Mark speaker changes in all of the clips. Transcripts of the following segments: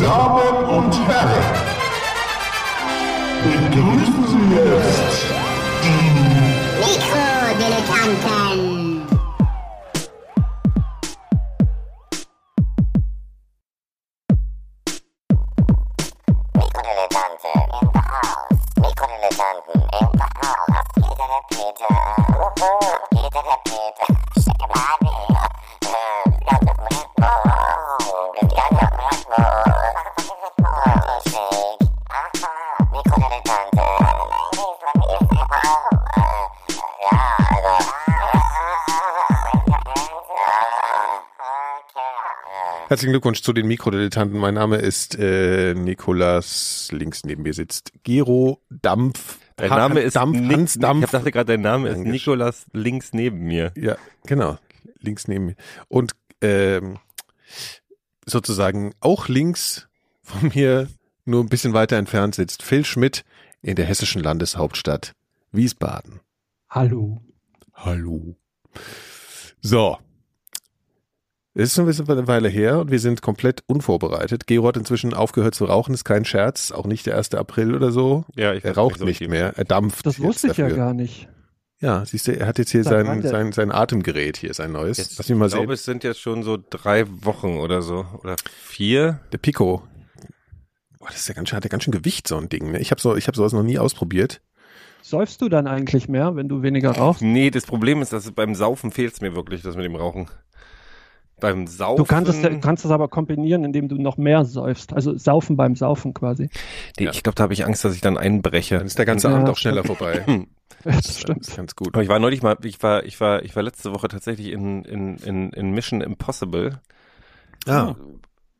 Speaker 1: Damen und Herren, begrüßen Sie jetzt die
Speaker 2: Mikrodilettanten.
Speaker 3: Herzlichen Glückwunsch zu den Mikrodilettanten. Mein Name ist äh, Nikolas. Links neben mir sitzt Gero Dampf.
Speaker 4: Dein
Speaker 3: Ha-
Speaker 4: Name ist
Speaker 3: Dampf,
Speaker 4: Nick-
Speaker 3: Hans Dampf.
Speaker 4: Ich dachte gerade, dein Name ist. Nikolas links neben mir.
Speaker 3: Ja, genau. Links neben mir. Und ähm, sozusagen auch links von mir, nur ein bisschen weiter entfernt sitzt Phil Schmidt in der hessischen Landeshauptstadt Wiesbaden.
Speaker 5: Hallo.
Speaker 3: Hallo. So. Es ist schon ein bisschen eine Weile her und wir sind komplett unvorbereitet. Gero hat inzwischen aufgehört zu rauchen, ist kein Scherz, auch nicht der 1. April oder so.
Speaker 4: Ja, ich
Speaker 3: Er raucht
Speaker 4: so
Speaker 3: nicht
Speaker 4: viel.
Speaker 3: mehr, er dampft.
Speaker 5: Das wusste ich ja
Speaker 3: dafür.
Speaker 5: gar nicht.
Speaker 3: Ja, siehst du, er hat jetzt hier sein, sein, sein Atemgerät hier, sein neues.
Speaker 4: Jetzt,
Speaker 3: Lass mich mal
Speaker 4: ich glaube,
Speaker 3: sehen.
Speaker 4: es sind jetzt schon so drei Wochen oder so. Oder vier.
Speaker 3: Der Pico. Boah, das ist ja ganz schön, hat ja ganz schön Gewicht, so ein Ding. Ne? Ich habe so, ich habe sowas noch nie ausprobiert.
Speaker 5: Säufst du dann eigentlich mehr, wenn du weniger rauchst?
Speaker 4: Nee, das Problem ist, dass beim Saufen fehlt es mir wirklich, das mit dem Rauchen. Beim Saufen.
Speaker 5: Du kannst es, kannst es aber kombinieren, indem du noch mehr säufst. Also saufen beim Saufen quasi.
Speaker 4: Nee, Ich glaube, da habe ich Angst, dass ich dann einbreche.
Speaker 3: Dann ist der ganze
Speaker 5: Ja,
Speaker 3: Abend auch schneller vorbei.
Speaker 5: Das
Speaker 3: Das
Speaker 5: stimmt.
Speaker 3: ist ganz gut.
Speaker 4: Aber ich war neulich mal, ich war, ich war, ich war letzte Woche tatsächlich in, in, in, in Mission Impossible.
Speaker 3: Ah,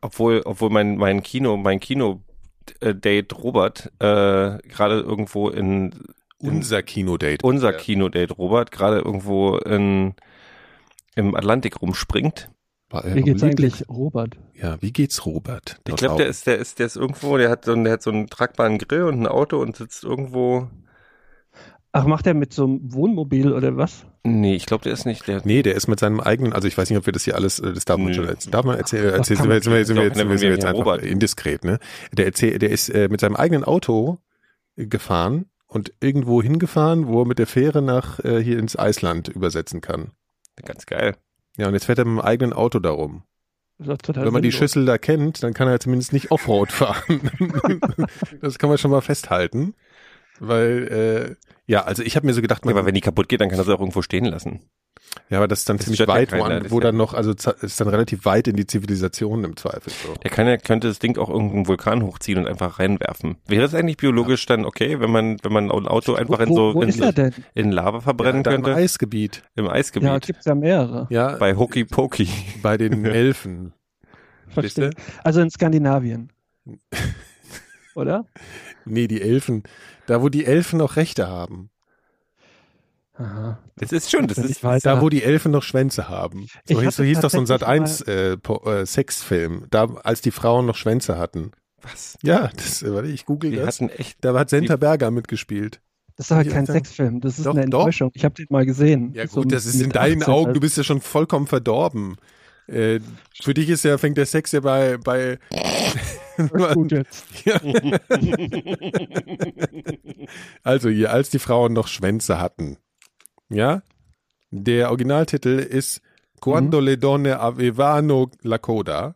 Speaker 4: Obwohl, obwohl mein, mein Kino, mein Kino-Date Robert äh, gerade irgendwo in, in
Speaker 3: unser Kinodate.
Speaker 4: unser
Speaker 3: Ja.
Speaker 4: Kino-Date Robert gerade irgendwo in, im Atlantik rumspringt.
Speaker 5: Wie geht's eigentlich, Robert?
Speaker 3: Ja, wie geht's Robert?
Speaker 4: Ich glaube, der ist, der ist, der ist irgendwo, der hat so, einen- der hat so einen tragbaren Grill und ein Auto und sitzt irgendwo.
Speaker 5: Ach, macht er mit so einem Wohnmobil oder was?
Speaker 4: Nee, ich glaube, der ist nicht, der.
Speaker 3: Nee, der ist mit seinem eigenen, also ich weiß nicht, ob wir das hier alles, äh, das darf man
Speaker 4: Nö.
Speaker 3: schon erzählen. Darf man erzählen?
Speaker 5: Ach,
Speaker 3: erzählen
Speaker 5: kann
Speaker 3: sind, wir, sind, wir, sind, wir
Speaker 4: Doch,
Speaker 3: jetzt, sind wir, sind wir
Speaker 4: wir
Speaker 3: jetzt einfach
Speaker 4: Robert.
Speaker 3: indiskret, ne? Der erzählt, der ist äh, mit seinem eigenen Auto äh, gefahren und irgendwo hingefahren, wo er mit der Fähre nach äh, hier ins Eisland übersetzen kann.
Speaker 4: Ganz geil.
Speaker 3: Ja, und jetzt fährt er mit dem eigenen Auto darum.
Speaker 5: Total
Speaker 3: Wenn man die
Speaker 5: sinnlos.
Speaker 3: Schüssel da kennt, dann kann er zumindest nicht Offroad fahren. das kann man schon mal festhalten. Weil, äh, ja, also ich habe mir so gedacht,
Speaker 4: Ja,
Speaker 3: man,
Speaker 4: aber wenn die kaputt geht, dann kann er sie auch irgendwo stehen lassen.
Speaker 3: ja, aber das ist dann
Speaker 4: Das
Speaker 3: ziemlich
Speaker 4: ja
Speaker 3: weit, wo, an,
Speaker 4: das
Speaker 3: wo
Speaker 4: ja-
Speaker 3: dann noch, also ist dann relativ weit in die Zivilisation im Zweifel. So.
Speaker 4: Der kann ja, könnte das Ding auch irgendeinen Vulkan hochziehen und einfach reinwerfen. Wäre das eigentlich biologisch dann okay, wenn man, wenn man ein Auto einfach
Speaker 5: wo,
Speaker 4: in so
Speaker 5: wo
Speaker 4: in,
Speaker 5: ist er denn?
Speaker 4: in Lava verbrennen
Speaker 3: ja,
Speaker 4: könnte?
Speaker 3: Im Eisgebiet.
Speaker 4: Im
Speaker 5: Ja,
Speaker 4: Eisgebiet.
Speaker 5: gibt's ja mehrere.
Speaker 3: Ja, bei,
Speaker 4: bei Hokey Pokey.
Speaker 3: den Elfen.
Speaker 5: Verstehe. Also in Skandinavien. Oder?
Speaker 3: Nee, die Elfen. Da, wo die Elfen noch Rechte haben.
Speaker 5: Aha.
Speaker 4: Das ist schon, das ist,
Speaker 5: ich weiß,
Speaker 3: Da, wo die Elfen noch Schwänze haben. So hieß, so hieß doch so ein Sat
Speaker 5: tatsächlich
Speaker 3: 1 äh, äh, Sexfilm. Da, als die Frauen noch Schwänze hatten.
Speaker 4: was?
Speaker 3: Ja, das, äh, warte, ich google
Speaker 4: Die
Speaker 3: das.
Speaker 4: hatten echt,
Speaker 3: Da hat Senta Berger mitgespielt.
Speaker 5: Das ist aber kein Sexfilm, das ist
Speaker 3: Doch,
Speaker 5: eine
Speaker 3: doch.
Speaker 5: Enttäuschung. Ich habe den mal gesehen.
Speaker 3: Ja
Speaker 5: So
Speaker 3: gut, das ist in
Speaker 5: mit
Speaker 3: deinen
Speaker 5: 18,
Speaker 3: Augen, du bist ja schon vollkommen verdorben. Äh, für dich ist ja, fängt der Sex ja bei, bei
Speaker 5: Gut jetzt.
Speaker 3: also hier, als die Frauen noch Schwänze hatten. Ja? Der Originaltitel ist Quando le donne avevano la coda.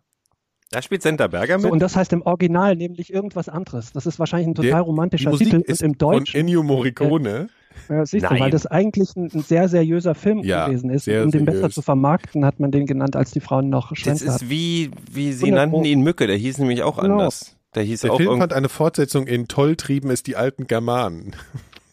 Speaker 4: da spielt Senta Berger
Speaker 5: So,
Speaker 4: mit.
Speaker 5: und das heißt im Original nämlich irgendwas anderes. Das ist wahrscheinlich ein total
Speaker 3: Der-
Speaker 5: romantischer Titel. Und
Speaker 3: ist
Speaker 5: im
Speaker 3: von
Speaker 5: Deutschen,
Speaker 3: Ennio Morricone.
Speaker 5: Ja, siehst du,
Speaker 4: Nein.
Speaker 5: weil das eigentlich ein, ein sehr seriöser Film
Speaker 3: Ja,
Speaker 5: gewesen ist. um den besser zu vermarkten, hat man den genannt, als die Frauen noch
Speaker 4: das
Speaker 5: Schwänze
Speaker 4: ist
Speaker 5: hatten.
Speaker 4: wie, wie sie
Speaker 5: 100
Speaker 4: nannten ihn Mücke, der hieß nämlich auch
Speaker 5: Genau.
Speaker 4: anders. Der hieß
Speaker 3: Der
Speaker 4: auch
Speaker 3: Film fand eine Fortsetzung in Toll trieben es die alten Germanen.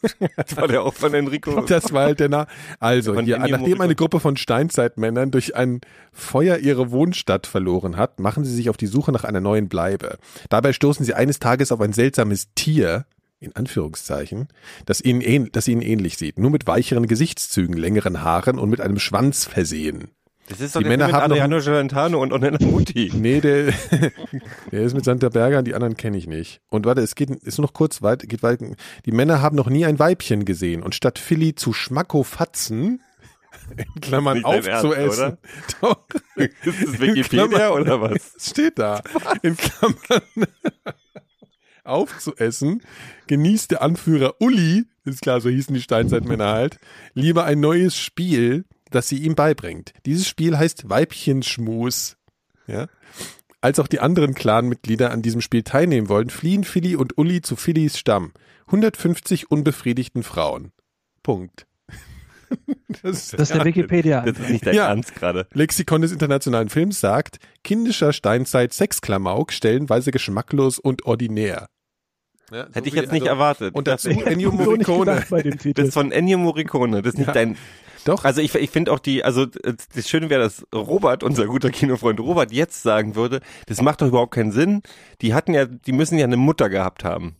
Speaker 4: das war der auch von Enrico.
Speaker 3: Das war halt der Na Also, hier, nachdem eine Gruppe von Steinzeitmännern durch ein Feuer ihre Wohnstadt verloren hat, machen sie sich auf die Suche nach einer neuen Bleibe. Dabei stoßen sie eines Tages auf ein seltsames Tier, in Anführungszeichen, das ihnen, ähn das ihnen ähnlich sieht, nur mit weicheren Gesichtszügen, längeren Haaren und mit einem Schwanz versehen.
Speaker 4: Das ist doch
Speaker 3: Die Männer
Speaker 4: mit
Speaker 3: haben
Speaker 4: Adriano Celentano und Ornella Muti.
Speaker 3: Nee, der, der ist mit Santa Berger, die anderen kenne ich nicht. Und warte, es geht, ist noch kurz weit, geht weit. Die Männer haben noch nie ein Weibchen gesehen und statt Philly zu Schmackofatzen in Klammern aufzuessen. Doch.
Speaker 4: Ist das Wikipedia
Speaker 3: Klammern-
Speaker 4: oder was?
Speaker 3: Steht da. In Klammern aufzuessen, genießt der Anführer Uli, ist klar, so hießen die Steinzeitmänner halt, lieber ein neues Spiel, das sie ihm beibringt. Dieses Spiel heißt Weibchenschmus. Ja? Als auch die anderen Clanmitglieder an diesem Spiel teilnehmen wollen, fliehen Philly und Uli zu Phillys Stamm. 150 unbefriedigten Frauen. Punkt. Das
Speaker 5: Das ist der Wikipedia.
Speaker 4: Das ist nicht dein
Speaker 3: Ja.
Speaker 4: Ernst gerade.
Speaker 3: Lexikon des internationalen Films sagt, kindischer Steinzeit Sexklamauk, stellenweise geschmacklos und ordinär. Ja, so
Speaker 4: Hätte ich
Speaker 3: viel-
Speaker 4: jetzt nicht
Speaker 3: also-
Speaker 4: erwartet.
Speaker 3: Und dazu
Speaker 4: Das
Speaker 3: Ennio
Speaker 5: So
Speaker 3: Morricone.
Speaker 5: gedacht bei dem
Speaker 4: das
Speaker 5: Titel.
Speaker 4: ist von Ennio Morricone. Das ist nicht
Speaker 3: Ja.
Speaker 4: dein.
Speaker 3: Doch,
Speaker 4: Also ich, ich finde auch die, also das Schöne wäre, dass Robert, unser guter Kinofreund Robert, jetzt sagen würde, das macht doch überhaupt keinen Sinn. Die hatten ja, die müssen ja eine Mutter gehabt haben.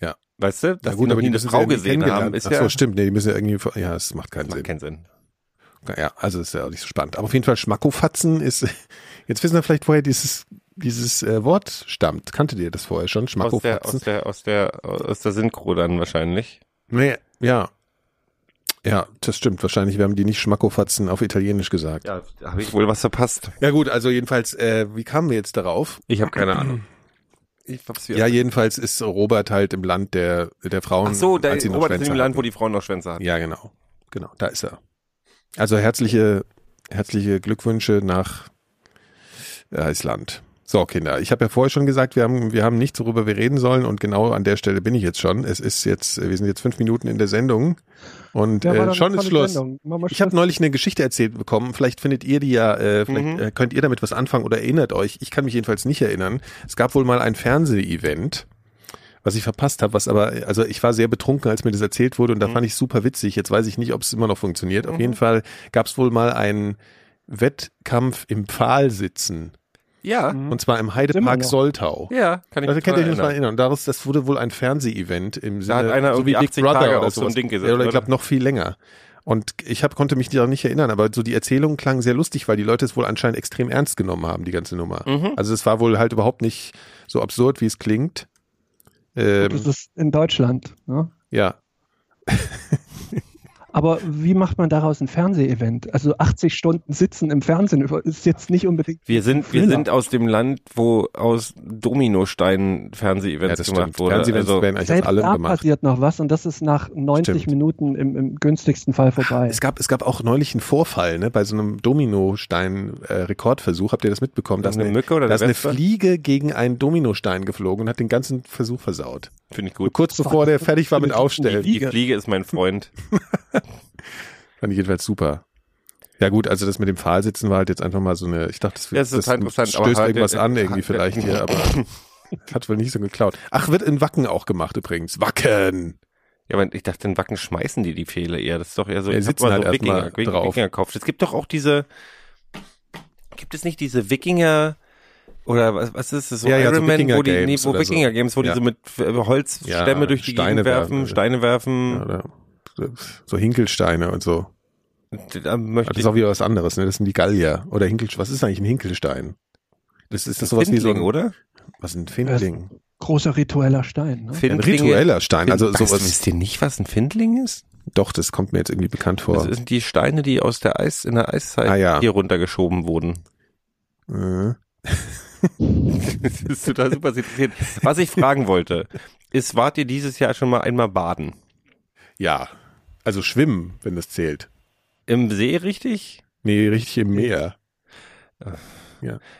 Speaker 3: Ja.
Speaker 4: Weißt du, dass
Speaker 3: na gut,
Speaker 4: die noch
Speaker 3: aber
Speaker 4: nie
Speaker 3: die
Speaker 4: eine Frau
Speaker 3: ja
Speaker 4: gesehen haben, ist
Speaker 3: Ach
Speaker 4: ja
Speaker 3: so, stimmt, nee, die müssen ja irgendwie, ja, es macht keinen
Speaker 4: macht
Speaker 3: Sinn.
Speaker 4: keinen Sinn.
Speaker 3: Ja, also ist ja auch nicht so spannend. Aber auf jeden Fall Schmackofatzen ist, jetzt wissen wir vielleicht, woher dieses, dieses äh, Wort stammt. Kanntet ihr das vorher schon?
Speaker 4: Aus der,
Speaker 3: Schmackofatzen?
Speaker 4: aus der, aus der, aus der Synchro dann wahrscheinlich.
Speaker 3: Nee, ja. Ja, das stimmt. Wahrscheinlich haben die nicht Schmackofatzen auf Italienisch gesagt.
Speaker 4: Ja, da habe ich wohl was verpasst.
Speaker 3: Ja gut, also jedenfalls, äh, wie kamen wir jetzt darauf?
Speaker 4: Ich habe keine Ahnung. Ich hab's
Speaker 3: Ja, jedenfalls ist Robert halt im Land der, der Frauen.
Speaker 4: Ach so, da
Speaker 3: als sie noch
Speaker 4: Robert ist dem Land, wo die Frauen noch Schwänze hatten.
Speaker 3: Ja, genau. Genau, da ist er. Also herzliche, herzliche Glückwünsche nach äh, Island. So, Kinder, ich habe ja vorher schon gesagt, wir haben, wir haben nichts, worüber wir reden sollen und genau an der Stelle bin ich jetzt schon. Es ist jetzt, wir sind jetzt fünf Minuten in der Sendung und
Speaker 5: Ja,
Speaker 3: äh, schon ist Schluss.
Speaker 5: Sendung.
Speaker 3: Ich habe neulich eine Geschichte erzählt bekommen. Vielleicht findet ihr die ja, äh, vielleicht
Speaker 4: Mhm.
Speaker 3: äh, könnt ihr damit was anfangen oder erinnert euch. Ich kann mich jedenfalls nicht erinnern. Es gab wohl mal ein Fernseh-Event, was ich verpasst habe, was aber, also ich war sehr betrunken, als mir das erzählt wurde und da
Speaker 4: Mhm.
Speaker 3: fand ich super witzig. Jetzt weiß ich nicht, ob es immer noch funktioniert. Auf jeden Fall gab es wohl mal einen Wettkampf im Pfahlsitzen
Speaker 4: Ja,
Speaker 5: Mhm.
Speaker 3: und zwar im Heidepark. Soltau.
Speaker 4: ja, kann ich
Speaker 3: Da
Speaker 4: mich dran
Speaker 3: noch mal erinnern. Und daraus, das wurde wohl ein Fernseh-Event im Sinne,
Speaker 4: hat einer
Speaker 3: so wie
Speaker 4: irgendwie
Speaker 3: Big
Speaker 4: 80
Speaker 3: Brother
Speaker 4: Tage
Speaker 3: oder
Speaker 4: so ein. Ding gesetzt,
Speaker 3: Ja, oder ich glaube noch viel länger. Und ich hab, konnte mich daran nicht erinnern, aber so die Erzählungen klangen sehr lustig, weil die Leute es wohl anscheinend extrem ernst genommen haben, die ganze Nummer.
Speaker 4: Mhm.
Speaker 3: Also es war wohl halt überhaupt nicht so absurd, wie es klingt. Ähm,
Speaker 5: Das ist in Deutschland. Ne?
Speaker 3: ja,
Speaker 5: Aber wie macht man daraus ein Fernsehevent? Also 80 Stunden sitzen im Fernsehen ist jetzt nicht unbedingt.
Speaker 4: Wir sind, wir sind aus dem Land, wo aus Dominosteinen
Speaker 3: ja,
Speaker 4: Fernseh-Events
Speaker 3: das
Speaker 4: gemacht
Speaker 3: stimmt.
Speaker 4: wurde.
Speaker 3: Fernsehevents
Speaker 4: Also,
Speaker 3: werden eigentlich aus
Speaker 5: Selbst
Speaker 3: allem
Speaker 5: da
Speaker 3: gemacht.
Speaker 5: passiert noch was und das ist nach 90
Speaker 3: Stimmt.
Speaker 5: Minuten im, im günstigsten Fall vorbei.
Speaker 3: Es gab, es gab auch neulich einen Vorfall, ne, bei so einem Dominostein-Rekordversuch. Habt ihr das mitbekommen?
Speaker 4: Das
Speaker 3: Dass
Speaker 4: eine Mücke oder
Speaker 3: dass
Speaker 4: eine
Speaker 3: eine? Fliege gegen einen Dominostein geflogen und hat den ganzen Versuch versaut.
Speaker 4: Finde ich gut.
Speaker 3: kurz bevor der fertig war mit Aufstellen.
Speaker 4: Die Fliege ist mein Freund.
Speaker 3: Fand ich jedenfalls super. Ja gut, also das mit dem Pfahlsitzen war halt jetzt einfach mal so eine, ich dachte, das,
Speaker 4: Ja, das aber
Speaker 3: stößt
Speaker 4: halt-
Speaker 3: irgendwas an irgendwie vielleicht hier, aber hat wohl nicht so geklaut. Ach, wird in Wacken auch gemacht übrigens. Wacken!
Speaker 4: Ja, aber ich dachte, in Wacken schmeißen die die Pfähle eher. Das ist doch eher so,
Speaker 3: Ja,
Speaker 4: ich
Speaker 3: sitzen
Speaker 4: mal
Speaker 3: halt
Speaker 4: so
Speaker 3: erst mal
Speaker 4: Wikinger, Wikinger,
Speaker 3: drauf.
Speaker 4: Wikingerkopf. Es gibt doch auch diese, gibt es nicht diese Wikinger, oder was, was ist das, so
Speaker 3: Ja, ja, so
Speaker 4: Ironman, wo die, nee, wo
Speaker 3: so.
Speaker 4: Wikinger Games, wo
Speaker 3: Ja.
Speaker 4: die so mit äh, Holzstämme
Speaker 3: Ja,
Speaker 4: durch die
Speaker 3: Steine
Speaker 4: Gegend werfen,
Speaker 3: werfen.
Speaker 4: Steine werfen.
Speaker 3: Ja, so Hinkelsteine und so.
Speaker 4: Da möchte
Speaker 3: Das ist auch wieder was anderes, ne? Das sind die Gallier. Oder Hinkel, was ist eigentlich ein Hinkelstein? Das ist das sowas wie so
Speaker 4: Findling,
Speaker 3: ein,
Speaker 4: oder?
Speaker 3: was ist ein Findling?
Speaker 5: Großer ritueller Stein. Ne?
Speaker 3: Ein ritueller Stein, also
Speaker 4: Was,
Speaker 3: sowas.
Speaker 4: wisst ihr nicht, was ein Findling ist?
Speaker 3: Doch, das kommt mir jetzt irgendwie bekannt
Speaker 4: Das
Speaker 3: vor.
Speaker 4: sind die Steine, die aus der Eis, in der Eiszeit
Speaker 3: Ah, ja.
Speaker 4: hier runtergeschoben wurden.
Speaker 3: Äh.
Speaker 4: Das ist total super interessiert. Was ich fragen wollte, ist, wart ihr dieses Jahr schon mal einmal baden?
Speaker 3: Ja, also schwimmen, wenn das zählt.
Speaker 4: Im See, richtig?
Speaker 3: Nee, richtig im Meer.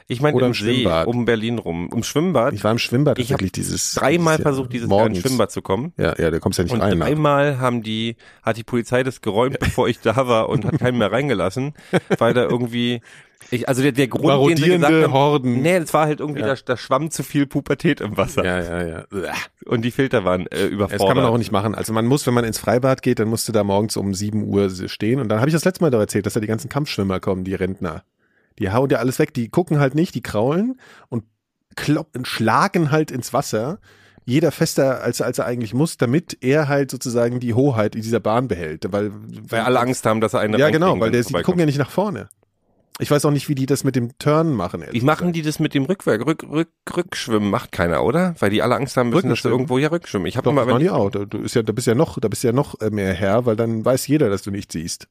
Speaker 4: Ich meine im
Speaker 3: im
Speaker 4: See,
Speaker 3: Schwimmbad.
Speaker 4: um Berlin rum. Um Schwimmbad.
Speaker 3: Ich war im Schwimmbad
Speaker 4: Ich
Speaker 3: wirklich dieses
Speaker 4: dreimal
Speaker 3: dieses
Speaker 4: versucht, dieses Jahr ins Schwimmbad zu kommen.
Speaker 3: Ja, ja, da kommst du ja nicht
Speaker 4: Und
Speaker 3: rein. ne?
Speaker 4: dreimal haben die, hat die Polizei das geräumt, bevor ich da war und hat keinen mehr reingelassen, weil da irgendwie, ich, also der, der Grund, den sie gesagt
Speaker 3: Marodierende
Speaker 4: haben,
Speaker 3: Horden.
Speaker 4: nee, das war halt irgendwie,
Speaker 3: Ja.
Speaker 4: da, da schwamm zu viel Pubertät im Wasser.
Speaker 3: Ja, ja, ja.
Speaker 4: Und die Filter waren äh, überfordert.
Speaker 3: Das kann man auch nicht machen. Also man muss, wenn man ins Freibad geht, dann musst du da morgens um 7 Uhr stehen. Und dann habe ich das letzte Mal doch erzählt, dass da die ganzen Kampfschwimmer kommen, die Rentner. Die hauen dir alles weg, die gucken halt nicht, die kraulen und kloppen, schlagen halt ins Wasser. Jeder fester, als, als er eigentlich muss, damit er halt sozusagen die Hoheit in dieser Bahn behält. Weil,
Speaker 4: Weil alle Angst haben, dass er einen
Speaker 3: Ja, genau, weil der, die gucken ja nicht nach vorne. Ich weiß auch nicht, wie die das mit dem Turn machen.
Speaker 4: Wie machen die das mit dem Rückwerk? Rück, Rück, Rückschwimmen macht keiner, oder? Weil die alle Angst haben müssen, dass du irgendwo ja Rückschwimmen. Ich habe
Speaker 3: das
Speaker 4: wenn ich,
Speaker 3: auch. Da, du, ist ja, da bist ja noch, da bist ja noch äh, mehr Herr, weil dann weiß jeder, dass du nicht siehst.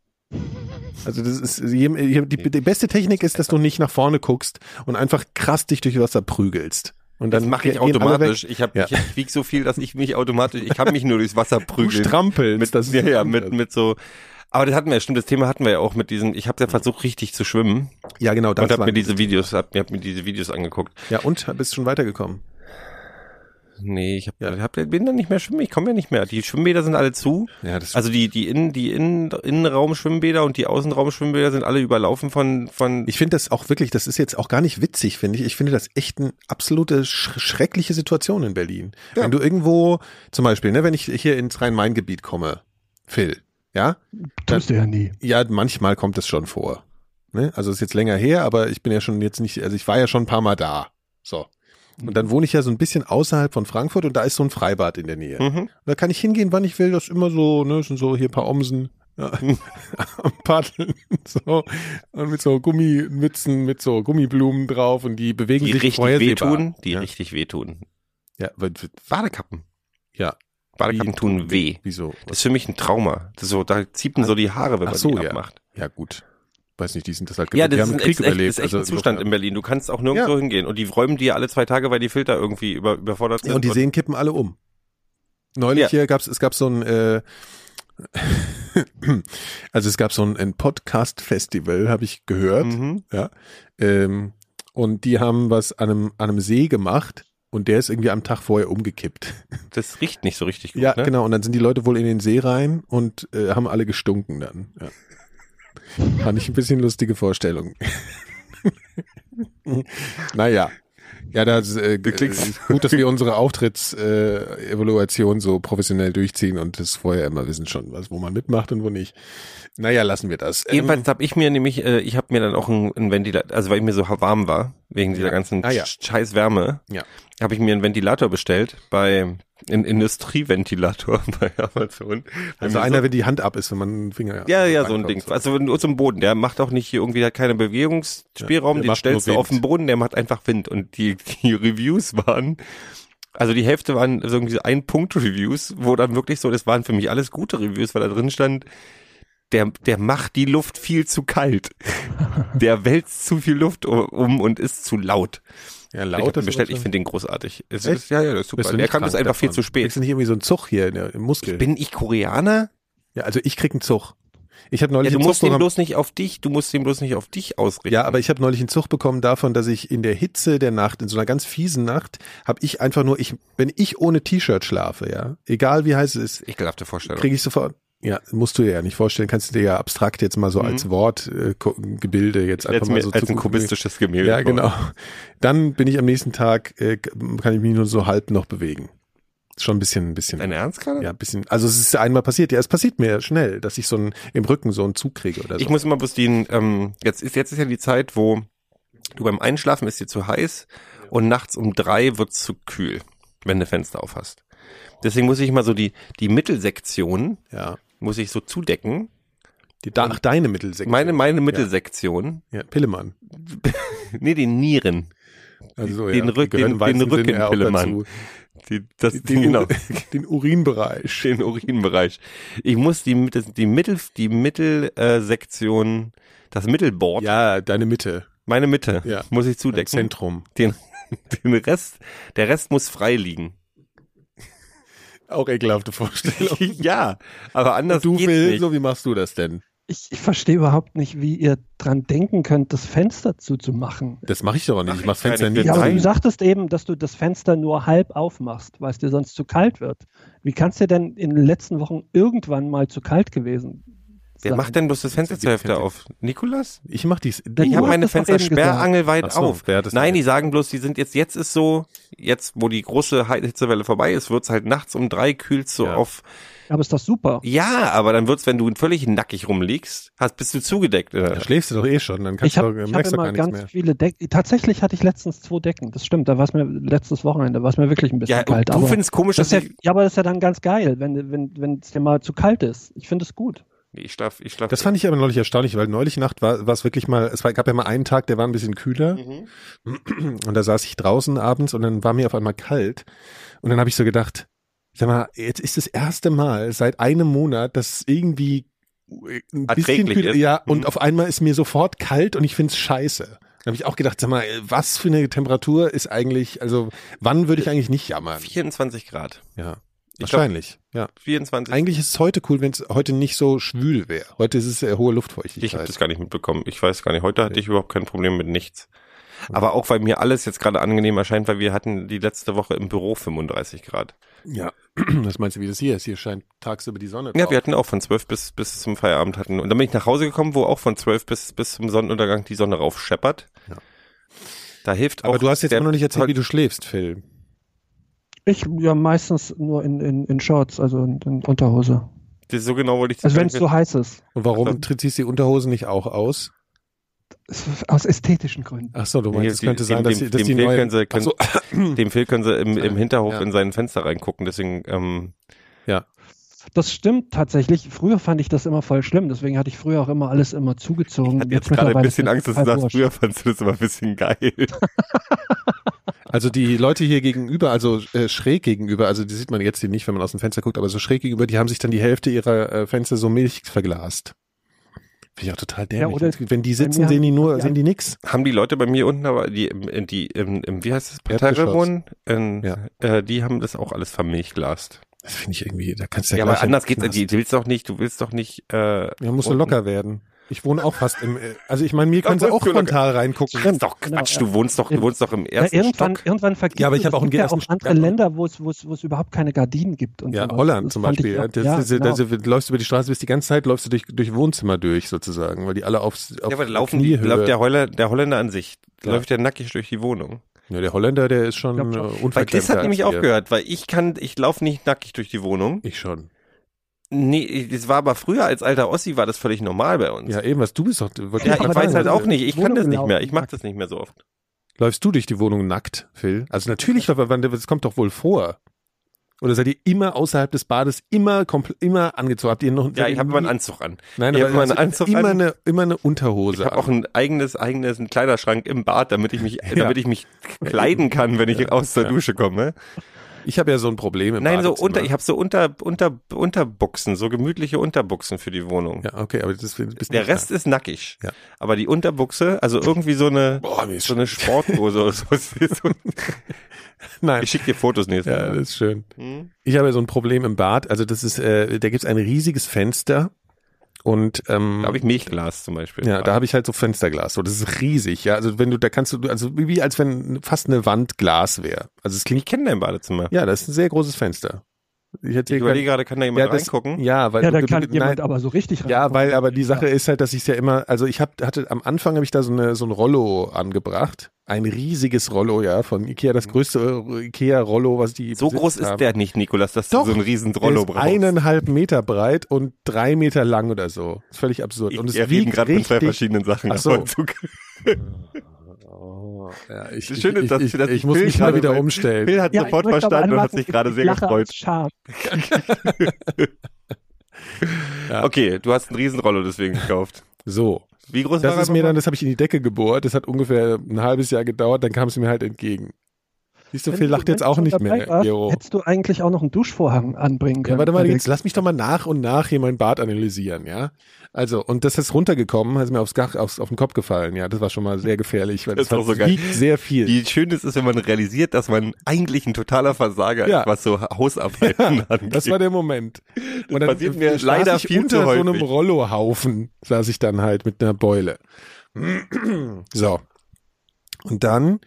Speaker 3: Also das ist die, die beste Technik ist, dass du nicht nach vorne guckst und einfach krass dich durch Wasser prügelst. Und dann
Speaker 4: mache ich automatisch. Ich habe
Speaker 3: Ja.
Speaker 4: ich wieg so viel, dass ich mich automatisch, ich kann mich nur durchs Wasser
Speaker 3: Du
Speaker 4: prügeln.
Speaker 3: strampelst.
Speaker 4: mit,
Speaker 3: das
Speaker 4: ja, ja, mit, mit so. Aber das hatten wir ja, stimmt, das Thema hatten wir ja auch mit diesem, ich habe ja versucht richtig zu schwimmen
Speaker 3: ja, genau. Das
Speaker 4: und habe
Speaker 3: war-
Speaker 4: mir diese Videos, hab, hab mir diese Videos angeguckt.
Speaker 3: ja, und bist schon weitergekommen.
Speaker 4: Nee, ich hab,
Speaker 3: Ja.
Speaker 4: hab, bin dann nicht mehr schwimmen, ich komme ja nicht mehr. Die Schwimmbäder sind alle zu.
Speaker 3: Ja, das
Speaker 4: Also die, die Innen, die Innen, Innenraumschwimmbäder und die Außenraumschwimmbäder sind alle überlaufen von, von,
Speaker 3: Ich finde das auch wirklich, das ist jetzt auch gar nicht witzig, finde ich. Ich finde das echt eine absolute sch schreckliche Situation in Berlin. Wenn du irgendwo, zum Beispiel, ne, wenn ich hier ins Rhein-Main-Gebiet komme, Phil, ja?
Speaker 5: Tust du ja nie.
Speaker 3: Ja, manchmal kommt es schon vor. Ne? Also ist jetzt länger her, aber ich bin ja schon jetzt nicht, also ich war ja schon ein paar Mal da. So. Und dann wohne ich ja so ein bisschen außerhalb von Frankfurt und da ist so ein Freibad in der Nähe.
Speaker 4: mhm.
Speaker 3: Da kann ich hingehen, wann ich will. Das ist immer so, ne, sind so hier ein paar Omsen ja, am Paddeln, so. Und mit so Gummimützen, mit so Gummiblumen drauf und die bewegen
Speaker 4: die
Speaker 3: sich
Speaker 4: richtig wehtun, die
Speaker 3: ja.
Speaker 4: richtig wehtun.
Speaker 3: Ja,
Speaker 4: Badekappen.
Speaker 3: ja.
Speaker 4: Badekappen tun weh.
Speaker 3: Wieso?
Speaker 4: Das ist für mich ein Trauma. Das ist so, da zieht man so die Haare, wenn
Speaker 3: Ach
Speaker 4: man
Speaker 3: so,
Speaker 4: die
Speaker 3: ja.
Speaker 4: abmacht.
Speaker 3: Ja, gut. Weiß nicht, die sind das halt
Speaker 4: Ja,
Speaker 3: gewöhnt. die
Speaker 4: das
Speaker 3: haben
Speaker 4: ist
Speaker 3: den
Speaker 4: ein
Speaker 3: Krieg
Speaker 4: echt,
Speaker 3: überlebt.
Speaker 4: das ist echt ein
Speaker 3: also
Speaker 4: Zustand in Berlin. Du kannst auch nirgendwo
Speaker 3: Ja.
Speaker 4: hingehen. Und die räumen dir alle zwei Tage, weil die Filter irgendwie über, überfordert sind.
Speaker 3: Ja, und die Seen kippen alle um. Neulich
Speaker 4: Ja.
Speaker 3: hier gab's, es gab so ein, äh, also es gab so ein, ein Podcast-Festival, habe ich gehört,
Speaker 4: Mhm.
Speaker 3: ja, ähm, und die haben was an einem, an einem See gemacht und der ist irgendwie am Tag vorher umgekippt.
Speaker 4: Das riecht nicht so richtig gut.
Speaker 3: Ja,
Speaker 4: ne?
Speaker 3: genau, und dann sind die Leute wohl in den See rein und äh, haben alle gestunken dann. Ja. Fand ich ein bisschen lustige Vorstellung. naja. Ja, das äh, äh, gut, dass wir unsere Auftritts-Evaluation äh, Evaluation so professionell durchziehen und das vorher immer wissen schon, was wo man mitmacht und wo nicht. Naja, lassen wir das. Ähm,
Speaker 4: Jedenfalls habe ich mir nämlich, äh, ich habe mir dann auch ein, ein Ventilator, also weil ich mir so warm war, wegen dieser
Speaker 3: Ja.
Speaker 4: ganzen
Speaker 3: Ah, ja.
Speaker 4: Sch- scheiß Wärme,
Speaker 3: Ja.
Speaker 4: habe ich mir einen Ventilator bestellt bei ein Industrieventilator bei Amazon.
Speaker 3: also einer,
Speaker 4: so,
Speaker 3: wenn die Hand ab ist, wenn man einen Finger
Speaker 4: ja, ja, so ein Ding. Also nur zum Boden. Der macht auch nicht hier irgendwie, hat keine Bewegungsspielraum,
Speaker 3: Ja, der
Speaker 4: den stellst du auf den Boden, der macht einfach Wind. Und die, die Reviews waren, also die Hälfte waren so irgendwie so Ein-Punkt-Reviews, wo dann wirklich so, das waren für mich alles gute Reviews, weil da drin stand, der, der macht die Luft viel zu kalt. Der wälzt zu viel Luft um und ist zu laut.
Speaker 3: Ja,
Speaker 4: ich
Speaker 3: laut ist
Speaker 4: bestellt, ich finde den großartig. Es
Speaker 3: Echt?
Speaker 4: ist, ja, ja, das ist super. Der kam das
Speaker 3: krank
Speaker 4: einfach viel
Speaker 3: davon?
Speaker 4: zu spät.
Speaker 3: Du nicht irgendwie so einen Zug hier in der, im Muskel?
Speaker 4: Bin ich Koreaner?
Speaker 3: ja, also ich krieg einen Zug. Ich habe
Speaker 4: Ja,
Speaker 3: neulich
Speaker 4: du
Speaker 3: einen
Speaker 4: musst den bloß nicht auf dich, du musst den bloß nicht auf dich ausrichten.
Speaker 3: Ja, aber ich habe neulich einen Zug bekommen davon, dass ich in der Hitze der Nacht, in so einer ganz fiesen Nacht, habe ich einfach nur, ich, wenn ich ohne T-Shirt schlafe, ja, egal wie heiß es ist,
Speaker 4: Ekelhafte Vorstellung.
Speaker 3: kriege ich sofort. Ja, musst du dir ja nicht vorstellen, kannst du dir ja abstrakt jetzt mal so
Speaker 4: Mhm.
Speaker 3: als Wortgebilde jetzt einfach
Speaker 4: als,
Speaker 3: mal so
Speaker 4: als
Speaker 3: zu-
Speaker 4: ein kubistisches Gemälde.
Speaker 3: Ja, genau. Dann bin ich am nächsten Tag, äh, kann ich mich nur so halb noch bewegen. Schon ein bisschen, ein bisschen.
Speaker 4: Dein Ernst gerade?
Speaker 3: Ja, ein bisschen. Also es ist einmal passiert. Ja, es passiert mir schnell, dass ich so einen, im Rücken so einen Zug kriege oder so.
Speaker 4: Ich muss immer bloß den, ähm, jetzt ist, jetzt ist ja die Zeit, wo du beim Einschlafen ist dir zu heiß und nachts um drei wird's zu kühl, wenn du Fenster auf hast. Deswegen muss ich immer so die, die Mittelsektion,
Speaker 3: ja.
Speaker 4: muss ich so zudecken.
Speaker 3: Die, da, ach, deine Mittelsektion.
Speaker 4: Meine, meine Mittelsektion.
Speaker 3: Ja, Pillemann.
Speaker 4: Nee, den Nieren.
Speaker 3: Also,
Speaker 4: Den
Speaker 3: ja,
Speaker 4: Rück- den- den
Speaker 3: ja auch
Speaker 4: Rückenpillemann.
Speaker 3: dazu.
Speaker 4: Die, das,
Speaker 3: Den,
Speaker 4: genau.
Speaker 3: den Urinbereich.
Speaker 4: Den Urinbereich. Ich muss die, die Mittel, die Mittelsektion, das Mittelboard,
Speaker 3: Ja, deine Mitte.
Speaker 4: meine Mitte,
Speaker 3: Ja.
Speaker 4: muss ich zudecken.
Speaker 3: Zentrum.
Speaker 4: Den, den Rest, der Rest muss frei liegen.
Speaker 3: Auch ekelhafte Vorstellung.
Speaker 4: ja, aber anders
Speaker 3: Und du
Speaker 4: nicht.
Speaker 3: so wie machst du das denn?
Speaker 5: Ich, ich verstehe überhaupt nicht, wie ihr dran denken könnt, das Fenster zuzumachen.
Speaker 3: Das mache ich doch auch nicht.
Speaker 4: Ach,
Speaker 3: Ich mach
Speaker 4: ich kann
Speaker 3: Fenster
Speaker 4: nicht
Speaker 5: Ja, aber du sagtest eben, dass du das Fenster nur halb aufmachst, weil es dir sonst zu kalt wird. Wie kann es dir denn in den letzten Wochen irgendwann mal zu kalt gewesen
Speaker 4: Wer macht denn bloß das Fenster zur Hälfte auf? Nikolas?
Speaker 3: Ich mach dies.
Speaker 4: Ich habe meine Fenster sperrangelweit
Speaker 3: so,
Speaker 4: auf. Nein, die sagen bloß, die sind jetzt, jetzt ist so, jetzt wo die große Hitzewelle vorbei ist, wird's halt nachts um drei kühlst so
Speaker 3: Ja.
Speaker 4: auf.
Speaker 5: Aber ist doch super.
Speaker 4: Ja, aber dann wird's, wenn du völlig nackig rumliegst, hast, bist du zugedeckt. Äh,
Speaker 3: Da schläfst du doch eh schon, dann kannst
Speaker 5: Ich habe
Speaker 3: du,
Speaker 5: hab
Speaker 3: merkst du
Speaker 5: immer
Speaker 3: gar nichts
Speaker 5: ganz
Speaker 3: mehr.
Speaker 5: viele Decken. Tatsächlich hatte ich letztens zwei Decken. Das stimmt. Da war es mir letztes Wochenende, war es mir wirklich ein bisschen
Speaker 4: ja,
Speaker 5: kalt.
Speaker 4: du
Speaker 5: aber
Speaker 4: findest komisch,
Speaker 5: das
Speaker 4: dass
Speaker 5: ist ja,
Speaker 4: ich,
Speaker 5: ja, aber das ist ja dann ganz geil, wenn wenn wenn es dir mal zu kalt ist. Ich finde es gut.
Speaker 4: Ich schlaf, ich schlaf.
Speaker 3: Das fand ich aber neulich erstaunlich, weil neulich Nacht war war es wirklich mal, es war, gab ja mal einen Tag, der war ein bisschen kühler
Speaker 4: Mhm.
Speaker 3: und da saß ich draußen abends und dann war mir auf einmal kalt und dann habe ich so gedacht, sag mal, jetzt ist das erste Mal seit einem Monat, dass irgendwie ein bisschen
Speaker 4: Erträglich
Speaker 3: kühl,
Speaker 4: ist.
Speaker 3: ja, und
Speaker 4: Mhm.
Speaker 3: auf einmal ist mir sofort kalt und ich find's scheiße. Da habe ich auch gedacht, sag mal, was für eine Temperatur ist eigentlich, also wann würde ich eigentlich nicht jammern?
Speaker 4: 24 Grad.
Speaker 3: Ja,
Speaker 4: Ich
Speaker 3: wahrscheinlich, ja.
Speaker 4: 24.
Speaker 3: Eigentlich ist es heute cool, wenn es heute nicht so schwül wäre. Heute ist es sehr hohe
Speaker 4: Ich
Speaker 3: Luftfeuchtigkeit.
Speaker 4: habe das gar nicht mitbekommen. Ich weiß gar nicht. Heute hatte ich überhaupt kein Problem mit nichts. Aber auch weil mir alles jetzt gerade angenehm erscheint, weil wir hatten die letzte Woche im Büro 35 Grad.
Speaker 3: ja, das meinst du, wie das hier ist? Hier scheint tagsüber die Sonne
Speaker 4: Ja,
Speaker 3: drauf.
Speaker 4: wir hatten auch von 12 bis, bis zum Feierabend hatten. Und dann bin ich nach Hause gekommen, wo auch von 12 bis, bis zum Sonnenuntergang die Sonne raufscheppert.
Speaker 3: Ja.
Speaker 4: Da hilft auch.
Speaker 3: Aber du hast jetzt immer noch nicht erzählt, wie du schläfst, Phil.
Speaker 5: Ich ja meistens nur in, in, in Shorts, also in, in Unterhose.
Speaker 4: Das- So genau wollte ich das
Speaker 5: Also wenn es so heiß ist.
Speaker 3: Und warum
Speaker 4: Also-
Speaker 3: tritt ziehst du die Unterhosen nicht auch aus?
Speaker 5: Aus ästhetischen Gründen.
Speaker 3: Ach so, du meinst, es könnte sein,
Speaker 4: dem-
Speaker 3: dass,
Speaker 4: dem-
Speaker 3: die- dass
Speaker 4: dem
Speaker 3: die
Speaker 4: Phil
Speaker 3: neue...
Speaker 4: können sie-
Speaker 3: Ach so,
Speaker 4: Dem Phil können sie im, im Hinterhof
Speaker 3: Ja.
Speaker 4: in sein Fenster reingucken, deswegen, ähm,
Speaker 5: Das stimmt tatsächlich. Früher fand ich das immer voll schlimm, deswegen hatte ich früher auch immer alles immer zugezogen.
Speaker 4: ich hatte jetzt gerade ein bisschen Angst, dass du sagst, früher fandst du das immer ein bisschen geil.
Speaker 3: Also die Leute hier gegenüber, also äh, schräg gegenüber, also die sieht man jetzt hier nicht, wenn man aus dem Fenster guckt, aber so schräg gegenüber, die haben sich dann die Hälfte ihrer äh, Fenster so Milch verglast. Finde ich auch total dämlich.
Speaker 5: oder
Speaker 3: wenn die sitzen, sehen die nur,
Speaker 5: haben die
Speaker 3: sehen die nix.
Speaker 4: Haben die Leute bei mir unten, aber die, die, im, im, wie heißt das, Parterre wohnen, in,
Speaker 3: Ja.
Speaker 4: äh, die haben das auch alles vermilchglast.
Speaker 3: Das finde ich irgendwie, da kannst du
Speaker 4: Ja,
Speaker 3: ja,
Speaker 4: aber anders geht's, du willst doch nicht, du willst doch nicht, äh,
Speaker 3: Ja, musst du locker werden. Ich wohne auch fast im, äh, also ich meine, mir können sie auch
Speaker 4: du
Speaker 3: frontal reingucken.
Speaker 4: Das ist doch
Speaker 5: Genau,
Speaker 4: Quatsch,
Speaker 5: ja.
Speaker 4: du wohnst doch, du wohnst doch im
Speaker 5: Ja,
Speaker 4: ersten
Speaker 5: irgendwann,
Speaker 4: Stock.
Speaker 5: irgendwann vergisst
Speaker 3: Ja, aber ich
Speaker 5: du,
Speaker 3: habe auch einen
Speaker 5: ja auch andere. Länder, wo es, wo es, wo es überhaupt keine Gardinen gibt. Und
Speaker 3: Ja,
Speaker 5: sowas.
Speaker 3: Holland
Speaker 5: Das
Speaker 3: zum
Speaker 5: ich
Speaker 3: Beispiel. Ja,
Speaker 5: auch-
Speaker 3: das,
Speaker 5: ja,
Speaker 3: das,
Speaker 5: genau.
Speaker 3: das, das, läufst über die Straße, bist die ganze Zeit, läufst du durch, durch Wohnzimmer durch sozusagen, weil die alle aufs, auf
Speaker 4: Ja, aber laufen die, läuft der Holländer, der Holländer an sich,
Speaker 3: Klar.
Speaker 4: läuft der nackig durch die Wohnung.
Speaker 3: Ja, der Holländer, der ist schon
Speaker 5: Glaub
Speaker 3: äh,
Speaker 5: schon.
Speaker 4: Weil das hat nämlich auch gehört, weil ich kann, ich laufe nicht nackig durch die Wohnung.
Speaker 3: Ich schon.
Speaker 4: Nee, das war aber früher als alter Ossi war das völlig normal bei uns.
Speaker 3: Ja, eben, was du bist doch wirklich.
Speaker 4: Ja,
Speaker 5: aber
Speaker 4: ich
Speaker 5: dann
Speaker 4: weiß halt auch nicht, ich kann
Speaker 5: Wohnung
Speaker 4: das nicht
Speaker 5: gelaufen.
Speaker 4: mehr, ich mache das nicht mehr so oft.
Speaker 3: Läufst du durch die Wohnung nackt, Phil? Also natürlich, aber das kommt doch wohl vor. Oder seid ihr immer außerhalb des Bades, immer komplett, immer angezogen? Habt ihr noch?
Speaker 4: Ja, ich habe immer einen Anzug an.
Speaker 3: Nein,
Speaker 4: ich
Speaker 3: aber
Speaker 4: immer einen
Speaker 3: also
Speaker 4: Anzug
Speaker 3: immer
Speaker 4: an.
Speaker 3: eine, immer eine Unterhose.
Speaker 4: Ich habe auch ein eigenes, eigenes einen Kleiderschrank im Bad, damit ich mich, damit ich mich kleiden kann, wenn ich aus der
Speaker 3: Ja.
Speaker 4: Dusche komme.
Speaker 3: Ich habe ja so ein Problem im
Speaker 4: Nein, so unter, ich habe so unter, unter, Unterbuchsen, so gemütliche Unterbuchsen für die Wohnung.
Speaker 3: Ja, okay, aber das bist
Speaker 4: Der Rest ist nackig.
Speaker 3: Ja.
Speaker 4: Aber die Unterbuchse, also irgendwie so eine,
Speaker 3: Boah, ist
Speaker 4: so eine Sporthose oder so. Es ist
Speaker 3: Nein.
Speaker 4: Ich schicke dir Fotos nächstes
Speaker 3: Ja,
Speaker 4: Mal.
Speaker 3: das ist schön.
Speaker 4: Hm?
Speaker 3: Ich habe ja so ein Problem im Bad. Also das ist, äh, da gibt's ein riesiges Fenster und ähm,
Speaker 4: Da habe ich Milchglas zum Beispiel.
Speaker 3: ja, da habe ich halt so Fensterglas. So, das ist riesig. Ja, also wenn du, da kannst du, also wie als wenn fast eine Wand Glas wäre. Also es
Speaker 4: ich
Speaker 3: klingt,
Speaker 4: kenne dein Badezimmer.
Speaker 3: ja, das ist ein sehr großes Fenster. Ich
Speaker 4: Ich überlege gerade, kann da jemand
Speaker 3: ja, das,
Speaker 4: reingucken?
Speaker 3: Ja, weil
Speaker 5: Ja, da kann jemand
Speaker 3: nein,
Speaker 5: aber so richtig
Speaker 3: ja,
Speaker 5: reingucken.
Speaker 3: weil aber die Sache ist halt, dass ich es ja immer, also ich hab, hatte am Anfang habe ich da so eine so ein Rollo angebracht, ein riesiges Rollo, ja, von Ikea, das größte äh, Ikea Rollo, was die
Speaker 4: So groß ist
Speaker 3: haben.
Speaker 4: der nicht, Nikolas, dass
Speaker 3: Doch,
Speaker 4: du so einen riesen Rollo
Speaker 3: ist
Speaker 4: brauchst.
Speaker 3: eineinhalb Meter breit und drei Meter lang oder so. ist völlig absurd.
Speaker 4: Ich,
Speaker 3: und es
Speaker 4: wir reden gerade von zwei verschiedenen Sachen.
Speaker 3: Ach so. Oh, ja, ich,
Speaker 4: Das Schöne ist, dass,
Speaker 3: ich,
Speaker 4: dass
Speaker 3: ich, ich muss
Speaker 4: Phil
Speaker 3: mich mal wieder
Speaker 4: bei-
Speaker 3: umstellen.
Speaker 4: Phil hat
Speaker 5: Ja,
Speaker 4: sofort
Speaker 5: ich
Speaker 4: verstanden und hat sich gerade
Speaker 5: ich
Speaker 4: sehr gefreut.
Speaker 3: Ja.
Speaker 4: Okay, du hast einen Riesenrollo deswegen gekauft.
Speaker 3: So,
Speaker 4: Wie groß
Speaker 3: das
Speaker 4: war
Speaker 3: ist mir dann, das habe ich in die Decke gebohrt. Das hat ungefähr ein halbes Jahr gedauert. Dann kam es mir halt entgegen. Siehst du,
Speaker 5: du-
Speaker 3: lacht jetzt auch nicht mehr,
Speaker 5: warst. Hättest du eigentlich auch noch einen Duschvorhang anbringen können.
Speaker 3: Ja, warte mal, jetzt lass mich doch mal nach und nach hier mein Bad analysieren, ja? Also, und das ist runtergekommen, ist mir aufs Dach, aufs, auf den Kopf gefallen, ja, das war schon mal sehr gefährlich, weil
Speaker 4: Das
Speaker 3: das,
Speaker 4: ist auch so
Speaker 3: hat,
Speaker 4: geil.
Speaker 3: wiegt sehr viel.
Speaker 4: Wie schön es ist, wenn man realisiert, dass man eigentlich ein totaler Versager
Speaker 3: Ja.
Speaker 4: ist, was so Hausarbeiten angeht.
Speaker 3: das war der Moment. Und dann
Speaker 4: passiert mir
Speaker 3: saß
Speaker 4: leider
Speaker 3: ich
Speaker 4: viel
Speaker 3: unter
Speaker 4: zu
Speaker 3: so einem
Speaker 4: häufig.
Speaker 3: Rollohaufen, saß ich dann halt mit einer Beule. So. Und dann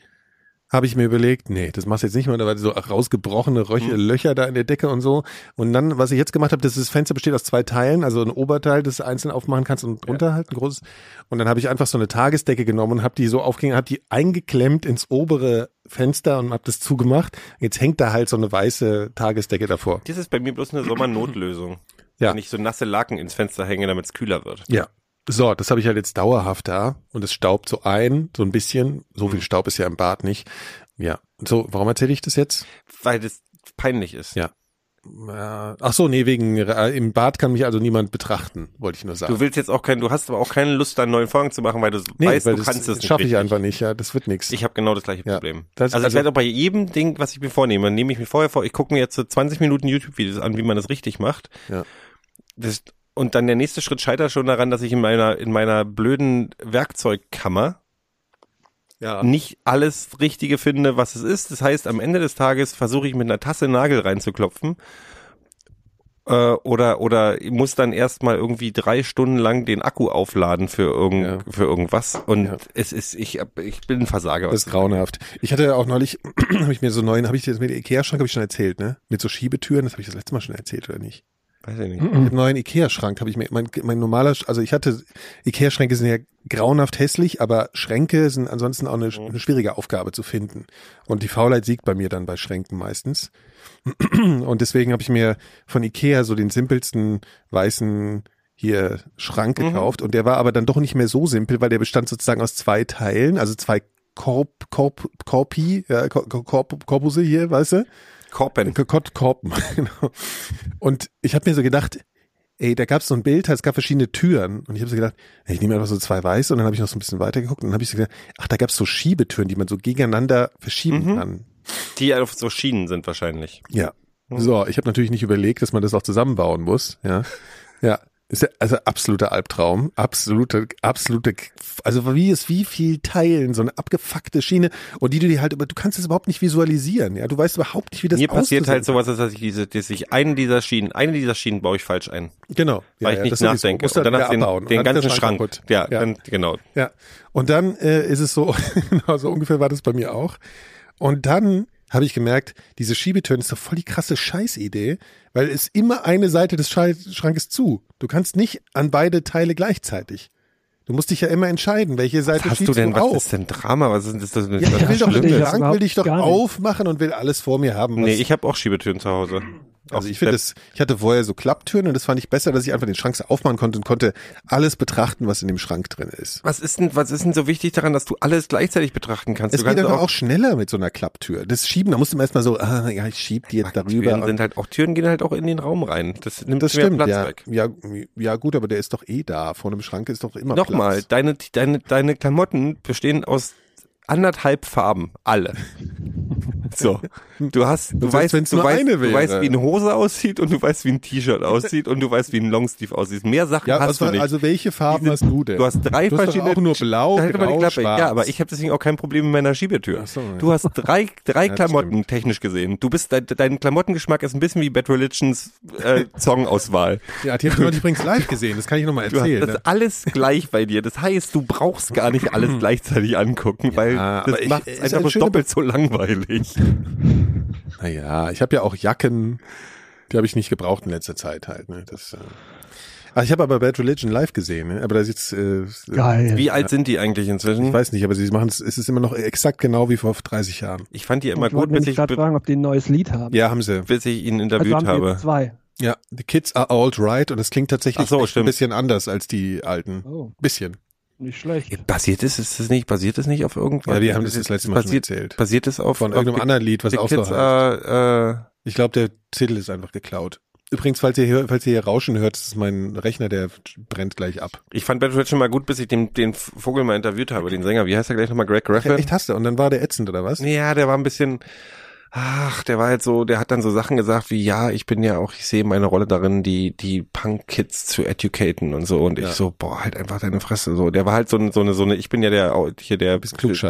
Speaker 3: habe ich mir überlegt, nee, das machst du jetzt nicht mal, da war so rausgebrochene Röche,
Speaker 4: Hm.
Speaker 3: Löcher da in der Decke und so. Und dann, was ich jetzt gemacht habe, das, das Fenster besteht aus zwei Teilen, also ein Oberteil, das du einzeln aufmachen kannst und drunter halt ein großes. Und dann habe ich einfach so eine Tagesdecke genommen und habe die so aufgehängt, habe die eingeklemmt ins obere Fenster und habe das zugemacht. Jetzt hängt da halt so eine weiße Tagesdecke davor.
Speaker 4: Das ist bei mir bloß eine Sommernotlösung.
Speaker 3: Ja.
Speaker 4: Wenn ich so nasse Laken ins Fenster hänge, damit es kühler wird.
Speaker 3: Ja. So, das habe ich halt jetzt dauerhaft da und es staubt so ein, so ein bisschen. So
Speaker 4: Mhm.
Speaker 3: viel Staub ist ja im Bad nicht. Ja. So, warum erzähle ich das jetzt?
Speaker 4: Weil das peinlich ist.
Speaker 3: Ja. Ach so, nee, wegen äh, im Bad kann mich also niemand betrachten, wollte ich nur sagen.
Speaker 4: Du willst jetzt auch kein, du hast aber auch keine Lust, da einen neuen Vorhang zu machen, weil du
Speaker 3: nee,
Speaker 4: weißt,
Speaker 3: weil
Speaker 4: du
Speaker 3: das,
Speaker 4: kannst es
Speaker 3: das
Speaker 4: nicht.
Speaker 3: schaffe ich einfach nicht, ja, das wird nichts.
Speaker 4: Ich habe genau das gleiche
Speaker 3: Ja.
Speaker 4: Problem.
Speaker 3: Das-
Speaker 4: also,
Speaker 3: also-
Speaker 4: ich werde auch bei jedem Ding, was ich mir vornehme, nehme ich mir vorher vor, ich gucke mir jetzt so 20 Minuten YouTube-Videos an, wie man das richtig macht.
Speaker 3: Ja.
Speaker 4: Das, und dann der nächste Schritt scheitert schon daran, dass ich in meiner, in meiner blöden Werkzeugkammer
Speaker 3: Ja.
Speaker 4: nicht alles Richtige finde, was es ist. Das heißt, am Ende des Tages versuche ich mit einer Tasse Nagel reinzuklopfen. Äh, oder, oder muss dann erstmal irgendwie drei Stunden lang den Akku aufladen für, irgend,
Speaker 3: Ja.
Speaker 4: für irgendwas. Und
Speaker 3: Ja.
Speaker 4: es ist, ich, ich bin ein Versager.
Speaker 3: Das ist grauenhaft. Ich hatte auch neulich, habe ich mir so neuen, habe ich dir das mit dem Ikea-Schrank, habe ich schon erzählt, ne? Mit so Schiebetüren, das habe ich das letzte Mal schon erzählt, oder nicht?
Speaker 4: Weiß ich nicht.
Speaker 3: Mit einem neuen Ikea-Schrank habe ich mir, mein, mein normaler, also ich hatte, Ikea-Schränke sind ja grauenhaft hässlich, aber Schränke sind ansonsten auch eine, eine schwierige Aufgabe zu finden. Und die Faulheit siegt bei mir dann bei Schränken meistens. Und deswegen habe ich mir von Ikea so den simpelsten weißen hier Schrank gekauft und der war aber dann doch nicht mehr so simpel, weil der bestand sozusagen aus zwei Teilen, also zwei Korb, Korb, Korpi, ja, Korb, Korpusse hier, weißt du?
Speaker 4: Korpen.
Speaker 3: Kott Korpen, genau. Und ich habe mir so gedacht, ey, da gab es so ein Bild, es gab verschiedene Türen. Und ich habe so gedacht, ey, ich nehme einfach so zwei weiße und dann habe ich noch so ein bisschen weiter geguckt und dann habe ich so gedacht, ach, da gab es so Schiebetüren, die man so gegeneinander verschieben
Speaker 4: Mhm.
Speaker 3: kann.
Speaker 4: Die auf so Schienen sind wahrscheinlich.
Speaker 3: Ja. So, ich habe natürlich nicht überlegt, dass man das auch zusammenbauen muss. Ja. Ja. Ist ja, also absoluter Albtraum, absolute, absolute, also wie ist wie viel Teilen, so eine abgefuckte Schiene und die du dir halt, über- du kannst es überhaupt nicht visualisieren, ja, du weißt überhaupt nicht, wie das
Speaker 4: Mir passiert halt sowas, dass ich diese, dass ich einen dieser Schienen, eine dieser Schienen baue ich falsch ein,
Speaker 3: Genau.
Speaker 4: weil ich nicht
Speaker 3: das sowieso.
Speaker 4: nachdenke.
Speaker 3: Du
Speaker 4: Und hast du den,
Speaker 3: abbauen.
Speaker 4: den
Speaker 3: ist
Speaker 4: ganzen Schrank. Ja,
Speaker 3: ja.
Speaker 4: Dann, genau.
Speaker 3: ja. Und dann äh, ist es so, genau so ungefähr war das bei mir auch. Und dann habe ich gemerkt, diese Schiebetüren ist doch voll die krasse Scheißidee, weil es immer eine Seite des Schrankes zu. Du kannst nicht an beide Teile gleichzeitig. Du musst dich ja immer entscheiden, welche Seite
Speaker 4: Was hast du denn,
Speaker 3: du
Speaker 4: was
Speaker 3: auf.
Speaker 4: ist denn Drama? Was ist das? das,
Speaker 3: ja, ich will doch, Schrank
Speaker 5: überhaupt
Speaker 3: will ich doch aufmachen und will alles vor mir haben.
Speaker 4: Nee, ich habe auch Schiebetüren zu Hause.
Speaker 3: Also ich finde das, ich hatte vorher so Klapptüren und das fand ich besser, dass ich einfach den Schrank so aufmachen konnte und konnte alles betrachten, was in dem Schrank drin ist.
Speaker 4: Was ist denn, was ist denn so wichtig daran, dass du alles gleichzeitig betrachten kannst?
Speaker 3: Es
Speaker 4: du
Speaker 3: geht
Speaker 4: kannst
Speaker 3: einfach auch schneller mit so einer Klapptür. Das Schieben, da musst du erstmal so, ah, ja, ich schieb die jetzt darüber.
Speaker 4: Türen sind halt auch Türen gehen halt auch in den Raum rein. Das nimmt
Speaker 3: das
Speaker 4: mehr
Speaker 3: stimmt,
Speaker 4: Platz
Speaker 3: ja,
Speaker 4: weg.
Speaker 3: ja. Ja, gut, aber der ist doch eh da. Vor einem Schrank ist doch immer
Speaker 4: Nochmal,
Speaker 3: Platz.
Speaker 4: deine, deine, deine Klamotten bestehen aus anderthalb Farben, alle. So, du hast, du weißt, du weißt, du weißt, wie eine Hose aussieht und du weißt, wie ein T-Shirt aussieht und du weißt, wie ein Longsleeve aussieht. Mehr Sachen
Speaker 3: Ja,
Speaker 4: hast
Speaker 3: was
Speaker 4: du nicht.
Speaker 3: also welche Farben
Speaker 4: Die
Speaker 3: hast du denn?
Speaker 4: Du hast drei
Speaker 3: du hast doch
Speaker 4: verschiedene.
Speaker 3: auch nur blau,
Speaker 4: Halt
Speaker 3: grau,
Speaker 4: Klappe.
Speaker 3: schwarz.
Speaker 4: Ja, aber ich habe deswegen auch kein Problem mit meiner Schiebetür.
Speaker 3: So, ja.
Speaker 4: Du hast drei, drei
Speaker 3: das
Speaker 4: Klamotten technisch gesehen. Du bist dein, dein Klamottengeschmack ist ein bisschen wie Bad Religions äh, Songauswahl.
Speaker 3: Ja, die habe ich übrigens live gesehen. Das kann ich nochmal
Speaker 4: Du hast
Speaker 3: erzählen.
Speaker 4: das
Speaker 3: Ne?
Speaker 4: ist alles gleich bei dir. Das heißt, du brauchst gar nicht alles gleichzeitig angucken, weil
Speaker 3: Ja,
Speaker 4: das
Speaker 3: aber ich-
Speaker 4: macht
Speaker 3: ist
Speaker 4: einfach bloß doppelt so langweilig.
Speaker 3: Naja, ich habe ja auch Jacken, die habe ich nicht gebraucht in letzter Zeit halt. Ne? Das, äh Ach, ich habe aber Bad Religion live gesehen, ne? aber da ist jetzt, äh,
Speaker 5: Geil.
Speaker 4: Wie alt sind die eigentlich inzwischen?
Speaker 3: ich weiß nicht, aber sie machen es, es ist immer noch exakt genau wie vor 30 Jahren.
Speaker 4: Ich fand die immer
Speaker 5: ich
Speaker 4: gut, bis ich,
Speaker 5: gerade fragen, ob die ein neues Lied haben.
Speaker 3: Ja, haben sie.
Speaker 4: bis ich ihn
Speaker 5: also
Speaker 4: interviewt
Speaker 5: haben die
Speaker 4: habe.
Speaker 5: zwei.
Speaker 3: Ja, the kids are alt right und das klingt tatsächlich
Speaker 4: so,
Speaker 3: ein bisschen anders als die alten.
Speaker 5: Oh,
Speaker 3: Bisschen.
Speaker 5: Nicht schlecht.
Speaker 4: Basiert es, ist es nicht, basiert es nicht auf irgendwas?
Speaker 3: Ja, wir haben das das letzte Mal schon
Speaker 4: basiert,
Speaker 3: erzählt.
Speaker 4: Basiert es auf
Speaker 3: Von irgendeinem anderen Lied, was auch
Speaker 4: Kids,
Speaker 3: so heißt.
Speaker 4: äh, äh,
Speaker 3: Ich glaube, der Titel ist einfach geklaut. Übrigens, falls ihr hier, falls ihr hier Rauschen hört, das ist mein Rechner, der brennt gleich ab.
Speaker 4: ich fand Bad Religion mal gut, bis ich den, den Vogel mal interviewt habe, den Sänger. Wie heißt er gleich nochmal? Greg
Speaker 3: Ja,
Speaker 4: Graffin?
Speaker 3: echt hast du. Und dann war der ätzend, oder was?
Speaker 4: Ja, der war ein bisschen, ach, der war halt so, der hat dann so Sachen gesagt wie, ja, ich bin ja auch, ich sehe meine Rolle darin, die, die Punk-Kids zu educaten und so. Und ich
Speaker 3: Ja.
Speaker 4: so, boah, halt einfach deine Fresse. So, der war halt so, eine- so eine, so eine, ich bin ja der, hier der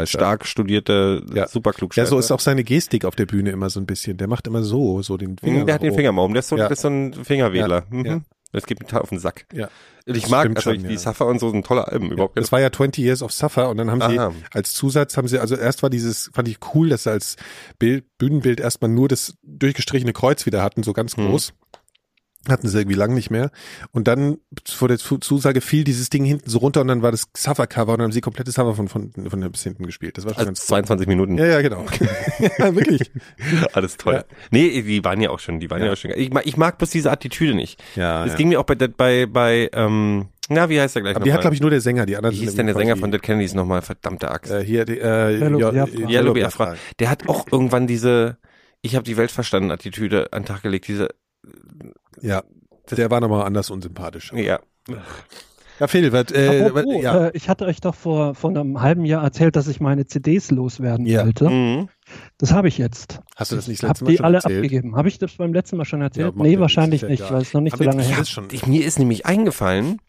Speaker 4: stark studierte,
Speaker 3: Ja.
Speaker 4: super
Speaker 3: Ja,
Speaker 4: Klugscheißer.
Speaker 3: so ist auch seine Gestik auf der Bühne immer so ein bisschen. Der macht immer so, so den Finger.
Speaker 4: Mhm, der hat den. Finger mal um. Der ist so,
Speaker 3: Ja.
Speaker 4: das ist so ein Fingerwähler.
Speaker 3: Ja,
Speaker 4: Mhm.
Speaker 3: Ja.
Speaker 4: Das geht mir total auf den Sack.
Speaker 3: Ja.
Speaker 4: Und ich mag, also
Speaker 3: schon,
Speaker 4: die
Speaker 3: ja.
Speaker 4: Suffer und so sind tolle Alben. Überhaupt
Speaker 3: Das war ja 20 Years of Suffer und dann haben sie
Speaker 4: Aha.
Speaker 3: als Zusatz haben sie, also erst war dieses, fand ich cool, dass sie als Bild, Bühnenbild erstmal nur das durchgestrichene Kreuz wieder hatten, so ganz
Speaker 4: Mhm.
Speaker 3: groß. Hatten sie irgendwie lang nicht mehr. Und dann vor der Zu- Zusage fiel dieses Ding hinten so runter und dann war das Suffer-Cover und dann haben sie komplette Suffer von, von, von bis hinten gespielt. Das war schon
Speaker 4: also
Speaker 3: ganz
Speaker 4: 22 Minuten.
Speaker 3: Ja, ja, genau. ja, wirklich.
Speaker 4: Alles toll.
Speaker 3: Ja.
Speaker 4: Nee, die waren ja auch schon, die waren ja,
Speaker 3: Ja.
Speaker 4: auch schon. Ich mag, ich mag bloß diese Attitüde nicht.
Speaker 3: Ja,
Speaker 4: Das
Speaker 3: ja.
Speaker 4: ging mir auch bei, bei, bei, ähm, na, wie heißt der gleich
Speaker 3: Aber die hat, glaube ich, nur der Sänger, die anderen
Speaker 4: Wie hieß denn der Sänger von Dead Kennedys nochmal? Verdammte Axt.
Speaker 3: Äh, hier, die, äh,
Speaker 5: Yellow
Speaker 3: Jo-
Speaker 5: Biafra.
Speaker 4: Yellow Biafra. Der hat auch irgendwann diese, ich habe die Welt verstanden Attitüde an den Tag gelegt, diese,
Speaker 3: Ja, der war nochmal anders unsympathisch.
Speaker 4: ja.
Speaker 3: Ja, Phil, was, äh,
Speaker 5: Apropos,
Speaker 3: was, ja.
Speaker 5: äh, ich hatte euch doch vor, vor einem halben Jahr erzählt, dass ich meine CDs loswerden
Speaker 3: Ja.
Speaker 5: wollte.
Speaker 4: Mhm.
Speaker 5: Das habe ich jetzt.
Speaker 3: Hast du das nicht
Speaker 5: Ich
Speaker 3: letztes
Speaker 5: habe
Speaker 3: Mal
Speaker 5: die
Speaker 3: schon
Speaker 5: alle
Speaker 3: erzählt?
Speaker 5: abgegeben. Habe ich das beim letzten Mal schon erzählt?
Speaker 3: Ja,
Speaker 5: nee, wahrscheinlich
Speaker 3: ja
Speaker 5: nicht, weil es noch nicht
Speaker 3: Haben
Speaker 5: so lange her ist.
Speaker 3: schon?
Speaker 4: Ich, mir ist nämlich eingefallen,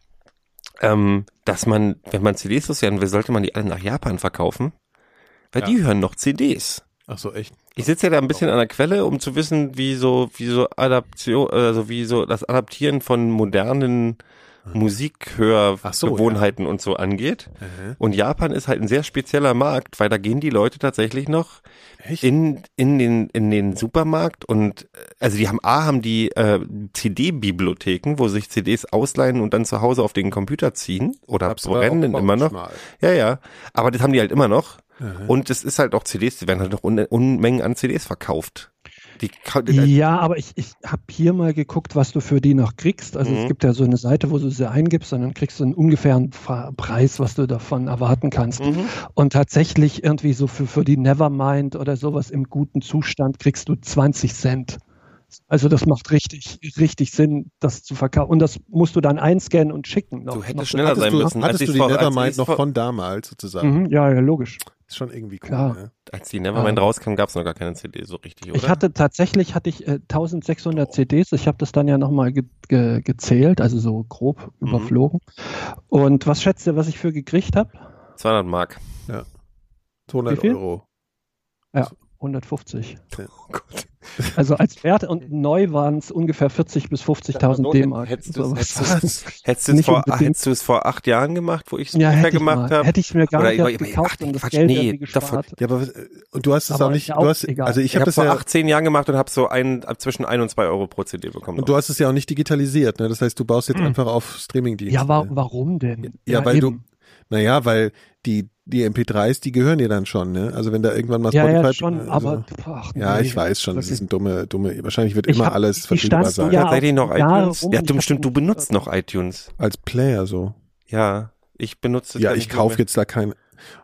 Speaker 4: ähm, dass man, wenn man CDs loswerden will, sollte man die alle nach Japan verkaufen. Weil
Speaker 3: Ja.
Speaker 4: die hören noch CDs.
Speaker 3: Ach so, echt?
Speaker 4: Ich sitze ja da ein bisschen an der Quelle, um zu wissen, wie so, wie so Adaption, also wie so das Adaptieren von modernen
Speaker 3: Ach so,
Speaker 4: Musikhörgewohnheiten und so angeht.
Speaker 3: Mhm.
Speaker 4: Und Japan ist halt ein sehr spezieller Markt, weil da gehen die Leute tatsächlich noch
Speaker 3: Echt?
Speaker 4: in, in den, in den Supermarkt und, äh, also die haben, A, haben die, äh, CD-Bibliotheken, wo sich CDs ausleihen und dann zu Hause auf den Computer ziehen oder brennen immer noch.
Speaker 3: mal.
Speaker 4: Ja, ja. Aber das haben die halt immer noch.
Speaker 3: Mhm.
Speaker 4: Und es ist halt auch CDs, die werden halt noch Un Unmengen an CDs verkauft. Die, ka-
Speaker 5: Ja, aber ich, ich habe hier mal geguckt, was du für die noch kriegst. Also
Speaker 4: Mhm.
Speaker 5: es gibt ja so eine Seite, wo du sie eingibst und dann kriegst du einen ungefähren Preis, was du davon erwarten kannst.
Speaker 4: Mhm.
Speaker 5: Und tatsächlich irgendwie so für, für die Nevermind oder sowas im guten Zustand kriegst du 20 Cent. Also das macht richtig, richtig Sinn, das zu verkaufen. Und das musst du dann einscannen und schicken. Noch,
Speaker 4: Du hättest
Speaker 5: noch
Speaker 4: schneller
Speaker 3: Hattest
Speaker 4: sein müssen.
Speaker 3: hattest
Speaker 4: als
Speaker 3: du die Nevermind noch von damals sozusagen?
Speaker 5: Mhm, ja, ja, logisch.
Speaker 3: Ist schon irgendwie cool.
Speaker 5: Klar.
Speaker 3: Ne?
Speaker 4: Als die Nevermind
Speaker 5: Ah.
Speaker 4: rauskam, gab es noch gar keine CD so richtig, oder?
Speaker 5: Ich hatte tatsächlich hatte ich äh, 1600 CDs. Ich habe das dann ja nochmal ge ge gezählt, also so grob
Speaker 4: Mhm.
Speaker 5: überflogen. Und was schätzt ihr, was ich für gekriegt habe?
Speaker 4: 200 Mark.
Speaker 3: 200
Speaker 5: Wie viel?
Speaker 3: Euro.
Speaker 5: 150.
Speaker 3: Ja.
Speaker 4: Oh Gott.
Speaker 5: Also als Wert und neu waren es ungefähr 40 bis 50.000 D-Mark.
Speaker 4: Hättest du es hättest du es
Speaker 5: Nicht
Speaker 4: vor, du es acht Jahren gemacht, wo ich es
Speaker 5: ja, ich,
Speaker 4: gemacht habe?
Speaker 5: hätte ich mir gar
Speaker 4: Oder
Speaker 5: nicht
Speaker 4: über-
Speaker 5: gekauft
Speaker 4: ach,
Speaker 5: und das
Speaker 4: Quatsch,
Speaker 5: Geld
Speaker 4: nee, davon-.
Speaker 3: Ja, aber äh, und du hast es
Speaker 5: Aber
Speaker 3: auch nicht,
Speaker 5: ja
Speaker 3: du
Speaker 5: auch
Speaker 3: hast,
Speaker 5: egal.
Speaker 3: also ich
Speaker 4: Ich
Speaker 3: habe das
Speaker 4: vor
Speaker 3: ja,
Speaker 4: 18 Jahren gemacht und habe so ein, zwischen ein und zwei Euro pro CD bekommen.
Speaker 3: und du hast es ja auch nicht digitalisiert, ne? Das heißt, du baust jetzt
Speaker 5: Hm.
Speaker 3: einfach auf Streamingdienste.
Speaker 5: ja, wa warum denn?
Speaker 3: Ja, weil du,
Speaker 5: eben.
Speaker 3: naja, weil die, die MP3s, die gehören dir dann schon, ne? Also wenn da irgendwann mal
Speaker 5: Ja,
Speaker 3: Spotify.
Speaker 5: ja, schon,
Speaker 3: also,
Speaker 5: aber ach,
Speaker 3: Ja,
Speaker 5: nee,
Speaker 3: ich weiß schon, das ist ein dumme, dumme, wahrscheinlich wird immer
Speaker 5: hab-
Speaker 3: alles verfügbar sein.
Speaker 5: ja
Speaker 4: tatsächlich noch
Speaker 5: Jahre
Speaker 4: iTunes?
Speaker 5: rum
Speaker 4: Ja, du, stimmt, du benutzt noch iTunes.
Speaker 3: Als Player so.
Speaker 4: Ja, ich benutze
Speaker 3: Ja, ich kaufe jetzt da kein,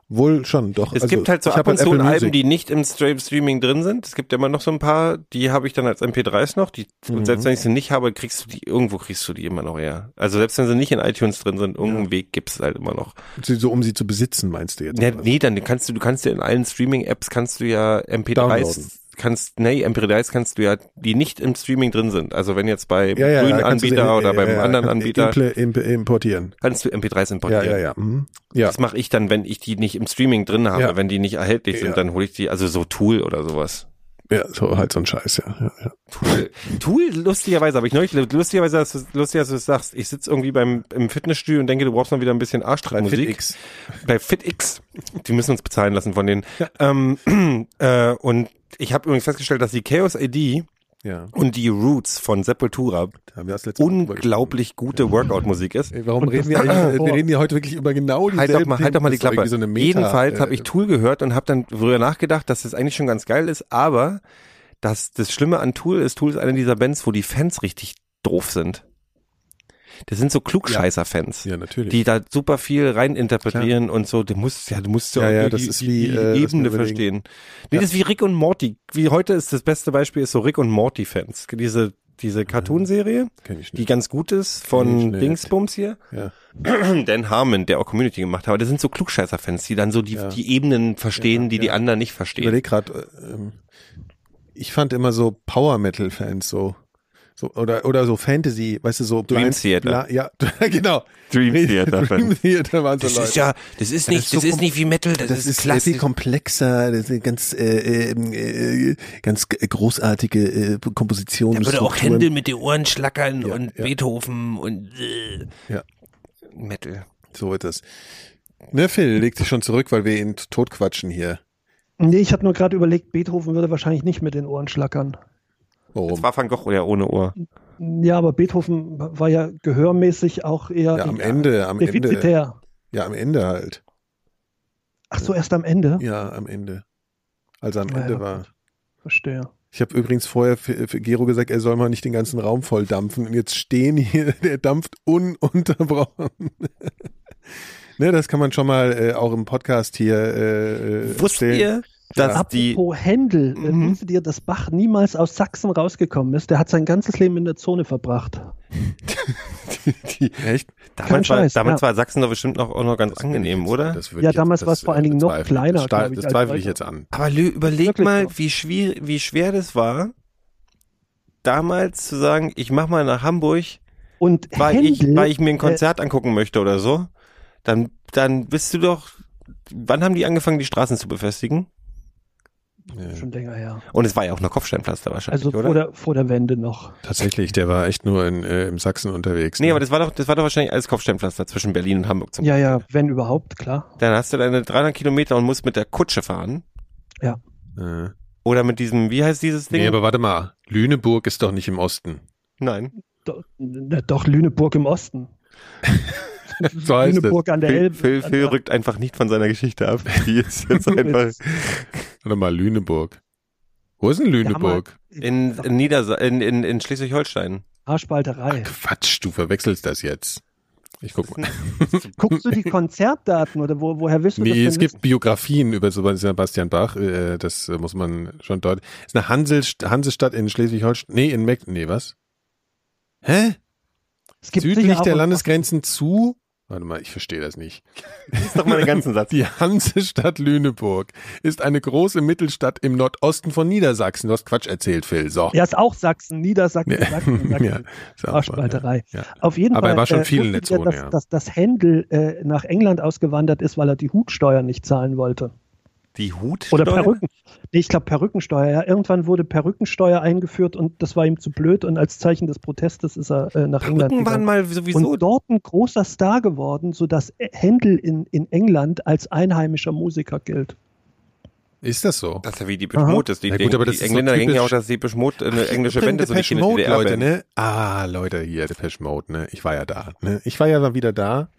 Speaker 3: wohl schon, doch.
Speaker 4: Es
Speaker 3: also,
Speaker 4: gibt halt so ab
Speaker 3: hab
Speaker 4: und zu
Speaker 3: Apple
Speaker 4: Alben, die nicht im Streaming drin sind. Es gibt ja immer noch so ein paar, die habe ich dann als MP3s noch. Die,
Speaker 3: Mhm.
Speaker 4: Und selbst wenn ich sie nicht habe, kriegst du die, irgendwo kriegst du die immer noch her. Also selbst wenn sie nicht in iTunes drin sind, irgendeinen Weg gibt es halt immer noch.
Speaker 3: So, um sie zu besitzen, meinst du jetzt?
Speaker 4: Ja, nee, dann kannst du, du kannst ja in allen Streaming-Apps kannst du ja MP3s,
Speaker 3: Downloaden.
Speaker 4: Kannst, nee, MP3s kannst du ja, die nicht im Streaming drin sind. Also wenn jetzt bei
Speaker 3: ja, ja,
Speaker 4: grünen
Speaker 3: ja,
Speaker 4: Anbieter oder
Speaker 3: ja,
Speaker 4: beim
Speaker 3: ja,
Speaker 4: anderen Anbieter,
Speaker 3: Imple, imp, importieren.
Speaker 4: kannst du MP3s
Speaker 3: Ja,
Speaker 4: importieren.
Speaker 3: ja, ja. Mhm. Ja,
Speaker 4: Das mache ich dann, wenn ich die nicht im Streaming drin habe.
Speaker 3: Ja.
Speaker 4: Wenn die nicht erhältlich sind,
Speaker 3: Ja.
Speaker 4: dann hole ich die, also so Tool oder sowas.
Speaker 3: Ja, so halt so ein Scheiß, ja. ja, ja.
Speaker 4: Tool, Tool lustigerweise, aber ich neulich, lustigerweise, dass du, lustiger, dass du es sagst, ich sitze irgendwie beim, im Fitnessstudio und denke, du brauchst mal wieder ein bisschen Arschtrittmusik.
Speaker 3: FitX.
Speaker 4: Bei FitX. Die müssen uns bezahlen lassen von denen. Ähm, äh, und ich habe übrigens festgestellt, dass die Chaos AD
Speaker 3: Ja,
Speaker 4: und die Roots von Sepultura
Speaker 3: da haben wir das letzte Mal drüber
Speaker 4: unglaublich gute Workout-Musik ist.
Speaker 3: Ey, warum
Speaker 5: Und
Speaker 3: reden wir eigentlich, wir reden ja heute wirklich über genau
Speaker 4: Halt
Speaker 3: dieselben
Speaker 4: doch mal, halt doch mal die Klappe.
Speaker 3: So
Speaker 4: Jedenfalls habe
Speaker 3: äh,
Speaker 4: ich Tool gehört und habe dann darüber nachgedacht, dass das eigentlich schon ganz geil ist, aber das, das Schlimme an Tool ist, Tool ist eine dieser Bands, wo die Fans richtig doof sind. Das sind so Klugscheißer-Fans.
Speaker 3: Ja, natürlich.
Speaker 4: Die da super viel reininterpretieren und so, du musst ja, du musst ja,
Speaker 3: Ja, ja,
Speaker 4: die,
Speaker 3: das
Speaker 4: die,
Speaker 3: ist
Speaker 4: die,
Speaker 3: wie,
Speaker 4: die
Speaker 3: äh, lass mich
Speaker 4: Ebene verstehen. Nee,
Speaker 3: Ja.
Speaker 4: das ist wie Rick und Morty. Wie heute ist das beste Beispiel ist so Rick und Morty Fans. Diese diese Cartoon-Serie,
Speaker 3: Kenn ich
Speaker 4: die ganz gut ist
Speaker 3: ich
Speaker 4: von. Dingsbums hier.
Speaker 3: Ja.
Speaker 4: Dan Harmon, der auch Community gemacht hat. Aber das sind so Klugscheißer-Fans, die dann so die,
Speaker 3: Ja.
Speaker 4: die Ebenen verstehen,
Speaker 3: Ja,
Speaker 4: die die
Speaker 3: ja.
Speaker 4: anderen nicht
Speaker 3: Ich
Speaker 4: verstehen.
Speaker 3: überlege gerade, ähm, ich fand immer so Power-Metal-Fans so. So, oder, oder so Fantasy, weißt du, so
Speaker 4: Dream
Speaker 3: Blind-
Speaker 4: Theater.
Speaker 3: Bla, ja, genau.
Speaker 4: Dream Theater
Speaker 3: Dream. Theater waren so
Speaker 4: Das
Speaker 3: Leute.
Speaker 4: ist ja, das ist nicht,
Speaker 3: ist
Speaker 4: das
Speaker 3: so
Speaker 4: ist
Speaker 3: kom-
Speaker 4: nicht wie Metal, das,
Speaker 3: das
Speaker 4: ist,
Speaker 3: ist sehr viel
Speaker 4: klassisch.
Speaker 3: komplexer, das ist ganz äh, äh, äh, ganz großartige äh, Kompositionen.
Speaker 4: Da würde auch. Händel mit den Ohren schlackern
Speaker 3: Ja,
Speaker 4: und
Speaker 3: ja.
Speaker 4: Beethoven und äh,
Speaker 3: Ja.
Speaker 4: Metal.
Speaker 3: So wird das. Ne, Phil, leg dich schon zurück, weil wir ihn totquatschen hier.
Speaker 5: Nee, ich habe nur gerade überlegt, Beethoven würde wahrscheinlich nicht mit den Ohren schlackern.
Speaker 3: Warum?
Speaker 4: Das war Van Gogh ja ohne Ohr.
Speaker 5: Ja, aber Beethoven war ja gehörmäßig auch eher
Speaker 3: Ja, am Ende, am Ende.
Speaker 5: defizitär.
Speaker 3: Ja, am Ende halt.
Speaker 5: Ach so, erst am Ende?
Speaker 3: Ja, am Ende. Also am
Speaker 5: Ja,
Speaker 3: Ende
Speaker 5: ja,
Speaker 3: war.
Speaker 5: gut. Verstehe.
Speaker 3: Ich habe übrigens vorher für, für Gero gesagt, er soll mal nicht den ganzen Raum voll dampfen. Und jetzt stehen hier, der dampft ununterbrochen. ne, das kann man schon mal äh, auch im Podcast hier äh,
Speaker 4: Wusst
Speaker 3: erzählen.
Speaker 4: ihr, dass die,
Speaker 5: Apropos Händel, äh,
Speaker 4: Mhm.
Speaker 5: wisst ihr, dass Bach niemals aus Sachsen rausgekommen ist? Der hat sein ganzes Leben in der Zone verbracht.
Speaker 4: die
Speaker 3: Echt?
Speaker 4: damals, war,
Speaker 5: Scheiß,
Speaker 4: damals
Speaker 5: ja.
Speaker 4: war Sachsen doch bestimmt noch, auch noch ganz angenehm, oder?
Speaker 3: Das würde
Speaker 5: Ja,
Speaker 3: ich jetzt-
Speaker 5: damals war es vor allen
Speaker 3: äh,
Speaker 5: Dingen noch kleiner,
Speaker 3: Das,
Speaker 5: ich,
Speaker 3: das zweifle ich jetzt an.
Speaker 4: Aber lü- überleg
Speaker 5: Wirklich
Speaker 4: mal, wie schwer, wie schwer das war, damals zu sagen, ich mach mal nach Hamburg,
Speaker 5: Und
Speaker 4: weil ich,
Speaker 5: Händel,
Speaker 4: weil ich mir ein Konzert angucken möchte oder so. Dann, dann bist du doch, wann haben die angefangen, die Straßen zu befestigen?
Speaker 5: Äh, schon länger her.
Speaker 4: Und es war ja auch noch Kopfsteinpflaster wahrscheinlich,
Speaker 5: Also
Speaker 4: oder?
Speaker 5: vor der, vor der Wende noch.
Speaker 3: Tatsächlich, der war echt nur in, äh, im Sachsen unterwegs.
Speaker 4: nee,
Speaker 3: ne?
Speaker 4: aber das war doch, das war doch wahrscheinlich alles Kopfsteinpflaster zwischen Berlin und Hamburg zum
Speaker 5: Ja, ja, wenn überhaupt, klar.
Speaker 4: Dann hast du deine 300 Kilometer und musst mit der Kutsche fahren.
Speaker 3: Äh.
Speaker 4: Oder mit diesem, wie heißt dieses Ding?
Speaker 3: Nee, aber warte mal. Lüneburg ist doch nicht im Osten.
Speaker 4: Nein.
Speaker 5: Doch, na, doch Lüneburg im Osten.
Speaker 3: So heißt
Speaker 5: Lüneburg an der
Speaker 4: Phil,
Speaker 5: Elbe.
Speaker 4: Phil, Phil rückt einfach nicht von seiner Geschichte ab. Die ist jetzt einfach
Speaker 3: Warte mal, Lüneburg. Wo ist denn Lüneburg?
Speaker 4: in, in, Niedersa in, in, in Schleswig-Holstein.
Speaker 5: Haarspalterei.
Speaker 3: Quatsch, du verwechselst das jetzt. Ich guck mal.
Speaker 5: Guckst du die Konzertdaten oder wo, woher willst du das
Speaker 3: Nee,
Speaker 5: denn
Speaker 3: es gibt
Speaker 5: wissen?
Speaker 3: Biografien über Sebastian Bach, äh, das äh, muss man schon deutlich. Ist eine Hansel, Hansestadt in Schleswig-Holstein. Nee, in Meck, nee, was? Hä?
Speaker 5: Es gibt
Speaker 3: Südlich der Landesgrenzen zu? Warte mal, ich verstehe das nicht.
Speaker 4: Lies doch mal den ganzen Satz.
Speaker 3: Die Hansestadt Lüneburg ist eine große Mittelstadt im Nordosten von Niedersachsen. Du hast Quatsch erzählt, Phil. So.
Speaker 5: Ja, ist auch Sachsen, Niedersachsen,
Speaker 3: Ja.
Speaker 5: Sachsen, Sachsen.
Speaker 3: Ja, ist auch
Speaker 5: Arschspalterei.
Speaker 3: Ja.
Speaker 5: Auf jeden
Speaker 3: Aber
Speaker 5: Fall.
Speaker 3: er war schon
Speaker 5: äh,
Speaker 3: viel in der Zone,
Speaker 5: dass,
Speaker 3: ja.
Speaker 5: dass, dass Händel äh, nach England ausgewandert ist, weil er die Hutsteuer nicht zahlen wollte.
Speaker 4: Die Hutsteuer?
Speaker 5: Oder Perücken. Nee, ich glaube Perückensteuer. Ja, irgendwann wurde Perückensteuer eingeführt und das war ihm zu blöd und als Zeichen des Protestes ist er äh, nach England
Speaker 4: Perücken waren
Speaker 5: gegangen.
Speaker 4: mal sowieso.
Speaker 5: Und dort ein großer Star geworden, sodass Händel in, in England als einheimischer Musiker gilt.
Speaker 3: Ist das so?
Speaker 4: das ist ja wie die. Mode ist. Die,
Speaker 3: Ja gut, aber das
Speaker 4: die
Speaker 3: ist so
Speaker 4: Engländer denken ja auch, dass die Mode eine englische Band ist
Speaker 3: Depeche Mode, Leute,
Speaker 4: DDR-Band.
Speaker 3: ne? Ah, Leute, hier, Depeche Mode, ne? Ich war ja da, ne? Ich war ja mal wieder da.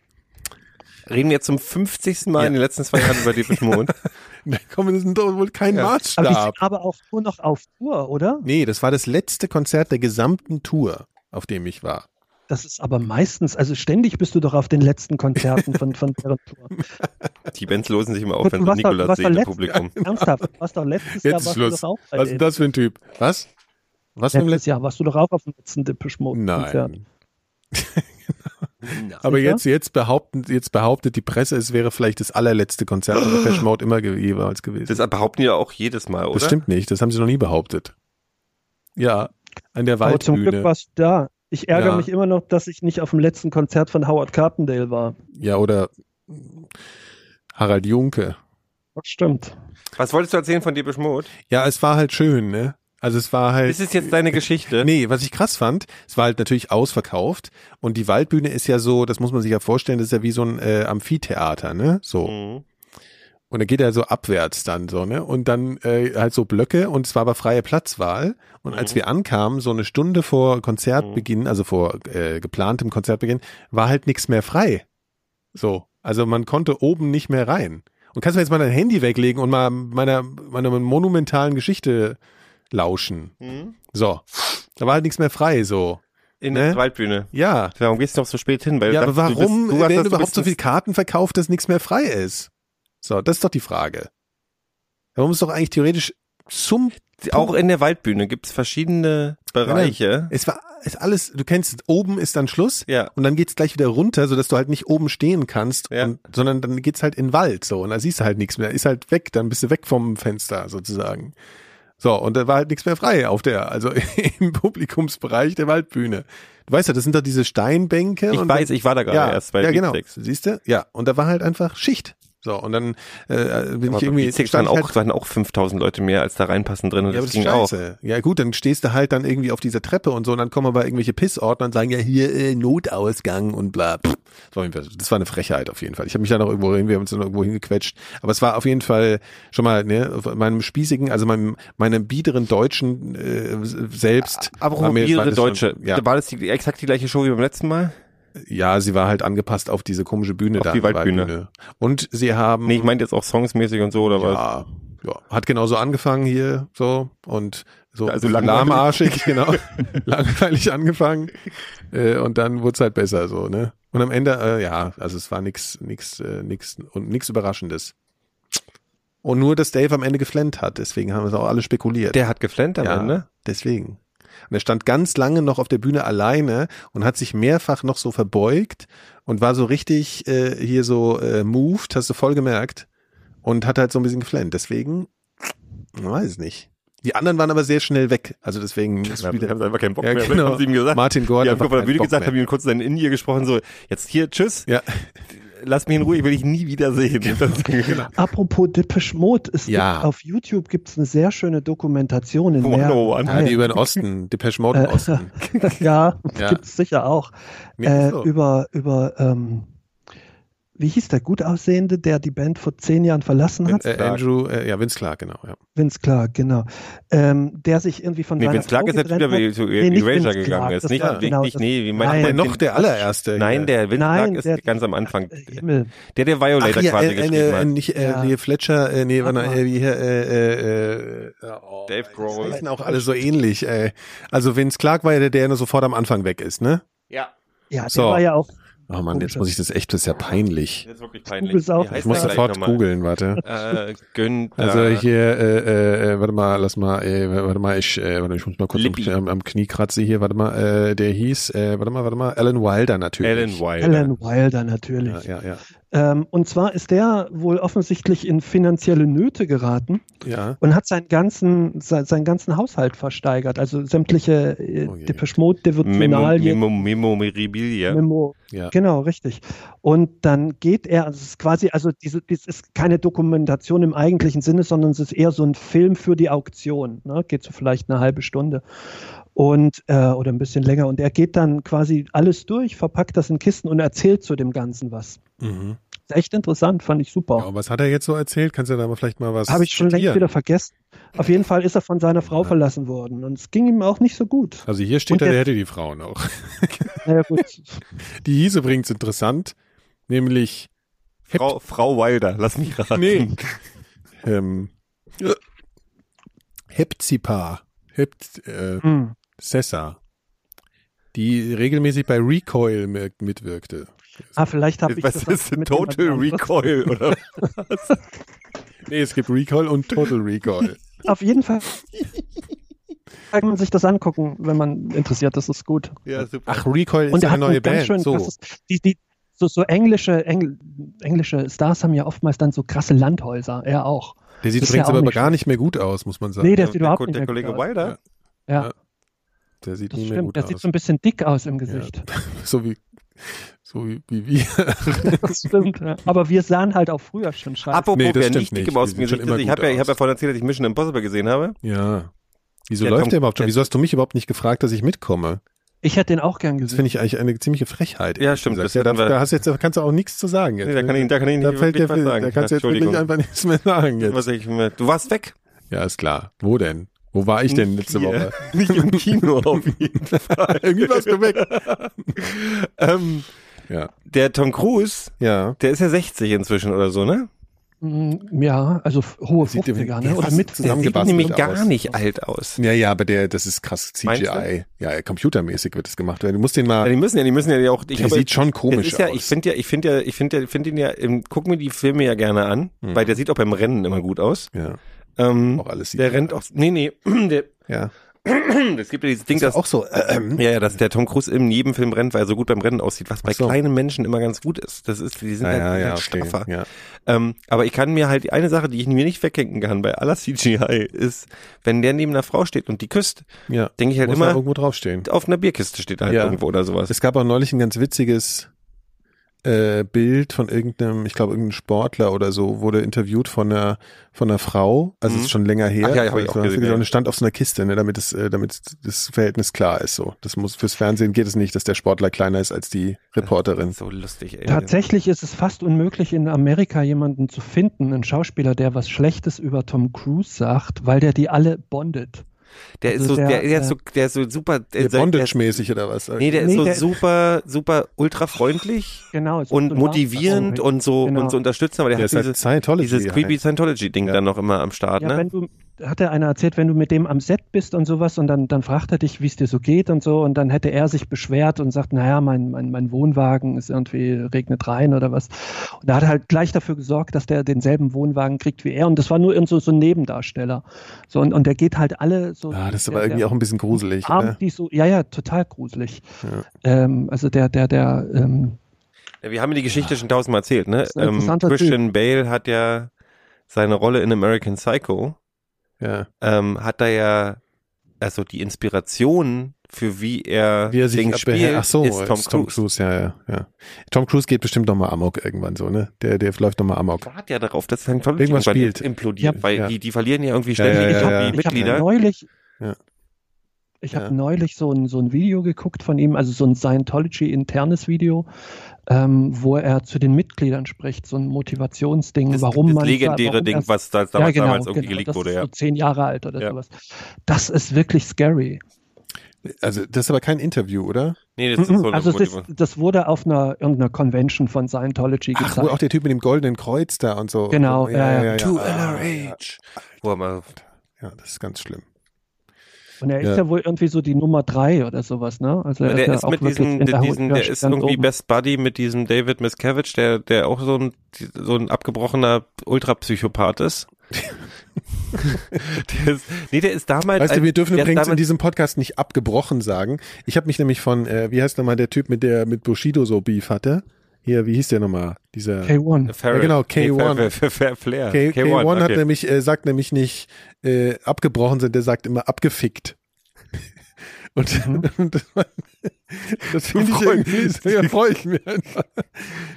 Speaker 4: Reden wir jetzt zum 50. Mal
Speaker 3: Ja.
Speaker 4: in den letzten zwei Jahren über Depeche Mode.
Speaker 3: Da kommen, das ist doch wohl kein
Speaker 4: Ja.
Speaker 5: Aber die
Speaker 3: Maßstab.
Speaker 5: sind aber auch nur noch auf Tour, oder?
Speaker 3: Nee, das war das letzte Konzert der gesamten Tour, auf dem ich war.
Speaker 5: Das ist aber meistens, also ständig bist du doch auf den letzten Konzerten von, von deren Tour.
Speaker 4: Die Bands losen sich immer auf, wenn sie Nikolaus
Speaker 5: warst doch
Speaker 4: sehen im Publikum.
Speaker 5: Ernsthaft, du warst doch letztes Jahr
Speaker 3: Jetzt ist
Speaker 5: warst
Speaker 3: Schluss.
Speaker 5: du doch auch bei
Speaker 3: Was ist denn das für ein Typ? Was? Was ein
Speaker 5: Letztes Jahr warst du doch auch auf dem letzten Depeche Mode Konzert.
Speaker 3: Nein. Aber
Speaker 5: Sicher?
Speaker 3: jetzt, jetzt, behaupten, jetzt behauptet die Presse, es wäre vielleicht das allerletzte Konzert von Depeche Mode immer ge jeweils gewesen.
Speaker 4: Das behaupten die ja auch jedes Mal, oder?
Speaker 3: Das stimmt nicht, das haben sie noch nie behauptet. Ja, an der
Speaker 5: Aber zum Glück
Speaker 3: Waldbühne.
Speaker 5: warst du da. Ich ärgere
Speaker 3: Ja.
Speaker 5: mich immer noch, dass ich nicht auf dem letzten Konzert von Howard Carpendale war.
Speaker 3: Ja, oder Harald Junke.
Speaker 5: Das stimmt.
Speaker 4: Was wolltest du erzählen von Depeche Mode?
Speaker 3: Ja, es war halt schön, ne? Also es war halt.
Speaker 4: Ist es jetzt deine Geschichte?
Speaker 3: Nee, was ich krass fand, es war halt natürlich ausverkauft und die Waldbühne ist ja so, das muss man sich ja vorstellen, das ist ja wie so ein äh, Amphitheater, ne? So.
Speaker 4: Mhm.
Speaker 3: Und da geht er so abwärts dann so, ne? Und dann äh, halt so Blöcke und es war aber freie Platzwahl. Und als
Speaker 4: Mhm.
Speaker 3: wir ankamen, so eine Stunde vor Konzertbeginn, also vor äh, geplantem Konzertbeginn, war halt nichts mehr frei. So. Also man konnte oben nicht mehr rein. Und kannst du jetzt mal dein Handy weglegen und mal meiner, meiner monumentalen Geschichte lauschen.
Speaker 4: Mhm.
Speaker 3: So. Da war halt nichts mehr frei, so.
Speaker 4: In
Speaker 3: Ne?
Speaker 4: der Waldbühne.
Speaker 3: Ja.
Speaker 4: Warum gehst du noch so spät hin? Weil
Speaker 3: Ja, aber
Speaker 4: dachtest, du bist-
Speaker 3: warum
Speaker 4: du
Speaker 3: werden überhaupt so viele Karten verkauft, dass nichts mehr frei ist? So, das ist doch die Frage. Warum ist doch eigentlich theoretisch zum
Speaker 4: Auch in der Waldbühne gibt's verschiedene Bereiche.
Speaker 3: Es war ist alles, du kennst, oben ist dann Schluss
Speaker 4: Ja.
Speaker 3: und dann geht's gleich wieder runter, sodass du halt nicht oben stehen kannst,
Speaker 4: Ja.
Speaker 3: und, sondern dann geht's halt in den Wald so und da siehst du halt nichts mehr, ist halt weg, dann bist du weg vom Fenster sozusagen. So, und da war halt nichts mehr frei auf der, also im Publikumsbereich der Waldbühne. Du weißt ja, das sind doch diese Steinbänke.
Speaker 4: Ich weiß, ich war da gerade
Speaker 3: ja,
Speaker 4: erst bei
Speaker 3: ja, genau. Siehst du? Ja, und da war halt einfach Schicht. So, und dann äh, bin
Speaker 4: Aber
Speaker 3: ich irgendwie.
Speaker 4: Beatsteaks
Speaker 3: stand
Speaker 4: waren auch,
Speaker 3: halt,
Speaker 4: waren auch 5000 Leute mehr, als da reinpassen drin und
Speaker 3: ja,
Speaker 4: das
Speaker 3: das
Speaker 4: ging auch.
Speaker 3: scheiße. Ja, gut, dann stehst du halt dann irgendwie auf dieser Treppe und so, und dann kommen aber irgendwelche Pissordner und sagen, ja, hier äh, Notausgang und bla. Pff. Das war, eine Frechheit auf jeden Fall. Ich habe mich da noch irgendwo hin, wir haben uns dann irgendwo hingequetscht. Aber es war auf jeden Fall schon mal, ne, auf meinem spießigen, also meinem, meinem biederen Deutschen äh, selbst.
Speaker 4: Aber
Speaker 3: war
Speaker 4: mobile
Speaker 3: das schon-
Speaker 4: Deutsche.
Speaker 3: ja.
Speaker 4: War das die, exakt die gleiche Show wie beim letzten Mal?
Speaker 3: Ja, sie war halt angepasst auf diese komische Bühne
Speaker 4: Auf
Speaker 3: da.
Speaker 4: die Waldbühne.
Speaker 3: Und sie haben.
Speaker 4: Nee, ich meinte jetzt auch songsmäßig und so, oder was?
Speaker 3: ja, ja, hat genauso angefangen hier so und so
Speaker 4: Also
Speaker 3: lahmarschig, genau, langweilig angefangen äh, und dann wurde es halt besser so, ne? Und am Ende, äh, ja, also es war nix, nix, äh, nix und nix Überraschendes. Und nur, dass Dave am Ende geflennt hat. Deswegen haben wir es auch alle spekuliert.
Speaker 4: Der hat geflennt am
Speaker 3: ja,
Speaker 4: Ende.
Speaker 3: deswegen. Und er stand ganz lange noch auf der Bühne alleine und hat sich mehrfach noch so verbeugt und war so richtig äh, hier so äh, moved, hast du voll gemerkt. Und hat halt so ein bisschen geflennt. Deswegen, man weiß es nicht. Die anderen waren aber sehr schnell weg. Also deswegen
Speaker 4: Ja, haben sie einfach keinen Bock
Speaker 3: Ja,
Speaker 4: mehr.
Speaker 3: genau.
Speaker 4: Haben sie ihm gesagt.
Speaker 3: Martin Gore
Speaker 4: Die haben auf der Bühne gesagt,
Speaker 3: mehr.
Speaker 4: haben ihm kurz dann in ihr gesprochen, so, jetzt hier, tschüss,
Speaker 3: ja,
Speaker 4: lass mich in Ruhe, ich will dich nie wiedersehen. Das, genau.
Speaker 5: Apropos Depeche Mode, es
Speaker 3: Ja.
Speaker 5: gibt, auf YouTube gibt es eine sehr schöne Dokumentation in
Speaker 4: One oh
Speaker 3: ja, die
Speaker 5: Teilen.
Speaker 3: über den Osten, Depeche Mode im
Speaker 5: Äh,
Speaker 3: Osten.
Speaker 5: ja,
Speaker 3: Ja.
Speaker 5: gibt es sicher auch. Äh,
Speaker 3: so.
Speaker 5: Über, über ähm, wie hieß der gut aussehende, der die Band vor zehn Jahren verlassen hat?
Speaker 3: äh, Andrew, äh, ja, Vince Clark, genau. Ja.
Speaker 5: Vince Clark, genau. Ähm, der sich irgendwie von
Speaker 4: Nee,
Speaker 5: seiner
Speaker 4: Vince Clark
Speaker 5: Frau
Speaker 4: ist jetzt wieder zu
Speaker 5: Nee,
Speaker 4: Erasure gegangen.
Speaker 5: Clark,
Speaker 4: Ist nicht,
Speaker 5: war- genau,
Speaker 4: nicht, nee, wie
Speaker 5: Nein,
Speaker 4: meint
Speaker 3: Der noch der allererste.
Speaker 4: Nein, der Vince
Speaker 5: Nein,
Speaker 4: Clark ist
Speaker 5: der-
Speaker 4: ganz am Anfang.
Speaker 5: Himmel.
Speaker 4: Der, der Violator
Speaker 3: Ach ja,
Speaker 4: quasi
Speaker 3: äh,
Speaker 4: geschrieben
Speaker 3: äh,
Speaker 4: hat.
Speaker 3: nicht, äh, Fletcher, äh, nee, Warte äh, wie hier, äh, äh, äh, oh,
Speaker 4: Dave Grohl.
Speaker 3: Die heißen auch alle so ähnlich, ey. Also Vince Clark war ja der, der nur sofort am Anfang weg ist, ne?
Speaker 4: Ja,
Speaker 5: Ja, der
Speaker 3: So.
Speaker 5: war ja auch
Speaker 3: Oh Mann, jetzt muss ich das echt, das ist ja peinlich.
Speaker 4: das ist wirklich peinlich.
Speaker 3: Ich muss sofort googeln, warte.
Speaker 4: Äh, Günther.
Speaker 3: Also hier, äh, äh, äh, warte mal, lass mal, äh, warte mal, ich, äh, warte, ich muss mal kurz
Speaker 4: Lippi.
Speaker 3: am, am Knie kratzen hier, warte mal, äh, der hieß, äh, warte mal, warte mal, Alan Wilder natürlich.
Speaker 4: Alan Wilder.
Speaker 5: Alan Wilder natürlich.
Speaker 3: Ja, ja, ja.
Speaker 5: Ähm, und zwar ist der wohl offensichtlich in finanzielle Nöte geraten
Speaker 3: Ja.
Speaker 5: und hat seinen ganzen, se- seinen ganzen Haushalt versteigert. Also sämtliche äh,
Speaker 3: Oh.
Speaker 5: Depeche Mode
Speaker 4: Memo,
Speaker 5: Devotionalien.
Speaker 4: Memo, Memo Meribilia.
Speaker 5: Memo.
Speaker 3: Ja.
Speaker 5: Genau, richtig. Und dann geht er, also es ist quasi, also diese, das ist keine Dokumentation im eigentlichen Sinne, sondern es ist eher so ein Film für die Auktion. Ne? Geht so vielleicht eine halbe Stunde und äh, oder ein bisschen länger. Und er geht dann quasi alles durch, verpackt das in Kisten und erzählt zu dem Ganzen was.
Speaker 3: Mhm.
Speaker 5: Ist echt interessant, fand ich super.
Speaker 3: ja. Was hat er jetzt so erzählt? Kannst du da mal vielleicht mal was
Speaker 5: Habe ich schon längst wieder vergessen. Auf jeden Fall ist er von seiner Frau
Speaker 3: Ja.
Speaker 5: verlassen worden und es ging ihm auch nicht so gut.
Speaker 3: Also hier steht,
Speaker 5: Und
Speaker 3: er, der hätte die Frau noch.
Speaker 5: Naja, gut.
Speaker 3: Die hieß übrigens interessant, nämlich
Speaker 4: Frau, Frau Wilder, lass mich raten.
Speaker 3: Nee. ähm, Hepzibah, Hept, äh,
Speaker 5: Hm.
Speaker 3: Sessa, die regelmäßig bei Recoil mit, mitwirkte.
Speaker 5: Ah, vielleicht habe ich
Speaker 4: Was
Speaker 5: das
Speaker 4: ist
Speaker 5: mit
Speaker 4: Total Recoil oder
Speaker 3: Nee, es gibt Recoil und Total Recoil.
Speaker 5: Auf jeden Fall kann man sich das angucken, wenn man interessiert ist, ist gut.
Speaker 4: Ja, super.
Speaker 3: Ach, Recoil ist ja eine neue Band.
Speaker 5: schön
Speaker 3: so.
Speaker 5: krasses, die, die, so, so englische, Engl, englische Stars haben ja oftmals dann so krasse Landhäuser, er auch.
Speaker 3: Der sieht übrigens
Speaker 5: ja
Speaker 3: aber
Speaker 5: nicht
Speaker 3: gar nicht mehr gut aus, muss man sagen.
Speaker 5: Nee, der
Speaker 4: der,
Speaker 5: sieht überhaupt
Speaker 4: der,
Speaker 5: nicht
Speaker 4: der
Speaker 5: mehr
Speaker 4: Kollege
Speaker 5: gut aus.
Speaker 4: Wilder?
Speaker 5: Ja,
Speaker 3: der sieht
Speaker 5: das
Speaker 3: nicht mehr
Speaker 5: stimmt.
Speaker 3: gut
Speaker 5: Der
Speaker 3: aus.
Speaker 5: sieht so ein bisschen dick aus im Gesicht.
Speaker 3: so wie, so wie, wie wir.
Speaker 5: Das stimmt. Ja. Aber wir sahen halt auch früher schon scheiße.
Speaker 4: Apropos,
Speaker 3: Nee, das
Speaker 4: wer
Speaker 3: stimmt
Speaker 4: nicht dick im Gesicht ist. Ich
Speaker 3: gut
Speaker 4: habe ja, ich hab ja vorhin erzählt, dass ich Mission Impossible gesehen habe.
Speaker 3: ja. Wieso
Speaker 4: Der
Speaker 3: läuft
Speaker 4: Tom-
Speaker 3: der überhaupt schon? Wieso hast du mich überhaupt nicht gefragt, dass ich mitkomme?
Speaker 5: Ich hätte den auch gern
Speaker 3: Das
Speaker 5: gesehen.
Speaker 3: finde ich eigentlich eine ziemliche Frechheit.
Speaker 4: Ja, stimmt, das
Speaker 3: Ja, da, da hast jetzt, da kannst du auch nichts zu sagen. Jetzt.
Speaker 4: Nee, da kann ich, da kann ich nicht
Speaker 3: da fällt dir,
Speaker 4: was sagen.
Speaker 3: da kannst du jetzt wirklich einfach nichts mehr sagen jetzt.
Speaker 4: Was ich, mir- du warst weg.
Speaker 3: Ja, ist klar. Wo denn? Wo war ich denn letzte
Speaker 4: Hier.
Speaker 3: Woche?
Speaker 4: Nicht im Kino auf jeden Fall.
Speaker 3: Irgendwie warst du weg.
Speaker 4: ähm,
Speaker 3: Ja.
Speaker 4: der Tom Cruise,
Speaker 3: Ja.
Speaker 4: der ist ja 60 inzwischen oder so, ne?
Speaker 5: Mm, Ja, also hohe
Speaker 3: Sieht
Speaker 5: 50er,
Speaker 3: der-
Speaker 5: ne? Oder mit
Speaker 4: Der sieht nämlich gar
Speaker 3: aus.
Speaker 4: nicht alt aus.
Speaker 3: Ja, ja, aber der, das ist krass CGI. Ja, computermäßig wird das gemacht werden. Du musst den
Speaker 4: Ja,
Speaker 3: mal,
Speaker 4: die müssen ja, die müssen ja auch. Ich
Speaker 3: der
Speaker 4: habe-
Speaker 3: sieht schon komisch
Speaker 4: ist ja,
Speaker 3: aus.
Speaker 4: ich finde ja, ich finde ja, ich finde ja, finde ihn ja, guck mir die Filme ja gerne an,
Speaker 3: Mhm.
Speaker 4: weil der sieht auch beim Rennen immer gut aus.
Speaker 3: ja,
Speaker 4: Ähm,
Speaker 3: auch alles
Speaker 4: der rennt auch, nee, nee, der,
Speaker 3: Ja.
Speaker 4: es gibt ja dieses Ding, dass,
Speaker 3: auch so. Äh, ähm,
Speaker 4: ja, ja, dass der Tom Cruise in jedem Film rennt, weil er so gut beim Rennen aussieht, was bei
Speaker 3: so.
Speaker 4: kleinen Menschen immer ganz gut ist. Das ist, die sind
Speaker 3: ja,
Speaker 4: halt,
Speaker 3: ja,
Speaker 4: halt
Speaker 3: ja, okay.
Speaker 4: straffer.
Speaker 3: Ja.
Speaker 4: Ähm, aber ich kann mir halt die eine Sache, die ich mir nicht wegdenken kann bei aller CGI, ist, wenn der neben einer Frau steht und die küsst,
Speaker 3: ja.
Speaker 4: denke ich halt
Speaker 3: Muss
Speaker 4: immer,
Speaker 3: irgendwo draufstehen.
Speaker 4: auf einer Bierkiste steht halt irgendwo oder sowas.
Speaker 3: Es gab auch neulich ein ganz witziges äh, Bild von irgendeinem, ich glaube, irgendeinem Sportler oder so, wurde interviewt von einer, von einer Frau. Also
Speaker 4: Mhm.
Speaker 3: es ist schon länger her.
Speaker 4: Ach ja, hab ich auch
Speaker 3: war-
Speaker 4: gesehen, ja.
Speaker 3: Und es stand auf so einer Kiste, ne, damit es, äh, damit das Verhältnis klar ist. So, das muss fürs Fernsehen geht es nicht, dass der Sportler kleiner ist als die Reporterin.
Speaker 4: so lustig, ey.
Speaker 5: Tatsächlich ist es fast unmöglich, in Amerika jemanden zu finden, einen Schauspieler, der was Schlechtes über Tom Cruise sagt, weil der die alle bondet.
Speaker 4: Der ist
Speaker 5: Also
Speaker 4: so, der,
Speaker 5: der-
Speaker 4: der, ist so, der ist so super, der,
Speaker 3: Bondage-mäßig oder was?
Speaker 4: nee, der ist
Speaker 5: Nee,
Speaker 4: so
Speaker 5: der-
Speaker 4: super, super ultra freundlich
Speaker 5: Genau.
Speaker 4: und motivierend und so,
Speaker 5: Genau.
Speaker 4: und so unterstützend, aber der,
Speaker 3: Der
Speaker 4: hat
Speaker 3: ist halt
Speaker 4: dieses, dieses creepy. Scientology-Ding
Speaker 3: Ja.
Speaker 4: dann noch immer am Start,
Speaker 5: Ja,
Speaker 4: ne?
Speaker 5: wenn du, hat er einer erzählt, wenn du mit dem am Set bist und sowas und dann, dann fragt er dich, wie es dir so geht und so und dann hätte er sich beschwert und sagt, naja, mein, mein, mein Wohnwagen ist irgendwie, regnet rein oder was. Und da hat er halt gleich dafür gesorgt, dass der denselben Wohnwagen kriegt wie er und das war nur irgend so, so ein Nebendarsteller. So und, und der geht halt alle so.
Speaker 3: Ah, das ist
Speaker 5: der-
Speaker 3: aber irgendwie auch ein bisschen gruselig.
Speaker 5: Arm,
Speaker 3: Ne?
Speaker 5: die so, ja, ja, total gruselig.
Speaker 3: Ja.
Speaker 5: Ähm, also der, der, der, ähm,
Speaker 4: Ja, wir haben ja die Geschichte schon tausendmal erzählt, ne? Ähm, Christian Bale hat ja seine Rolle in American Psycho,
Speaker 3: Ja.
Speaker 4: ähm, hat da ja, also die Inspiration für wie er,
Speaker 3: Wie er sich
Speaker 4: spielt,
Speaker 3: Ach so,
Speaker 4: ist Tom
Speaker 3: ist Tom
Speaker 4: Cruise.
Speaker 3: Cruise, ja, ja, ja. Tom Cruise geht bestimmt nochmal Amok irgendwann so, ne? Der, der läuft nochmal Amok.
Speaker 4: wart ja darauf, dass Scientology
Speaker 3: Irgendwas
Speaker 4: irgendwann
Speaker 3: spielt.
Speaker 4: implodiert,
Speaker 5: Ja.
Speaker 4: weil
Speaker 3: Ja.
Speaker 4: die, die verlieren ja irgendwie ständig
Speaker 3: ja,
Speaker 5: ich
Speaker 3: ja,
Speaker 5: habe
Speaker 3: ja.
Speaker 5: hab
Speaker 4: Mitglieder.
Speaker 5: neulich,
Speaker 3: Ja.
Speaker 5: ich habe
Speaker 3: Ja.
Speaker 5: neulich so ein, so ein Video geguckt von ihm, also so ein Scientology-internes Video, ähm, wo er zu den Mitgliedern spricht, so ein Motivationsding,
Speaker 4: das,
Speaker 5: warum
Speaker 4: das
Speaker 5: man
Speaker 4: legendäre
Speaker 5: warum
Speaker 4: Ding,
Speaker 5: erst-
Speaker 4: was da,
Speaker 5: ja,
Speaker 4: damals,
Speaker 5: genau,
Speaker 4: damals irgendwie
Speaker 5: genau,
Speaker 4: geleakt
Speaker 5: das
Speaker 4: wurde,
Speaker 5: ist
Speaker 4: ja.
Speaker 5: so zehn Jahre alt oder
Speaker 4: Ja.
Speaker 5: sowas. Das ist wirklich scary.
Speaker 3: Also, das ist aber kein Interview, oder?
Speaker 4: Nee, das ist so eine
Speaker 5: Also es ist,
Speaker 4: Motivation.
Speaker 5: das wurde auf einer irgendeiner Convention von Scientology
Speaker 3: Ach,
Speaker 5: gezeigt.
Speaker 3: wo auch der Typ mit dem goldenen Kreuz da und so.
Speaker 5: Genau, ja, ja.
Speaker 4: To
Speaker 3: Ah,
Speaker 4: NRH. Wo er mal,
Speaker 3: Ja, das ist ganz schlimm.
Speaker 5: Und er ist
Speaker 3: Ja.
Speaker 5: ja wohl irgendwie so die Nummer drei oder sowas, ne? Also er
Speaker 4: der
Speaker 5: ja
Speaker 4: ist
Speaker 5: auch
Speaker 4: mit
Speaker 5: wirklich
Speaker 4: diesem, der, diesen, der ist irgendwie
Speaker 5: oben.
Speaker 4: Best Buddy mit diesem David Miscavige, der, der auch so ein, so ein abgebrochener Ultrapsychopath ist. der ist, nee, der ist damals.
Speaker 3: Weißt du,
Speaker 4: als-
Speaker 3: wir dürfen
Speaker 4: ist
Speaker 3: übrigens in diesem Podcast nicht abgebrochen sagen. Ich habe mich nämlich von, äh, wie heißt nochmal der Typ, mit der mit Bushido so Beef hatte? Hier, wie hieß der nochmal? Dieser
Speaker 5: K1.
Speaker 4: Farrell.
Speaker 3: Ja, genau,
Speaker 4: Nee,
Speaker 3: K1.
Speaker 4: Fair, Fair, Fair Flair.
Speaker 3: K, K1, hat
Speaker 4: okay.
Speaker 3: nämlich, äh, sagt nämlich nicht äh, abgebrochen sind, der sagt immer abgefickt. Und, und das, finde ich irgendwie,
Speaker 4: mich.
Speaker 3: ja, freue ich mich einfach.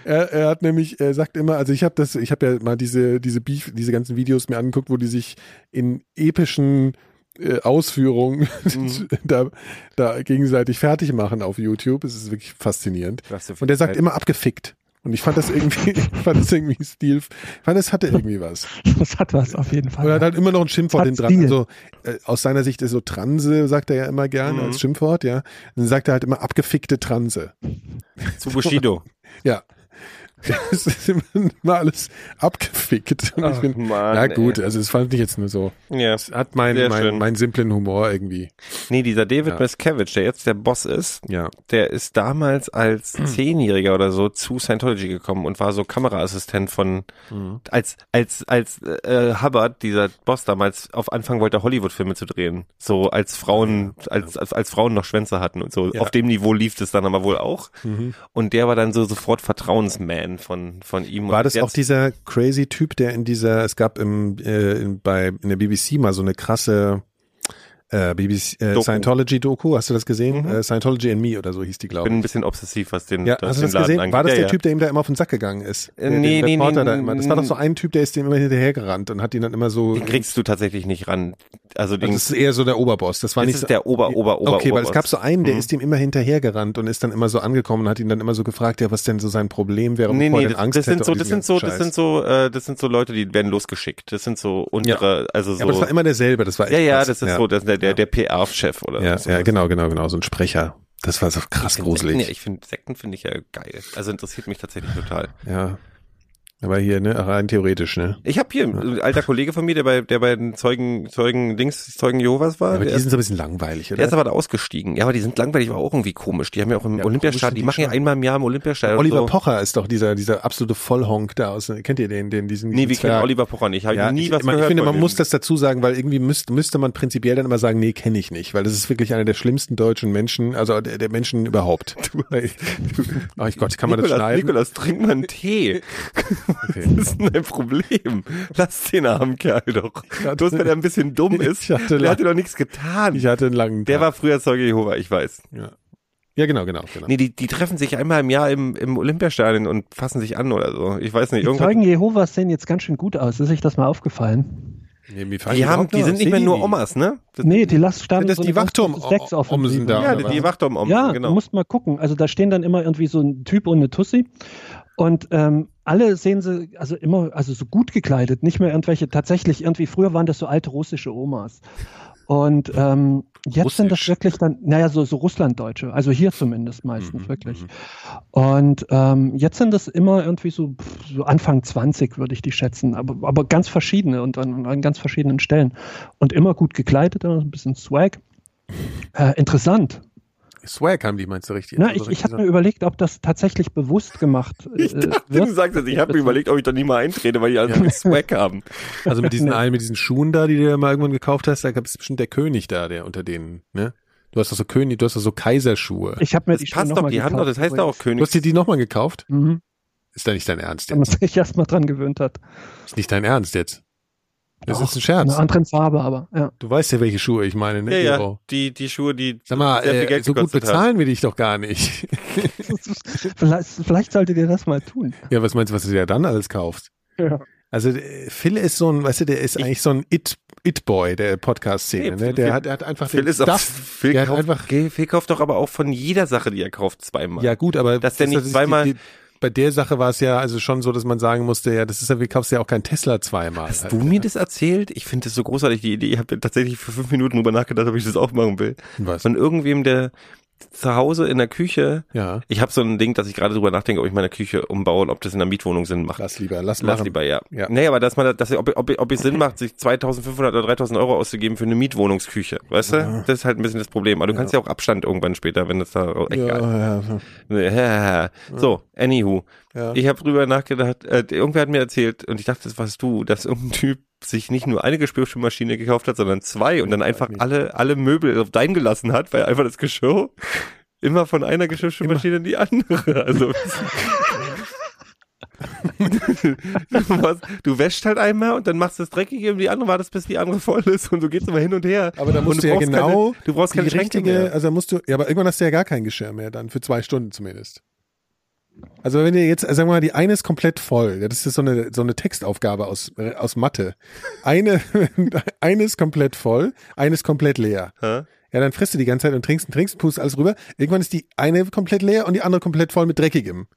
Speaker 3: Er, er hat nämlich, er sagt immer, also ich habe das, ich habe ja mal diese, diese Beef, diese ganzen Videos mir angeguckt, wo die sich in epischen äh, Ausführungen
Speaker 4: Mhm.
Speaker 3: da, da gegenseitig fertig machen auf YouTube. Es ist wirklich faszinierend. Und er sagt
Speaker 4: Zeit-
Speaker 3: immer abgefickt. Und ich fand das irgendwie, ich fand das irgendwie Stil, ich fand das hatte irgendwie was.
Speaker 5: Das hat was auf jeden Fall.
Speaker 3: Und er hat halt immer noch ein Schimpfwort hinten dran. Also, äh, aus seiner Sicht ist so Transe, sagt er ja immer gern
Speaker 4: Mhm.
Speaker 3: als Schimpfwort, ja. Dann sagt er halt immer abgefickte Transe.
Speaker 4: Zu Bushido.
Speaker 3: Ja. Es ist immer, alles abgefickt. Und ich
Speaker 4: Ach,
Speaker 3: bin,
Speaker 4: Mann,
Speaker 3: na gut,
Speaker 4: ey.
Speaker 3: also das fand ich jetzt nur so.
Speaker 4: Ja.
Speaker 3: Es hat mein,
Speaker 4: Sehr
Speaker 3: mein, meinen simplen Humor irgendwie.
Speaker 4: Nee, dieser David
Speaker 3: Ja.
Speaker 4: Miscavige, der jetzt der Boss ist,
Speaker 3: Ja.
Speaker 4: der ist damals als Zehnjähriger oder so zu Scientology gekommen und war so Kameraassistent von als als als äh, Hubbard, dieser Boss damals auf Anfang wollte Hollywood-Filme zu drehen, so als Frauen als als, als Frauen noch Schwänze hatten und so.
Speaker 3: Ja.
Speaker 4: Auf dem Niveau lief es dann aber wohl auch.
Speaker 3: Mhm.
Speaker 4: Und der war dann so sofort Vertrauensman von von ihm.
Speaker 3: War das auch dieser crazy Typ, der in dieser, es gab im, äh, bei, in der BBC mal so eine krasse äh, BBC, äh,
Speaker 4: Doku.
Speaker 3: Scientology-Doku, hast du das gesehen?
Speaker 4: Mhm.
Speaker 3: Äh, Scientology and Me oder so hieß die, glaube
Speaker 4: bin ein
Speaker 3: ich.
Speaker 4: bisschen obsessiv, was den,
Speaker 3: Ja, hast du das
Speaker 4: Laden
Speaker 3: gesehen?
Speaker 4: angeht.
Speaker 3: War das
Speaker 4: ja,
Speaker 3: der
Speaker 4: ja.
Speaker 3: Typ, der ihm da immer auf den Sack gegangen ist?
Speaker 4: Äh,
Speaker 3: Der-
Speaker 4: nee, nee,
Speaker 3: Reporter
Speaker 4: nee,
Speaker 3: da immer. Das war doch so ein Typ, der ist dem immer hinterhergerannt und hat ihn dann immer so.
Speaker 4: Den kriegst du tatsächlich nicht ran. Also den,
Speaker 3: das ist eher so der Oberboss. Das war
Speaker 4: das
Speaker 3: nicht
Speaker 4: ist
Speaker 3: so,
Speaker 4: der Ober, Ober, Ober,
Speaker 3: Okay, weil es
Speaker 4: Oberboss.
Speaker 3: gab so einen, der
Speaker 4: Mhm.
Speaker 3: ist ihm immer hinterhergerannt und ist dann immer so angekommen und hat ihn dann immer so gefragt, ja, was denn so sein Problem wäre,
Speaker 4: Nee, nee, das,
Speaker 3: Angst
Speaker 4: das sind so, das sind so, das sind so, äh, das sind so Leute, die werden losgeschickt. Das sind so untere, also so.
Speaker 3: Aber das war immer derselbe. Das war echt
Speaker 4: ja, ja, das ist so, das der, der, PR-Chef oder
Speaker 3: Ja,
Speaker 4: so.
Speaker 3: ja, genau, genau, genau. So ein Sprecher. Das war so krass gruselig.
Speaker 4: Sekten, ja, ich finde Sekten finde ich ja geil. Also interessiert mich tatsächlich total.
Speaker 3: Ja. Aber hier, ne, rein theoretisch, ne?
Speaker 4: Ich habe hier ein alter Kollege von mir, der bei der bei den Zeugen Zeugen Dings Zeugen Jehovas war.
Speaker 3: Aber
Speaker 4: der
Speaker 3: die sind so ein bisschen langweilig,
Speaker 4: der ist
Speaker 3: oder?
Speaker 4: aber da ausgestiegen. Ja, aber die sind langweilig, aber auch irgendwie komisch. Die haben ja auch im
Speaker 3: Ja,
Speaker 4: Olympiastadion, die machen ja einmal im Jahr im Olympiastadion.
Speaker 3: Oliver
Speaker 4: so.
Speaker 3: Pocher ist doch dieser, dieser absolute Vollhonk da aus, kennt ihr den, den, diesen,
Speaker 4: Nee, wir kennen? Oliver Pocher nicht. Habe
Speaker 3: Ja,
Speaker 4: nie
Speaker 3: ich,
Speaker 4: was
Speaker 3: man,
Speaker 4: gehört.
Speaker 3: ich finde, man
Speaker 4: dem.
Speaker 3: muss das dazu sagen, weil irgendwie müsste, müsste man prinzipiell dann immer sagen, nee, kenne ich nicht, weil das ist wirklich einer der schlimmsten deutschen Menschen, also der, der Menschen überhaupt. Ach ich Gott, kann man das
Speaker 4: Nikolas,
Speaker 3: schneiden?
Speaker 4: Nikolas, trink mal einen Tee.
Speaker 3: Okay.
Speaker 4: Was ist denn dein Problem? Lass den armen Kerl doch. Bloß weil er ein bisschen dumm ist.
Speaker 3: Ich hatte
Speaker 4: der
Speaker 3: lang-
Speaker 4: hat dir doch nichts getan.
Speaker 3: Ich hatte einen langen
Speaker 4: Der
Speaker 3: Tag.
Speaker 4: war früher Zeuge Jehova, ich weiß.
Speaker 3: ja. ja, genau, genau, genau.
Speaker 4: Nee, die, die treffen sich einmal im Jahr im, im Olympiastadion und fassen sich an oder so. Ich weiß nicht,
Speaker 5: Die. Zeugen Jehovas sehen jetzt ganz schön gut aus. Ist euch das mal aufgefallen?
Speaker 3: Nee,
Speaker 4: Die haben, die sind nicht mehr nur? Omas, ne? Das,
Speaker 5: Nee, die lassen starten
Speaker 3: Sind das
Speaker 5: so
Speaker 3: die
Speaker 5: eine ganz
Speaker 3: Wachturm-
Speaker 5: gute Sexoffensive.
Speaker 3: Omsen da,
Speaker 4: ja, die, die Wachturm um,
Speaker 5: Ja,
Speaker 4: genau.
Speaker 5: du musst mal gucken. Also da stehen dann immer irgendwie so ein Typ und eine Tussi. Und ähm, alle sehen sie, also immer, also so gut gekleidet, nicht mehr irgendwelche, tatsächlich irgendwie, früher waren das so alte russische Omas. Und ähm, jetzt sind das
Speaker 3: Russisch.
Speaker 5: wirklich dann, naja, so, so Russlanddeutsche, also hier zumindest meistens
Speaker 3: Mhm,
Speaker 5: wirklich.
Speaker 3: mhm.
Speaker 5: Und ähm, jetzt sind es immer irgendwie so, so Anfang 20, würde ich die schätzen, aber, aber ganz verschiedene und an, an ganz verschiedenen Stellen. Und immer gut gekleidet, immer so ein bisschen Swag. Äh, interessant.
Speaker 3: Swag haben die, meinst du richtig?
Speaker 5: Na,
Speaker 3: Also
Speaker 5: ich, ich habe mir überlegt, ob das tatsächlich bewusst gemacht äh,
Speaker 4: Ich dachte,
Speaker 5: wird.
Speaker 4: du sagst das. Ich habe mir überlegt, ob ich da nie mal eintrete, weil die alle Swag haben.
Speaker 3: Also mit diesen allen, mit diesen Schuhen da, die du ja mal irgendwann gekauft hast, da gab es bestimmt der König da, der unter denen, ne? Du hast doch so König, du hast doch so Kaiserschuhe.
Speaker 5: Ich habe mir
Speaker 4: Das
Speaker 5: die Schuhe
Speaker 4: passt
Speaker 5: noch
Speaker 4: doch,
Speaker 5: mal
Speaker 4: die haben doch,
Speaker 5: gekauft
Speaker 4: das heißt doch auch
Speaker 5: übrigens.
Speaker 3: Du
Speaker 4: König.
Speaker 3: hast dir die nochmal gekauft?
Speaker 5: Mhm,
Speaker 3: Ist da nicht dein Ernst
Speaker 5: da man
Speaker 3: jetzt?
Speaker 5: sich erstmal dran gewöhnt hat.
Speaker 3: Ist nicht dein Ernst jetzt? Das
Speaker 5: Doch,
Speaker 3: ist ein
Speaker 5: In
Speaker 3: Scherz.
Speaker 5: einer anderen Farbe, aber ja.
Speaker 3: Du weißt ja, welche Schuhe ich meine, ne?
Speaker 4: Ja, ja, die, die Schuhe, die
Speaker 3: Sag mal,
Speaker 4: sehr viel
Speaker 3: äh,
Speaker 4: Geld
Speaker 3: so gut bezahlen wir dich doch gar nicht.
Speaker 5: vielleicht, vielleicht solltet ihr das mal tun.
Speaker 3: ja, was meinst du, was du dir dann alles kaufst?
Speaker 5: Ja.
Speaker 3: Also äh, Phil ist so ein, weißt du, der ist
Speaker 4: Ich-
Speaker 3: eigentlich so ein It, It-Boy der Podcast-Szene,
Speaker 4: Nee,
Speaker 3: ne? Der
Speaker 4: Phil-
Speaker 3: hat, der hat einfach
Speaker 4: Phil
Speaker 3: den
Speaker 4: ist auch,
Speaker 3: Stuff.
Speaker 4: Phil,
Speaker 3: der hat
Speaker 4: kauft,
Speaker 3: einfach-
Speaker 4: Phil kauft doch aber auch von jeder Sache, die er kauft, zweimal.
Speaker 3: Ja gut, aber
Speaker 4: Dass der nicht zweimal-
Speaker 3: Die, die, bei der Sache war es ja also schon so, dass man sagen musste, ja, das ist ja, wie kaufst du ja auch keinen Tesla zweimal.
Speaker 4: Hast
Speaker 3: halt,
Speaker 4: du mir das erzählt? Ich finde das so großartig, die Idee. Ich habe tatsächlich für fünf Minuten drüber nachgedacht, ob ich das auch machen will.
Speaker 3: Was?
Speaker 4: Von irgendwem, der zu Hause in der Küche,
Speaker 3: Ja,
Speaker 4: ich habe so ein Ding, dass ich gerade drüber nachdenke, ob ich meine Küche umbaue und ob das in der Mietwohnung Sinn macht.
Speaker 3: lass lieber, lass,
Speaker 4: Lass
Speaker 3: machen.
Speaker 4: lieber, ja.
Speaker 3: Ja.
Speaker 4: Nee, aber dass man, dass, ob, ob, ob es Sinn macht, sich 2500 oder 3000 Euro auszugeben für eine Mietwohnungsküche. Weißt du? Das ist halt ein bisschen das Problem. Aber du kannst ja auch Abstand irgendwann später, wenn das da, oh, egal.
Speaker 3: Ja, ja,
Speaker 4: So, anywho.
Speaker 3: Ja.
Speaker 4: Ich habe drüber nachgedacht, äh, irgendwer hat mir erzählt, und ich dachte, das warst du, dass irgendein Typ sich nicht nur eine Geschirrspülmaschine gekauft hat, sondern zwei und dann einfach alle, alle Möbel auf dein gelassen hat, weil einfach das Geschirr immer von einer Geschirrspülmaschine in die andere. Also du, du wäschst halt einmal und dann machst du das dreckige und die andere wartest, bis die andere voll ist und so geht's immer hin und her.
Speaker 3: Aber da
Speaker 4: Und
Speaker 3: musst du ja genau
Speaker 4: keine, du brauchst keine
Speaker 3: richtige,
Speaker 4: mehr.
Speaker 3: also musst du, ja, aber irgendwann hast du ja gar kein Geschirr mehr dann, für zwei Stunden zumindest. Also wenn ihr jetzt, sagen wir mal, die eine ist komplett voll, das ist so eine, so eine Textaufgabe aus, äh, aus Mathe. Eine, eine ist komplett voll, eine ist komplett leer.
Speaker 4: Hä?
Speaker 3: Ja, dann frisst du die ganze Zeit und trinkst und trinkst, pust alles rüber. Irgendwann ist die eine komplett leer und die andere komplett voll mit Dreckigem.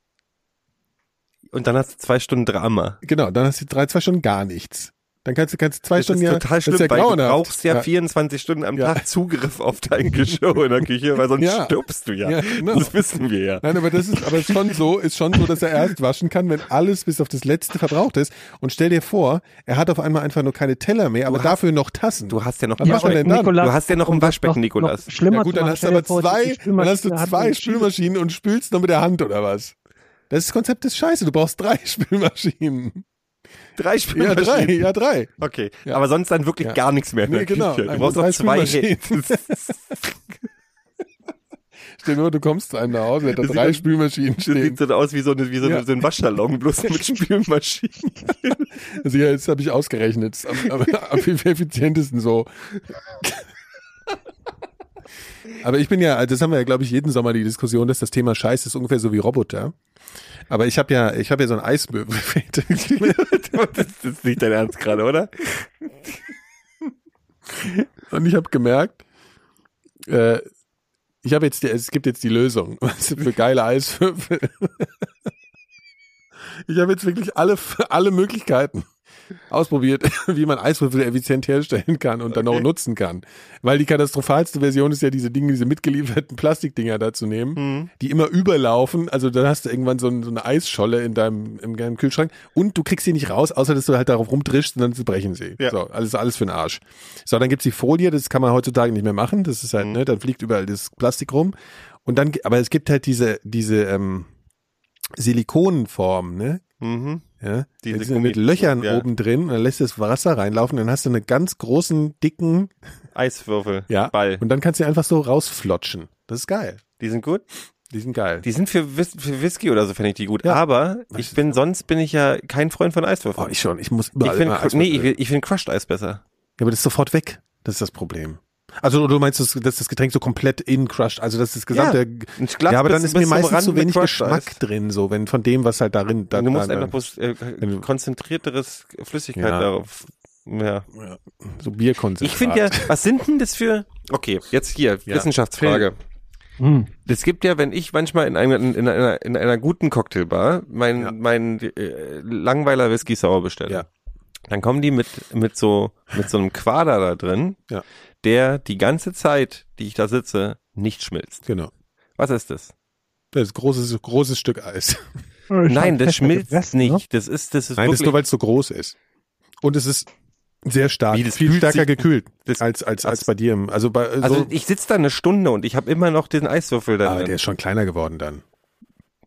Speaker 4: Und dann hast du zwei Stunden Drama.
Speaker 3: Genau, dann hast du drei, zwei Stunden gar nichts. Dann kannst du, kannst du zwei
Speaker 4: Das
Speaker 3: Stunden
Speaker 4: ist
Speaker 3: ja,
Speaker 4: total schlimm,
Speaker 3: ist ja
Speaker 4: weil du
Speaker 3: grauenhaft.
Speaker 4: brauchst ja,
Speaker 3: Ja.
Speaker 4: 24 Stunden am
Speaker 3: Ja.
Speaker 4: Tag Zugriff auf dein Geschirr in der Küche, weil sonst
Speaker 3: Ja.
Speaker 4: stirbst du ja.
Speaker 3: Ja, genau.
Speaker 4: Das wissen wir ja.
Speaker 3: Nein, aber das ist, aber ist schon so, ist schon so, dass er erst waschen kann, wenn alles bis auf das letzte verbraucht ist. Und stell dir vor, er hat auf einmal einfach nur keine Teller mehr, aber
Speaker 4: hast-
Speaker 3: dafür noch Tassen.
Speaker 4: Du hast ja noch
Speaker 3: Was macht er denn dann?
Speaker 4: Du hast ja noch ein Waschbecken,
Speaker 5: noch-
Speaker 4: Nikolas.
Speaker 5: Noch schlimmer
Speaker 3: ja gut, dann hast du aber zwei, dann hast du zwei Spülmaschinen und spülst nur mit der Hand oder was? Das ist das Konzept ist scheiße. Du brauchst drei Spülmaschinen.
Speaker 4: Drei
Speaker 3: Ja,
Speaker 4: Spülmaschinen.
Speaker 3: drei, ja, drei.
Speaker 4: Okay,
Speaker 3: Ja.
Speaker 4: aber sonst dann wirklich
Speaker 3: Ja.
Speaker 4: gar nichts mehr
Speaker 3: Nee, genau.
Speaker 4: Küche. Du brauchst noch zwei.
Speaker 3: Stell dir vor, du kommst zu einem nach Hause, der hat da
Speaker 4: Das
Speaker 3: drei
Speaker 4: sieht-
Speaker 3: Spülmaschinen
Speaker 4: Das
Speaker 3: stehen.
Speaker 4: sieht so aus wie so, eine, wie so,
Speaker 3: Ja.
Speaker 4: so ein Waschsalon, bloß mit Spülmaschinen.
Speaker 3: Also ja, jetzt habe ich ausgerechnet. Am, am, am effizientesten so. Aber ich bin ja, das haben wir ja, glaube ich, jeden Sommer die Diskussion, dass das Thema Scheiß ist ungefähr so wie Roboter. Aber ich habe ja, ich habe ja so ein Eismöbel.
Speaker 4: das ist nicht dein Ernst gerade, oder?
Speaker 3: Und ich habe gemerkt, äh, ich habe jetzt, die, es gibt jetzt die Lösung weißt du, für geile Eiswürfel. Ich habe jetzt wirklich alle, alle Möglichkeiten ausprobiert, wie man Eiswürfel effizient herstellen kann und dann auch
Speaker 4: Okay.
Speaker 3: nutzen kann. Weil die katastrophalste Version ist ja diese Dinge, diese mitgelieferten Plastikdinger da zu nehmen,
Speaker 4: Mhm.
Speaker 3: die immer überlaufen. Also dann hast du irgendwann so, ein, so eine Eisscholle in deinem, in deinem Kühlschrank und du kriegst sie nicht raus, außer dass du halt darauf rumdrischst und dann brechen sie.
Speaker 4: Ja.
Speaker 3: So, alles, alles für den Arsch. So, dann gibt's die Folie, das kann man heutzutage nicht mehr machen. Das ist halt,
Speaker 4: Mhm.
Speaker 3: ne, dann fliegt überall das Plastik rum. Und dann, aber es gibt halt diese, diese ähm, Silikonform, ne?
Speaker 4: Mhm.
Speaker 3: Ja,
Speaker 4: Diese
Speaker 3: die sind mit Löchern
Speaker 4: ja.
Speaker 3: oben drin und dann lässt du das Wasser reinlaufen, dann hast du einen ganz großen, dicken,
Speaker 4: Eiswürfel.
Speaker 3: ja,
Speaker 4: Ball.
Speaker 3: und dann kannst du einfach so rausflotschen. Das ist geil.
Speaker 4: Die sind gut?
Speaker 3: Die sind geil.
Speaker 4: Die sind für, Whis für Whisky oder so, finde ich die gut.
Speaker 3: Ja.
Speaker 4: Aber ich bin, sonst bin ich ja kein Freund von Eiswürfeln.
Speaker 3: oh, ich schon. Ich muss
Speaker 4: ich
Speaker 3: überall
Speaker 4: finde,
Speaker 3: immer
Speaker 4: nee, ich, ich finde Crushed Eis besser.
Speaker 3: Ja, aber das ist sofort weg. Das ist das Problem. Also du meinst, dass, dass das Getränk so komplett in crushed, also das ist das gesamte.
Speaker 4: Ein Glas
Speaker 3: Ja, aber dann ist mir meistens zu wenig Geschmack
Speaker 4: Eis.
Speaker 3: drin, so wenn von dem, was halt darin. Da,
Speaker 4: du musst
Speaker 3: da,
Speaker 4: einfach bloß äh, konzentrierteres Flüssigkeit
Speaker 3: Ja.
Speaker 4: darauf. Ja.
Speaker 3: so Bierkonzentrat.
Speaker 4: Ich finde ja, was sind denn das für? Okay, jetzt hier
Speaker 3: Ja.
Speaker 4: Wissenschaftsfrage.
Speaker 5: Hm.
Speaker 4: Das gibt ja, wenn ich manchmal in einer, in einer, in einer guten Cocktailbar mein,
Speaker 3: Ja.
Speaker 4: mein äh, Langweiler Whisky Sauer bestelle,
Speaker 3: Ja.
Speaker 4: dann kommen die mit, mit so, mit so einem Quader da drin,
Speaker 3: Ja.
Speaker 4: Der die ganze Zeit, die ich da sitze, nicht schmilzt.
Speaker 3: Genau.
Speaker 4: Was ist das?
Speaker 3: Das ist ein großes, großes Stück Eis.
Speaker 4: Nein, das schmilzt
Speaker 5: gefressen, ne?
Speaker 4: nicht. Das ist, das ist
Speaker 3: Nein, das ist nur, weil es so groß ist. Und es ist sehr stark,
Speaker 4: Wie, das
Speaker 3: viel stärker
Speaker 4: sich-
Speaker 3: gekühlt
Speaker 4: das-
Speaker 3: als, als, als bei dir. Also bei, äh,
Speaker 4: also
Speaker 3: so,
Speaker 4: ich sitze da eine Stunde und ich habe immer noch diesen Eiswürfel da.
Speaker 3: aber
Speaker 4: drin.
Speaker 3: der ist schon kleiner geworden dann.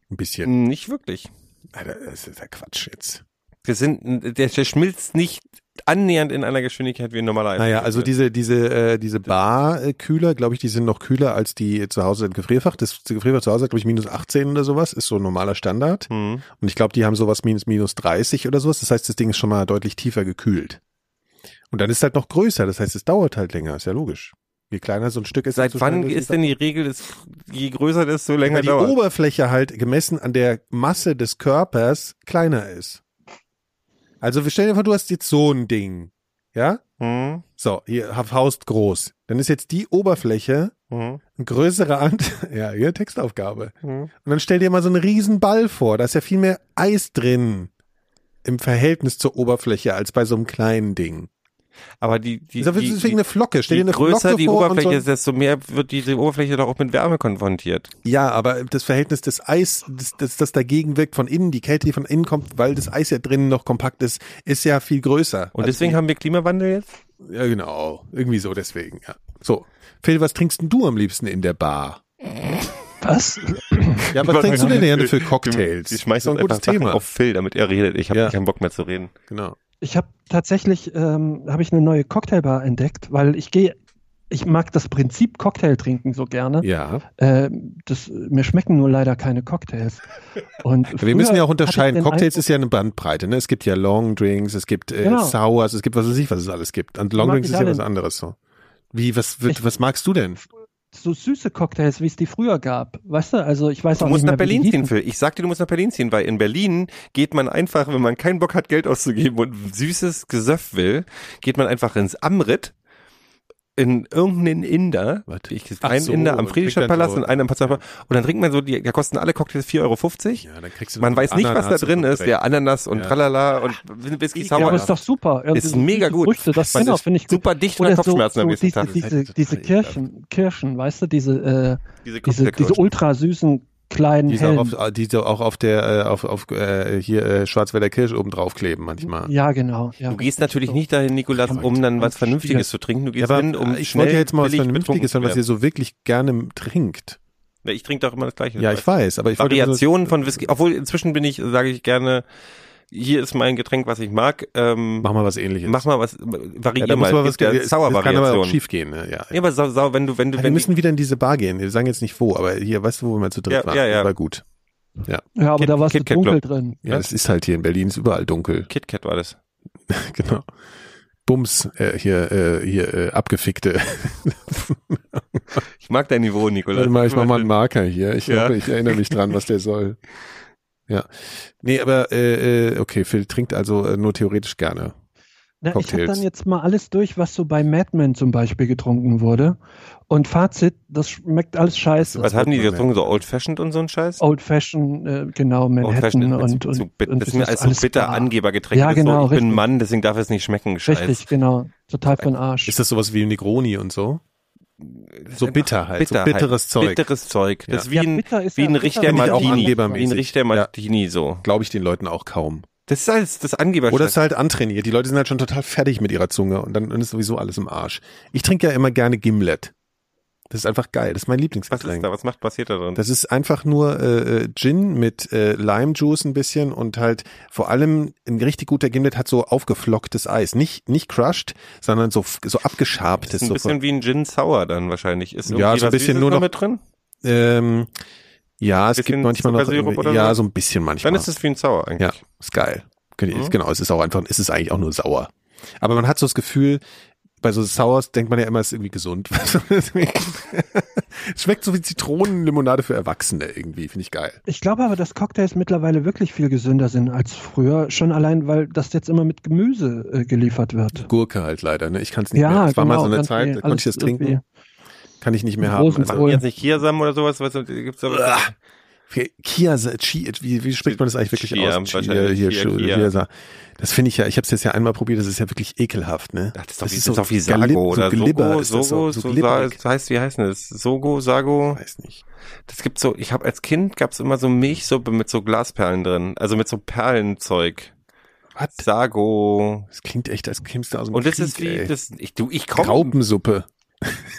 Speaker 3: Ein bisschen.
Speaker 4: Nicht wirklich.
Speaker 3: Alter, das ist ja Quatsch jetzt.
Speaker 4: Wir sind, der, der schmilzt nicht annähernd in einer Geschwindigkeit wie ein normaler Eis.
Speaker 3: Naja, also diese, diese, äh, diese Bar-Kühler, glaube ich, die sind noch kühler als die zu Hause im Gefrierfach. Das Gefrierfach zu Hause hat, glaube ich, minus 18 oder sowas, ist so ein normaler Standard.
Speaker 4: Hm.
Speaker 3: Und ich glaube, die haben sowas minus, minus 30 oder sowas. Das heißt, das Ding ist schon mal deutlich tiefer gekühlt. Und dann ist es halt noch größer. Das heißt, es dauert halt länger. Ist ja logisch. Je kleiner so ein Stück ist,
Speaker 4: Seit
Speaker 3: desto
Speaker 4: wann ist denn die Regel, dass je größer desto länger
Speaker 3: Weil die
Speaker 4: dauert?
Speaker 3: Oberfläche halt gemessen an der Masse des Körpers kleiner ist. Also wir stellen dir vor, du hast jetzt so ein Ding. Ja?
Speaker 4: Hm,
Speaker 3: So, hier Faust groß. Dann ist jetzt die Oberfläche
Speaker 4: hm,
Speaker 3: ein größerer Ant ja, hier Textaufgabe.
Speaker 4: hm.
Speaker 3: Und dann stell dir mal so einen riesen Ball vor, da ist ja viel mehr Eis drin im Verhältnis zur Oberfläche als bei so einem kleinen Ding.
Speaker 4: Aber die, die,
Speaker 3: Das ist
Speaker 4: die,
Speaker 3: deswegen eine Flocke. Stell
Speaker 4: je
Speaker 3: dir eine
Speaker 4: größer
Speaker 3: Flocke
Speaker 4: die
Speaker 3: vor
Speaker 4: Oberfläche
Speaker 3: und
Speaker 4: ist, desto mehr wird diese Oberfläche doch auch mit Wärme konfrontiert.
Speaker 3: so, Ja, aber das Verhältnis des Eis, das, das, das dagegen wirkt von innen, die Kälte, die von innen kommt, weil das Eis ja drinnen noch kompakt ist, ist ja viel größer.
Speaker 4: Und
Speaker 3: Also
Speaker 4: deswegen haben wir Klimawandel jetzt?
Speaker 3: Ja, genau. Irgendwie so deswegen, ja. So. Phil, was trinkst denn du am liebsten in der Bar?
Speaker 5: Was?
Speaker 3: Ja, was trinkst du denn gerne für Cocktails?
Speaker 4: Ich schmeiß
Speaker 3: so ein gutes Thema.
Speaker 4: auf Phil, damit er redet. Ich habe
Speaker 3: Ja.
Speaker 4: keinen Bock mehr zu reden.
Speaker 3: Genau.
Speaker 5: Ich habe tatsächlich ähm, habe ich eine neue Cocktailbar entdeckt, weil ich gehe, ich mag das Prinzip Cocktail trinken so gerne.
Speaker 3: Ja.
Speaker 5: Ähm, das, mir schmecken nur leider keine Cocktails. Und
Speaker 3: Wir müssen ja auch unterscheiden.
Speaker 5: den
Speaker 3: Cocktails
Speaker 5: Eindruck-
Speaker 3: ist ja eine Bandbreite. Ne? Es gibt ja Long Drinks, es gibt äh,
Speaker 5: Genau.
Speaker 3: Sours, es gibt was weiß ich, was es alles gibt. Und Long Drinks ist ja was anderes so. Wie, was, wird,
Speaker 5: Ich-
Speaker 3: was magst du denn?
Speaker 5: So süße Cocktails, wie es die früher gab. Weißt du, also ich weiß
Speaker 4: Du
Speaker 5: auch
Speaker 4: musst
Speaker 5: nicht
Speaker 4: nach
Speaker 5: mehr, wie die
Speaker 4: Berlin ziehen. Phil. Ich sag dir, du musst nach Berlin ziehen, weil in Berlin geht man einfach, wenn man keinen Bock hat, Geld auszugeben und süßes Gesöff will, geht man einfach ins Amrit, in irgendeinen Inder,
Speaker 3: Was?
Speaker 4: ich, einen
Speaker 3: so,
Speaker 4: Inder am
Speaker 3: und
Speaker 4: Friedrichstadtpalast
Speaker 3: so-
Speaker 4: und einen am Potsdamer und dann trinkt man so, die, da kosten alle Cocktails 4,50 Euro.
Speaker 3: Ja, dann kriegst du
Speaker 4: Man weiß nicht, was da
Speaker 3: Ananas
Speaker 4: drin ist, ja, Ananas und
Speaker 3: Ja.
Speaker 4: tralala und Whisky
Speaker 5: Ja,
Speaker 4: Sour.
Speaker 5: aber ist doch super. Irgendwie
Speaker 4: Ist
Speaker 5: so
Speaker 4: mega gut.
Speaker 5: Früchte, das
Speaker 4: Man
Speaker 5: genau,
Speaker 4: ist
Speaker 5: finde ich gut.
Speaker 4: super dicht nach
Speaker 5: Oder so,
Speaker 4: Kopfschmerzen am
Speaker 5: so
Speaker 4: nächsten
Speaker 5: diese,
Speaker 4: Tag.
Speaker 5: diese, diese Kirschen, Kirschen, weißt du, diese, äh,
Speaker 4: Diese
Speaker 5: diese, diese ultra süßen kleinen
Speaker 3: Die so
Speaker 5: hellen.
Speaker 3: auf, die so auch auf der, äh, auf, auf äh, hier äh, Schwarzwälder Kirsch oben drauf kleben manchmal.
Speaker 5: Ja, genau. Ja.
Speaker 4: Du gehst natürlich nicht dahin, Nikolas, um dann was Vernünftiges zu trinken. Du
Speaker 3: Ja,
Speaker 4: gehst
Speaker 3: aber
Speaker 4: hin, um
Speaker 3: ich
Speaker 4: schnell
Speaker 3: wollte ja jetzt mal was Vernünftiges hören, was ihr so wirklich gerne trinkt.
Speaker 4: Ich trinke doch immer das Gleiche.
Speaker 3: Ja, ich weiß, aber ich wollte
Speaker 4: Variationen von Whisky. Obwohl inzwischen bin ich, sage ich gerne, hier ist mein Getränk, was ich mag. Ähm,
Speaker 3: Mach mal was ähnliches.
Speaker 4: mach mal was,
Speaker 3: ja,
Speaker 4: variier
Speaker 3: da muss
Speaker 4: mal.
Speaker 3: mal was
Speaker 4: ja
Speaker 3: das kann aber auch schief gehen. Ne? Ja.
Speaker 4: Ja, aber sau, sau, wenn du, wenn du,
Speaker 3: wir
Speaker 4: wenn
Speaker 3: müssen wieder in diese Bar gehen. Wir sagen jetzt nicht wo, aber hier, weißt du, wo wir mal zu dritt
Speaker 4: Ja,
Speaker 3: waren?
Speaker 4: ja, ja.
Speaker 3: War gut.
Speaker 5: ja, aber
Speaker 4: Kit-
Speaker 5: da war es dunkel
Speaker 4: Club.
Speaker 5: drin.
Speaker 3: Ja, es ist halt hier in Berlin, ist überall dunkel.
Speaker 4: KitKat war das.
Speaker 3: genau. Bums, äh, hier, äh, hier, äh, abgefickte.
Speaker 4: Ich mag dein Niveau, Nikolas.
Speaker 3: Warte mal, ich mach mal einen Marker hier. Ich,
Speaker 4: Ja.
Speaker 3: hoffe, ich erinnere mich dran, was der soll. Ja. Nee, aber äh, äh, okay, Phil trinkt also äh, nur theoretisch gerne.
Speaker 5: Na, ich habe dann jetzt mal alles durch, was so bei Mad Men zum Beispiel getrunken wurde. Und Fazit, das schmeckt alles scheiße.
Speaker 4: Was haben die getrunken? So Old Fashioned und so ein Scheiß?
Speaker 5: Old Fashioned, äh, genau,
Speaker 4: Old
Speaker 5: Manhattan
Speaker 4: Fashioned ist mir
Speaker 5: und, und,
Speaker 4: zu
Speaker 5: und
Speaker 4: Das sind mir alles so bitter
Speaker 5: bar.
Speaker 4: Angebergetränke.
Speaker 5: Ja,
Speaker 4: ist
Speaker 5: genau,
Speaker 4: so, ich bin
Speaker 5: richtig.
Speaker 4: ein Mann, deswegen darf es nicht schmecken. Scheiß.
Speaker 5: Richtig, genau. Total von Arsch.
Speaker 3: Ist das sowas wie Negroni und so? So bitter halt,
Speaker 4: Bitter
Speaker 3: so bitteres Zeug.
Speaker 4: Bitteres Zeug. Das
Speaker 3: Ja.
Speaker 4: ist wie
Speaker 5: Ja,
Speaker 4: ein,
Speaker 5: ist
Speaker 4: wie
Speaker 5: ja-
Speaker 4: ein Richter Martini. Wie ein Richter
Speaker 3: Ja.
Speaker 4: Martini so.
Speaker 3: Glaube ich den Leuten auch kaum.
Speaker 4: Das ist alles das Angeber.
Speaker 3: Oder es ist halt antrainiert. Die Leute sind halt schon total fertig mit ihrer Zunge und dann ist sowieso alles im Arsch. Ich trinke ja immer gerne Gimlet. Das ist einfach geil. Das ist mein
Speaker 4: Was ist
Speaker 3: Lieblingsgetränk.
Speaker 4: da? Was macht passiert da drin?
Speaker 3: Das ist einfach nur äh, äh, Gin mit äh, Lime Juice ein bisschen und halt vor allem ein richtig guter Gimlet hat so aufgeflocktes Eis, nicht nicht crushed, sondern so so abgeschabtes.
Speaker 4: Das ist ein
Speaker 3: so
Speaker 4: bisschen wie ein Gin Sour dann wahrscheinlich. Ist
Speaker 3: Ja, so ein bisschen
Speaker 4: Süßes
Speaker 3: nur noch-
Speaker 4: mit drin?
Speaker 3: ähm, ja, es gibt manchmal noch
Speaker 4: oder
Speaker 3: ja
Speaker 4: so?
Speaker 3: so ein bisschen manchmal.
Speaker 4: Dann ist es wie ein Sour eigentlich.
Speaker 3: Ja, ist geil.
Speaker 4: Mhm.
Speaker 3: Genau, es ist auch einfach, es ist eigentlich auch nur sauer. Aber man hat so das Gefühl, bei so Sours denkt man ja immer, es ist irgendwie gesund. es schmeckt so wie Zitronenlimonade für Erwachsene irgendwie, finde ich geil.
Speaker 5: Ich glaube aber, dass Cocktails mittlerweile wirklich viel gesünder sind als früher. Schon allein, weil das jetzt immer mit Gemüse äh, geliefert wird.
Speaker 3: Gurke halt leider, ne? Ich kann es nicht mehr.
Speaker 5: Ja,
Speaker 3: Es war mal
Speaker 5: genau,
Speaker 3: so eine Zeit, da konnte ich das trinken, kann ich nicht mehr haben. Also,
Speaker 4: jetzt nicht Chiasamen oder sowas? Was gibt's da?
Speaker 3: Kia, Chi, wie, wie spricht man das eigentlich wirklich
Speaker 4: Chia,
Speaker 3: aus? hier,
Speaker 4: Chia,
Speaker 3: hier, sa- das finde ich ja, ich habe es jetzt ja einmal probiert, das ist ja wirklich ekelhaft, ne?
Speaker 4: Ach, das ist doch wie, das ist doch wie Sago
Speaker 3: Galib-
Speaker 4: oder
Speaker 3: so Glibber
Speaker 4: Sogo,
Speaker 3: ist das
Speaker 4: Sogo,
Speaker 3: so,
Speaker 4: so,
Speaker 3: so
Speaker 4: das heißt, wie heißt denn das? Sogo, Sago?
Speaker 3: weiß nicht.
Speaker 4: Das gibt so, ich habe als Kind gab's immer so Milchsuppe mit so Glasperlen drin, also mit so Perlenzeug.
Speaker 3: Was?
Speaker 4: Sago.
Speaker 3: Das klingt echt, als kämst du aus dem
Speaker 4: Und das
Speaker 3: Krieg,
Speaker 4: ist wie,
Speaker 3: ey.
Speaker 4: das, ich, du, ich komm,
Speaker 3: Graupensuppe.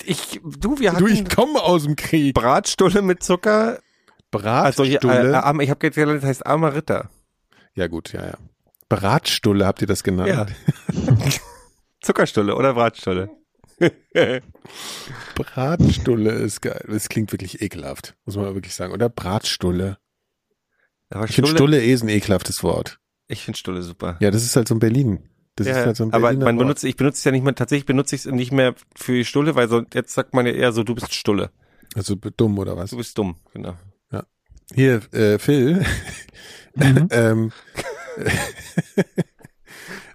Speaker 4: ich, du, wir hatten
Speaker 3: Du, ich komme aus dem Krieg.
Speaker 4: Bratstulle mit Zucker,
Speaker 3: Bratstulle.
Speaker 4: äh, äh, ich habe gelernt, das heißt Amaritta.
Speaker 3: ja gut, ja, ja. Bratstulle habt ihr das genannt?
Speaker 4: Ja. Zuckerstulle oder Bratstulle.
Speaker 3: Bratstulle ist geil. Das klingt wirklich ekelhaft, muss man wirklich sagen. Oder Bratstulle.
Speaker 4: Aber
Speaker 3: Ich finde Stulle eh ein ekelhaftes Wort.
Speaker 4: ich finde Stulle super.
Speaker 3: Ja, das ist halt so ein Berlin. Das
Speaker 4: Ja,
Speaker 3: ist halt so ein
Speaker 4: aber
Speaker 3: Berliner
Speaker 4: man
Speaker 3: Wort.
Speaker 4: benutzt, ich benutze es ja nicht mehr, tatsächlich benutze ich es nicht mehr für die Stulle, weil so, jetzt sagt man ja eher so, du bist Stulle.
Speaker 3: Also dumm oder was?
Speaker 4: Du bist dumm, genau.
Speaker 3: Hier, äh, Phil.
Speaker 5: Mhm.
Speaker 3: ähm,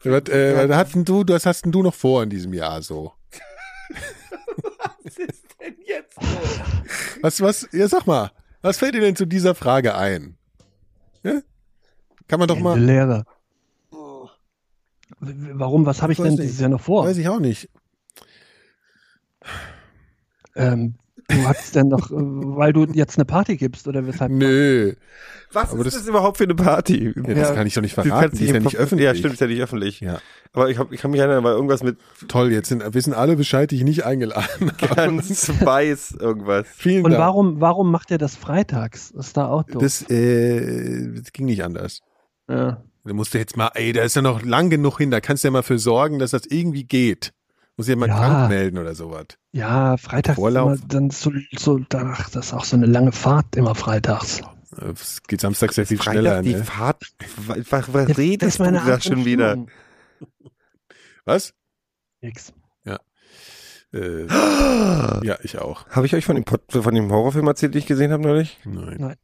Speaker 3: was, äh, was hast denn du, was hast denn du noch vor in diesem Jahr so?
Speaker 4: Was ist denn jetzt
Speaker 3: Was, was, ja, sag mal, was fällt dir denn zu dieser Frage ein? Ja? Kann man doch mal,
Speaker 5: Lehre. W- Warum, was habe ich
Speaker 3: Weiß
Speaker 5: denn
Speaker 3: nicht.
Speaker 5: dieses Jahr noch vor?
Speaker 3: weiß ich auch nicht.
Speaker 5: Ähm, du hast denn noch, äh, weil du jetzt eine Party gibst oder weshalb?
Speaker 3: Nö,
Speaker 4: Was
Speaker 3: Aber
Speaker 4: ist
Speaker 3: das-
Speaker 4: das, überhaupt für eine Party?
Speaker 3: ja, das kann ich doch nicht
Speaker 4: Du
Speaker 3: verraten,
Speaker 4: kannst
Speaker 3: die ist ja nicht öffentlich.
Speaker 4: Ja, stimmt, ist ja nicht öffentlich.
Speaker 3: Ja.
Speaker 4: Aber ich, hab, ich kann mich erinnern, weil irgendwas mit
Speaker 3: Toll, jetzt sind, wissen alle Bescheid, die ich nicht eingeladen habe.
Speaker 4: ganz weiß irgendwas.
Speaker 3: Vielen
Speaker 5: Und
Speaker 3: Dank.
Speaker 5: warum, warum macht ihr das freitags? Ist da auch doof.
Speaker 3: Das, äh, das ging nicht anders.
Speaker 5: ja.
Speaker 3: Da musst du jetzt mal, ey, da ist ja noch lang genug hin, da kannst du ja mal für sorgen, dass das irgendwie geht. Muss ja mal
Speaker 5: Ja.
Speaker 3: krank melden oder sowas.
Speaker 5: ja, freitags ist
Speaker 3: Vorlauf.
Speaker 5: immer dann so, so danach, das ist auch so eine lange Fahrt immer freitags.
Speaker 3: Es geht Samstag sehr viel
Speaker 4: Freitag
Speaker 3: schneller,
Speaker 4: die
Speaker 3: ne?
Speaker 4: Fahrt. Was, was,
Speaker 5: Das
Speaker 4: redest
Speaker 5: ist meine
Speaker 4: du da schon wieder?
Speaker 3: Was?
Speaker 5: Nix.
Speaker 3: Äh, ja, ich auch.
Speaker 4: Habe ich euch von dem, Pod, von dem Horrorfilm erzählt, den ich gesehen habe neulich?
Speaker 3: Nein.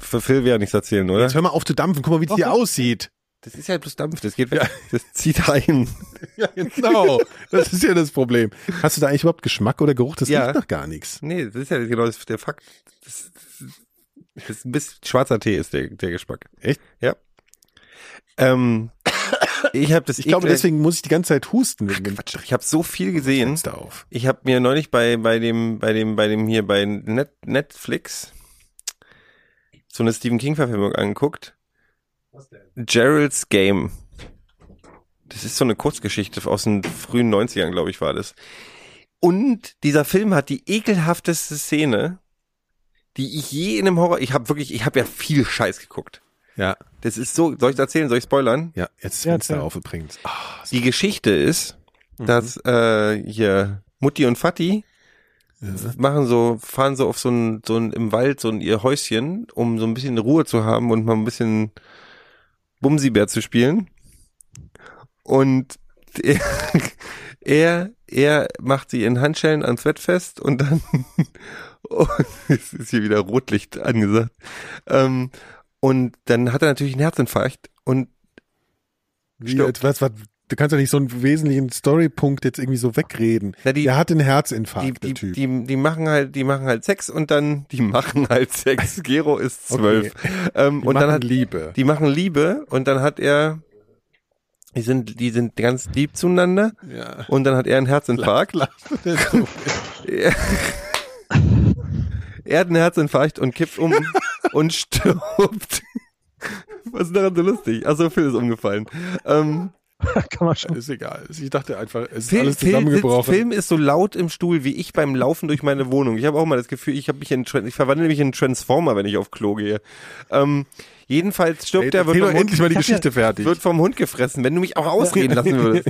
Speaker 4: Für Phil wäre nichts erzählen, oder?
Speaker 3: Jetzt hör mal auf zu dampfen, guck mal, wie es hier aussieht.
Speaker 4: Das ist ja bloß Dampf, das geht weg. Das zieht ein.
Speaker 3: Ja, genau. das ist ja das Problem. Hast du da eigentlich überhaupt Geschmack oder Geruch? Das
Speaker 4: Ja.
Speaker 3: riecht nach gar nichts.
Speaker 4: Nee, das ist ja genau das, der Fakt. Das, das ist ein bisschen schwarzer Tee ist der, der Geschmack.
Speaker 3: Echt?
Speaker 4: Ja. Ähm, ich habe das
Speaker 3: Ich glaube, deswegen muss ich die ganze Zeit husten dem
Speaker 4: Quatsch, ich habe so viel gesehen.
Speaker 3: Auf.
Speaker 4: Ich habe mir neulich bei bei dem bei dem bei dem hier bei Net, Netflix so eine Stephen King Verfilmung angeguckt. Gerald's Game. Das ist so eine Kurzgeschichte aus den frühen 90ern, glaube ich, war das. Und dieser Film hat die ekelhafteste Szene, die ich je in einem Horror, ich habe wirklich, ich habe ja viel Scheiß geguckt.
Speaker 3: Ja,
Speaker 4: Das ist so, soll ich erzählen, soll ich spoilern?
Speaker 3: ja, jetzt
Speaker 5: Ja,
Speaker 3: Fenster
Speaker 5: erzähl.
Speaker 3: auf übrigens. So-
Speaker 4: Die Geschichte ist, dass äh, hier Mutti und Vati machen so, fahren so auf so ein, so ein im Wald so ein ihr Häuschen, um so ein bisschen Ruhe zu haben und mal ein bisschen Bumsibär zu spielen. Und er, er, er macht sie in Handschellen ans Bett fest und dann und es ist hier wieder Rotlicht angesagt. Ähm, und dann hat er natürlich einen Herzinfarkt und
Speaker 3: Wie,
Speaker 4: Stopp.
Speaker 3: jetzt, was, was, du kannst doch nicht so einen wesentlichen Storypunkt jetzt irgendwie so wegreden.
Speaker 4: Na, die-
Speaker 3: Der hat einen
Speaker 4: die,
Speaker 3: Herzinfarkt,
Speaker 4: die,
Speaker 3: Typ.
Speaker 4: die, die machen halt, die machen halt Sex und dann, die machen halt Sex. Gero ist zwölf. Ähm,
Speaker 3: Die
Speaker 4: und dann
Speaker 3: machen
Speaker 4: hat,
Speaker 3: Liebe.
Speaker 4: die machen Liebe und dann hat er, die sind, die sind ganz lieb zueinander
Speaker 3: Ja.
Speaker 4: und dann hat er einen Herzinfarkt. Er, er hat einen Herzinfarkt und kippt um und stirbt. Was ist daran so lustig? Achso, Phil ist umgefallen. Ähm,
Speaker 5: Kann man schon.
Speaker 3: Ist egal. Ich dachte einfach, es ist
Speaker 4: Phil,
Speaker 3: alles
Speaker 4: Phil,
Speaker 3: zusammengebrochen.
Speaker 4: Film ist so laut im Stuhl wie ich beim Laufen durch meine Wohnung. Ich habe auch mal das Gefühl, ich habe mich in ich verwandle mich in einen Transformer, wenn ich auf Klo gehe. Ähm, jedenfalls stirbt der, wird vom,
Speaker 3: doch endlich mal die
Speaker 4: Hund,
Speaker 3: Geschichte fertig.
Speaker 4: wird vom Hund gefressen, wenn du mich auch ausreden lassen würdest.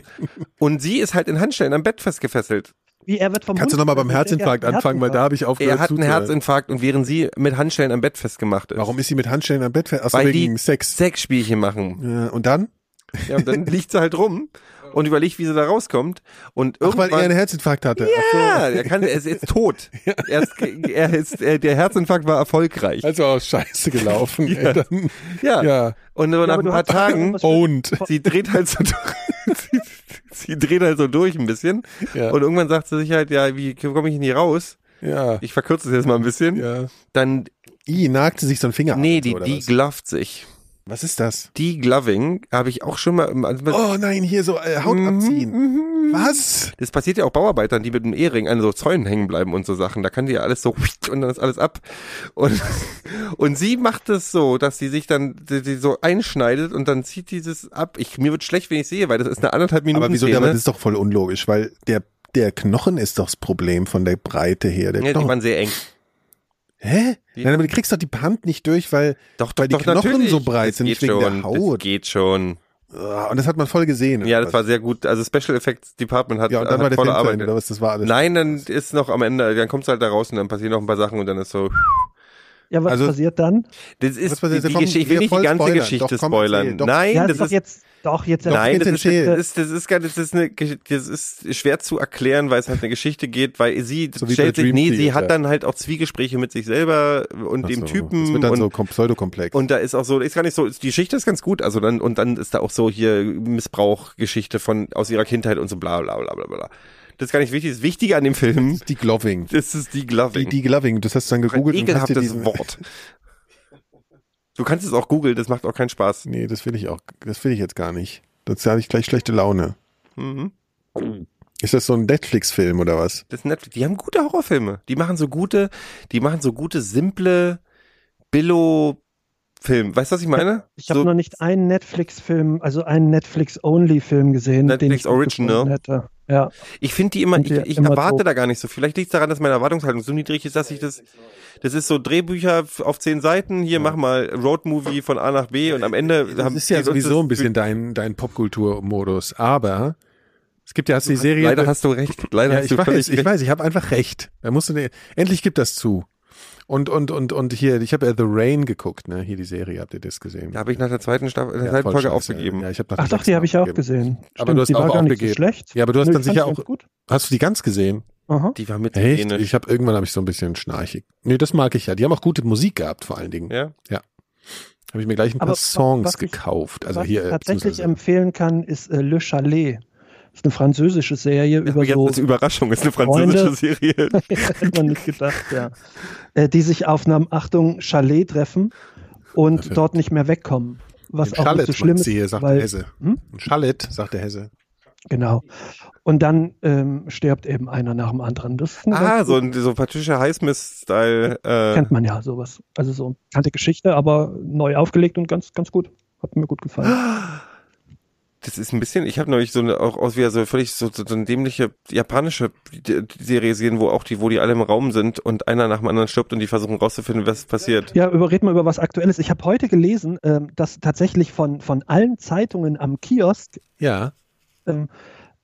Speaker 4: Und sie ist halt in Handschellen am Bett festgefesselt.
Speaker 5: Wie, er wird vom
Speaker 3: Kannst du
Speaker 5: Hund-
Speaker 3: nochmal beim Herzinfarkt anfangen, weil da habe ich aufgehört
Speaker 4: Er hat einen. Herzinfarkt und während sie mit Handschellen am Bett festgemacht ist.
Speaker 3: Warum ist sie mit Handschellen am Bett fest? Achso,
Speaker 4: Weil
Speaker 3: wegen
Speaker 4: die
Speaker 3: Sex.
Speaker 4: Sexspielchen machen.
Speaker 3: Ja, und dann?
Speaker 4: Ja, und dann liegt sie halt rum und überlegt, wie sie da rauskommt. Und
Speaker 3: Ach, weil
Speaker 4: irgendwann,
Speaker 3: er einen Herzinfarkt hatte.
Speaker 4: Ja, er kann, er ist jetzt tot. Er ist, er ist, er, der Herzinfarkt war erfolgreich.
Speaker 3: Also auch scheiße gelaufen.
Speaker 4: Ja.
Speaker 3: Ey, dann,
Speaker 4: Ja.
Speaker 3: ja.
Speaker 4: Und so nach ein paar Tagen,
Speaker 3: Und.
Speaker 4: sie dreht halt so durch, sie, sie dreht halt so durch ein bisschen.
Speaker 3: Ja.
Speaker 4: Und irgendwann sagt sie sich halt, ja, wie komme ich denn hier raus?
Speaker 3: Ja.
Speaker 4: Ich verkürze es jetzt mal ein bisschen.
Speaker 3: Ja.
Speaker 4: Dann
Speaker 3: I, nagt sie sich so einen Finger
Speaker 4: Nee,
Speaker 3: ab
Speaker 4: die,
Speaker 3: oder
Speaker 4: die glovt sich.
Speaker 3: Was ist das?
Speaker 4: Die Gloving habe ich auch schon mal. im-
Speaker 3: Oh nein, hier so äh, Haut
Speaker 4: Mhm,
Speaker 3: abziehen. Was?
Speaker 4: Das passiert ja auch Bauarbeitern, die mit dem Ehering an so Zäunen hängen bleiben und so Sachen. Da kann die ja alles so und dann ist alles ab. Und, und sie macht es so, dass sie sich dann die, die so einschneidet und dann zieht dieses ab. Ich, mir wird schlecht, wenn ich sehe, weil das ist eine anderthalb Minuten
Speaker 3: Aber wieso?
Speaker 4: Szene.
Speaker 3: Aber das ist doch voll unlogisch, weil der der Knochen ist doch das Problem von der Breite her. Der
Speaker 4: ja, die
Speaker 3: Knochen.
Speaker 4: waren sehr eng.
Speaker 3: Hä?
Speaker 4: Die-
Speaker 3: Nein, aber du kriegst doch die Hand nicht durch, weil
Speaker 4: Doch,
Speaker 3: weil
Speaker 4: doch,
Speaker 3: die
Speaker 4: doch,
Speaker 3: Knochen
Speaker 4: natürlich.
Speaker 3: so breit
Speaker 4: Das
Speaker 3: sind,
Speaker 4: geht
Speaker 3: nicht wegen
Speaker 4: schon,
Speaker 3: der Haut.
Speaker 4: Das geht schon.
Speaker 3: Ah, Und das hat man voll gesehen.
Speaker 4: Ja, das war
Speaker 3: was?
Speaker 4: sehr gut. Also Special Effects Department hat,
Speaker 3: Ja, und dann
Speaker 4: hat
Speaker 3: war der
Speaker 4: volle
Speaker 3: Film
Speaker 4: Arbeit.
Speaker 3: Oder was? Das war alles.
Speaker 4: Nein, dann ist noch am Ende, dann kommst du halt da raus und dann passieren noch ein paar Sachen und dann ist so.
Speaker 5: Ja, was
Speaker 3: Also-
Speaker 5: passiert dann?
Speaker 4: Das ist
Speaker 3: Was passiert?
Speaker 4: die, die Geschichte. Ich will nicht die ganze
Speaker 3: spoilern.
Speaker 4: Geschichte
Speaker 3: Doch, komm,
Speaker 4: spoilern.
Speaker 3: erzähl. Doch.
Speaker 4: Nein,
Speaker 5: ja,
Speaker 4: das
Speaker 5: doch
Speaker 4: ist
Speaker 5: jetzt, doch, jetzt
Speaker 4: Nein, das ist, das, ist, das, ist, das, ist eine, das ist schwer zu erklären, weil es halt eine Geschichte geht, weil sie
Speaker 3: So
Speaker 4: stellt sich, nee, sie hat dann halt auch Zwiegespräche mit sich selber und
Speaker 3: Ach
Speaker 4: dem
Speaker 3: so,
Speaker 4: Typen
Speaker 3: Das wird dann
Speaker 4: und,
Speaker 3: so kom- pseudokomplex.
Speaker 4: und da ist auch so, ist gar nicht so, die Geschichte ist ganz gut, also dann, und dann ist da auch so hier Missbrauchgeschichte von, aus ihrer Kindheit und so bla, bla, bla, bla, bla. Das ist gar nicht wichtig, das Wichtige an dem Film,
Speaker 3: die Gloving.
Speaker 4: das ist die
Speaker 3: Die,
Speaker 4: Gloving.
Speaker 3: die Gloving, das hast du dann
Speaker 4: ein
Speaker 3: gegoogelt und hast dir
Speaker 4: ekelhaftes
Speaker 3: diesen,
Speaker 4: Wort. Du kannst es auch googeln, das macht auch keinen Spaß.
Speaker 3: Nee, das will ich auch, das will ich jetzt gar nicht. Sonst habe ich gleich schlechte Laune.
Speaker 4: Mhm.
Speaker 3: Ist das so ein Netflix-Film oder was?
Speaker 4: Das ist Netflix. Die haben gute Horrorfilme. Die machen so gute, die machen so gute, simple Billo-Film. Weißt du, was ich meine?
Speaker 5: Ich habe
Speaker 4: so,
Speaker 5: noch nicht einen Netflix-Film, also einen Netflix-Only-Film gesehen, den
Speaker 4: Netflix
Speaker 5: ich gut
Speaker 4: Original?
Speaker 5: hätte. Ja,
Speaker 4: ich finde die immer,
Speaker 5: sind
Speaker 4: ich,
Speaker 5: ja
Speaker 4: ich
Speaker 5: immer
Speaker 4: erwarte
Speaker 5: doof.
Speaker 4: da gar nicht so. Vielleicht liegt es daran, dass meine Erwartungshaltung so niedrig ist, dass ich das, das ist so Drehbücher auf zehn Seiten. Hier mach mal Roadmovie von A nach B und am Ende
Speaker 3: Das
Speaker 4: haben
Speaker 3: ist ja
Speaker 4: die-
Speaker 3: sowieso
Speaker 4: das-
Speaker 3: ein bisschen dein, dein Popkultur-Modus. Aber es gibt ja, hast du die Serie.
Speaker 4: Leider hast du recht. Leider
Speaker 3: ja,
Speaker 4: hast
Speaker 3: ich
Speaker 4: du völlig
Speaker 3: weiß, ich
Speaker 4: recht.
Speaker 3: weiß, ich habe einfach recht. Da musst du, endlich gibt das zu. Und, und, und, und hier, ich habe ja The Rain geguckt, ne? Hier die Serie, habt ihr das gesehen?
Speaker 4: Da habe ich nach der zweiten Staffel, der
Speaker 3: Ja,
Speaker 4: zweiten Folge
Speaker 3: scheiße.
Speaker 4: aufgegeben.
Speaker 3: Ja, ich hab nach
Speaker 5: Ach doch, die habe ich auch gesehen.
Speaker 3: Aber du hast
Speaker 5: die
Speaker 3: auch
Speaker 5: war gar nicht so
Speaker 3: aufgegeben.
Speaker 5: schlecht.
Speaker 3: Ja, aber du hast
Speaker 5: Nö,
Speaker 3: dann sicher auch,
Speaker 5: gut.
Speaker 3: hast du die ganz gesehen?
Speaker 5: Aha.
Speaker 4: Die war mit
Speaker 3: Echt?
Speaker 4: Szene.
Speaker 3: Ich habe irgendwann habe ich so ein bisschen schnarchig. Nee, das mag ich ja. Die haben auch gute Musik gehabt, vor allen Dingen.
Speaker 4: Ja.
Speaker 3: Habe ich mir gleich ein paar
Speaker 5: Aber wa-
Speaker 3: Songs
Speaker 5: was ich-
Speaker 3: gekauft. Also
Speaker 5: Was
Speaker 3: hier
Speaker 5: ich tatsächlich empfehlen kann, ist äh, Le Chalet. Ist eine französische Serie über so
Speaker 4: als Überraschung ist eine französische
Speaker 5: Freunde.
Speaker 4: Serie.
Speaker 5: hätte man nicht gedacht, ja. Äh, die sich auf einem, Achtung, Chalet treffen und
Speaker 3: Perfekt.
Speaker 5: dort nicht mehr wegkommen. Was auch nicht so schlimm ist,
Speaker 3: Ziehe, sagt der
Speaker 5: weil,
Speaker 3: Hesse.
Speaker 5: Hm?
Speaker 3: Ein Schallet, sagt der Hesse.
Speaker 5: genau. Und dann ähm, stirbt eben einer nach dem anderen. Das ist eine
Speaker 4: Ah, so ein so Patricia Highsmith-Style. Äh,
Speaker 5: kennt man ja sowas. Also so bekannte Geschichte, aber neu aufgelegt und ganz, ganz gut. Hat mir gut gefallen.
Speaker 4: das ist ein bisschen, ich habe neulich so eine, auch aus wie so völlig so, so, so eine dämliche japanische Serie gesehen, wo auch die, wo die alle im Raum sind und einer nach dem anderen stirbt und die versuchen rauszufinden, was passiert.
Speaker 5: Ja, über, reden wir über was Aktuelles. Ich habe heute gelesen, ähm, dass tatsächlich von, von allen Zeitungen am Kiosk
Speaker 3: Ja.
Speaker 5: ähm,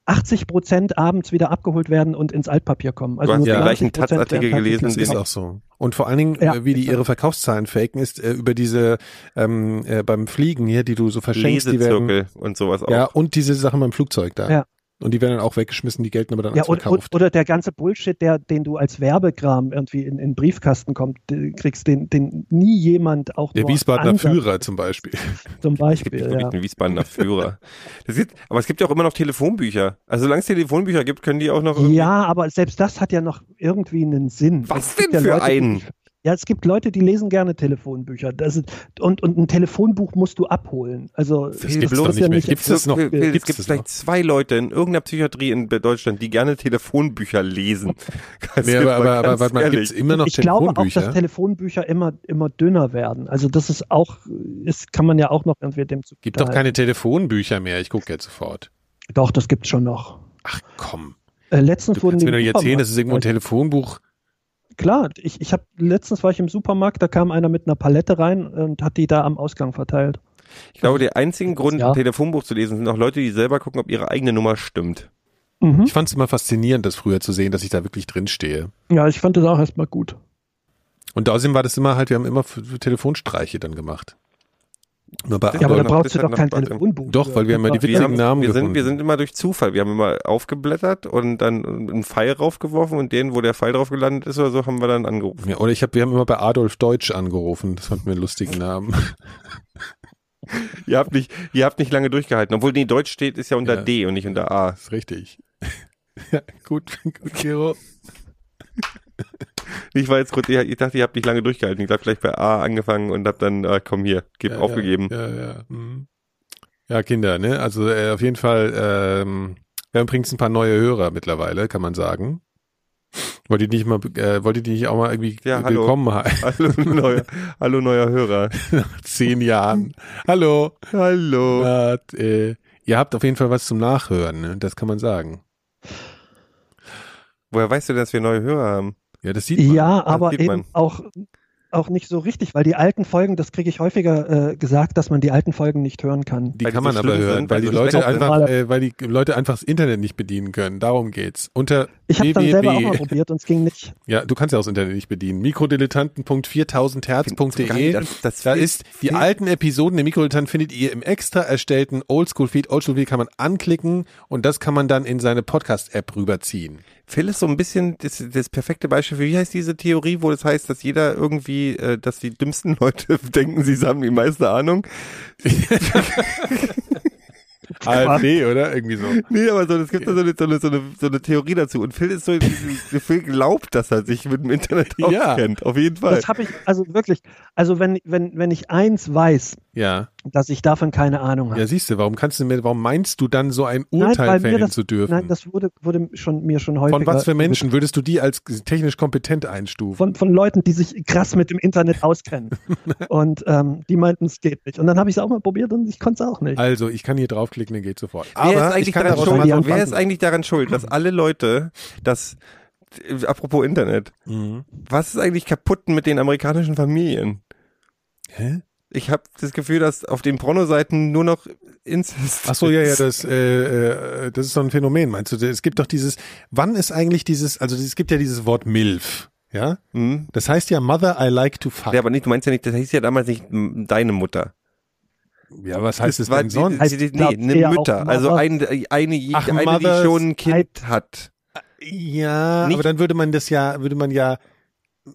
Speaker 5: 80 Prozent abends wieder abgeholt werden und ins Altpapier kommen. Also
Speaker 4: Du hast
Speaker 3: ja
Speaker 5: 20%
Speaker 4: gleich einen Taz-Artikel gelesen, den
Speaker 3: ist auch so. Und vor allen Dingen,
Speaker 5: Ja.
Speaker 3: äh, wie die ihre Verkaufszahlen faken, ist äh, über diese ähm, äh, beim Fliegen hier, die du so verschenkst, die werden.
Speaker 4: Lesezirkel und sowas auch.
Speaker 3: Ja, und diese Sachen beim Flugzeug da.
Speaker 5: Ja.
Speaker 3: Und die werden dann auch weggeschmissen, die gelten aber dann
Speaker 5: Ja,
Speaker 3: als verkauft.
Speaker 5: oder der ganze Bullshit, der, den du als Werbekram irgendwie in, in Briefkasten kommt, den kriegst, den, den nie jemand auch
Speaker 3: der
Speaker 5: nur
Speaker 3: Wiesbadener
Speaker 5: ansatz-
Speaker 3: Führer zum Beispiel.
Speaker 5: zum
Speaker 4: Es gibt
Speaker 5: Beispiel.
Speaker 4: nicht wirklich
Speaker 5: Ja.
Speaker 4: einen Wiesbadener Führer. Das gibt, aber es gibt ja auch immer noch Telefonbücher. Also solange es Telefonbücher gibt, können die auch noch
Speaker 5: ja, aber selbst das hat ja noch irgendwie einen Sinn.
Speaker 4: Was
Speaker 5: Es gibt
Speaker 4: denn
Speaker 5: ja
Speaker 4: für
Speaker 5: Leute, die-
Speaker 4: einen?
Speaker 5: Ja, es gibt Leute, die lesen gerne Telefonbücher. Das ist, und, und ein Telefonbuch musst du abholen. Also
Speaker 3: Das
Speaker 5: das
Speaker 3: gibt's
Speaker 5: ist
Speaker 3: doch nicht
Speaker 5: ja
Speaker 3: mehr.
Speaker 5: nicht
Speaker 3: Gibt's das noch?
Speaker 4: Es
Speaker 3: Gibt's
Speaker 4: gibt
Speaker 3: das
Speaker 4: vielleicht
Speaker 3: noch?
Speaker 4: zwei Leute in irgendeiner Psychiatrie in Deutschland, die gerne Telefonbücher lesen.
Speaker 3: Nee, aber, aber, aber warte mal, gibt's immer noch
Speaker 5: ich glaube auch,
Speaker 3: Telefonbücher?
Speaker 5: dass Telefonbücher immer, immer dünner werden. Also das ist auch, ist, kann man ja auch noch irgendwie dem zu
Speaker 3: Gibt doch keine Telefonbücher mehr. Ich gucke jetzt sofort.
Speaker 5: Doch, das gibt's schon noch.
Speaker 3: Ach komm.
Speaker 5: Äh, letztens
Speaker 3: Du
Speaker 5: wurden
Speaker 3: kannst mir doch erzählen,
Speaker 5: Supermarkt-
Speaker 3: das ist irgendwo ein Telefonbuch.
Speaker 5: Klar, ich, ich habe letztens war ich im Supermarkt, da kam einer mit einer Palette rein und hat die da am Ausgang verteilt.
Speaker 4: Ich glaube, der einzige Grund,
Speaker 5: Ja.
Speaker 4: ein Telefonbuch zu lesen, sind auch Leute, die selber gucken, ob ihre eigene Nummer stimmt.
Speaker 5: Mhm.
Speaker 3: Ich fand es immer faszinierend, das früher zu sehen, dass ich da wirklich drin stehe.
Speaker 5: Ja, ich fand das auch erstmal gut.
Speaker 3: Und außerdem war das immer halt, wir haben immer Telefonstreiche dann gemacht. Nur bei
Speaker 4: Ja,
Speaker 5: aber da brauchst du doch kein. Telefonbuch.
Speaker 3: Doch, weil wir haben ja die witzigen
Speaker 4: haben,
Speaker 3: Namen
Speaker 4: wir, sind, wir sind immer durch Zufall. Wir haben immer aufgeblättert und dann einen Pfeil raufgeworfen und den, wo der Pfeil drauf gelandet ist oder so, haben wir dann angerufen.
Speaker 3: Ja, oder ich hab, wir haben immer bei Adolf Deutsch angerufen. Das fanden wir einen lustigen Namen.
Speaker 4: Ihr habt nicht, ihr habt nicht lange durchgehalten. Obwohl, nee, Deutsch steht, ist ja unter
Speaker 3: Ja.
Speaker 4: D und nicht unter A.
Speaker 3: Das ist richtig. Ja, gut, gut, Gero.
Speaker 4: Ich war jetzt kurz, ich ich dachte, ihr habt nicht lange durchgehalten. Ich habe gleich bei A angefangen und hab dann, äh, komm hier, gib
Speaker 3: Ja,
Speaker 4: aufgegeben.
Speaker 3: Ja, ja, ja. Mhm. Ja, Kinder, ne? Also äh, auf jeden Fall, ähm, wir haben übrigens ein paar neue Hörer mittlerweile, kann man sagen. Wollt ihr nicht mal, äh, wollt ihr die nicht auch mal irgendwie
Speaker 4: Ja, hallo.
Speaker 3: willkommen heißen?
Speaker 4: Hallo neuer, hallo neuer Hörer.
Speaker 3: Nach zehn Jahren. Hallo.
Speaker 4: Hallo.
Speaker 3: Ja, äh, ihr habt auf jeden Fall was zum Nachhören, ne? Das kann man sagen.
Speaker 4: Woher weißt du, dass wir neue Hörer haben?
Speaker 3: Ja, das sieht man.
Speaker 5: Ja, aber
Speaker 4: sieht
Speaker 5: eben
Speaker 4: man.
Speaker 5: auch, auch nicht so richtig, weil die alten Folgen, das kriege ich häufiger äh, gesagt, dass man die alten Folgen nicht hören kann.
Speaker 3: Die
Speaker 4: Weil
Speaker 3: kann
Speaker 4: die so
Speaker 3: man aber hören,
Speaker 4: sind,
Speaker 3: weil
Speaker 4: weil
Speaker 3: die Leute einfach, äh, weil die Leute einfach das Internet nicht bedienen können. Darum geht's. Unter
Speaker 5: Ich habe dann selber auch mal probiert und es ging nicht.
Speaker 3: Ja, du kannst ja auch das Internet nicht bedienen. Mikrodilettanten.4000herz.de.
Speaker 4: Das- das
Speaker 3: Da ist die alten Episoden der Mikrodilettanten findet ihr im extra erstellten Oldschool-Feed. Oldschool-Feed kann man anklicken und das kann man dann in seine Podcast-App rüberziehen.
Speaker 4: Phil ist so ein bisschen das, das perfekte Beispiel für, wie heißt diese Theorie, wo das heißt, dass jeder irgendwie, äh, dass die dümmsten Leute denken, sie haben die meiste Ahnung.
Speaker 3: ARD, oder? Irgendwie so.
Speaker 4: Nee, aber so, es gibt da so eine, so, eine, so, eine, so eine Theorie dazu. Und Phil ist so, Phil glaubt, dass er sich mit dem Internet
Speaker 3: Ja.
Speaker 4: auskennt. Auf jeden Fall.
Speaker 5: Das habe ich, also wirklich, also wenn, wenn, wenn ich eins weiß,
Speaker 3: Ja.
Speaker 5: dass ich davon keine Ahnung habe.
Speaker 3: Ja, siehst du, warum kannst du mir, warum meinst du dann so ein
Speaker 5: Nein,
Speaker 3: Urteil
Speaker 5: mir
Speaker 3: fällen
Speaker 5: das-
Speaker 3: zu dürfen?
Speaker 5: Nein, das wurde, wurde schon, mir schon häufiger.
Speaker 3: Von was für Menschen würdest du die als technisch kompetent einstufen?
Speaker 5: Von, von Leuten, die sich krass mit dem Internet auskennen. und ähm, die meinten, es geht nicht. Und dann habe ich es auch mal probiert und ich konnte es auch nicht.
Speaker 3: Also, ich kann hier draufklicken, dann geht sofort.
Speaker 4: Wer ist
Speaker 3: Aber ich
Speaker 4: eigentlich daran
Speaker 3: daraus
Speaker 4: schuld?
Speaker 5: Varianten-
Speaker 4: Wer ist eigentlich daran schuld, dass alle Leute, das, apropos Internet,
Speaker 3: Mhm.
Speaker 4: was ist eigentlich kaputt mit den amerikanischen Familien?
Speaker 3: Hä?
Speaker 4: Ich habe das Gefühl, dass auf den Pornoseiten nur noch Inzest.
Speaker 3: Ach so, ja, ja, das, äh, äh, das ist so ein Phänomen, meinst du? Es gibt doch dieses, wann ist eigentlich dieses, also es gibt ja dieses Wort MILF, ja?
Speaker 4: Hm?
Speaker 3: Das heißt ja Mother I like to fuck.
Speaker 4: Ja, aber nicht, du meinst ja nicht, das hieß ja damals nicht deine Mutter.
Speaker 3: Ja, was heißt es denn sonst?
Speaker 5: Heißt,
Speaker 4: die, nee,
Speaker 5: glaub,
Speaker 4: eine Mütter. Also eine, eine,
Speaker 3: Ach,
Speaker 4: eine die schon ein Kind hat.
Speaker 3: Ja,
Speaker 4: Nicht-
Speaker 3: aber dann würde man das ja, würde man ja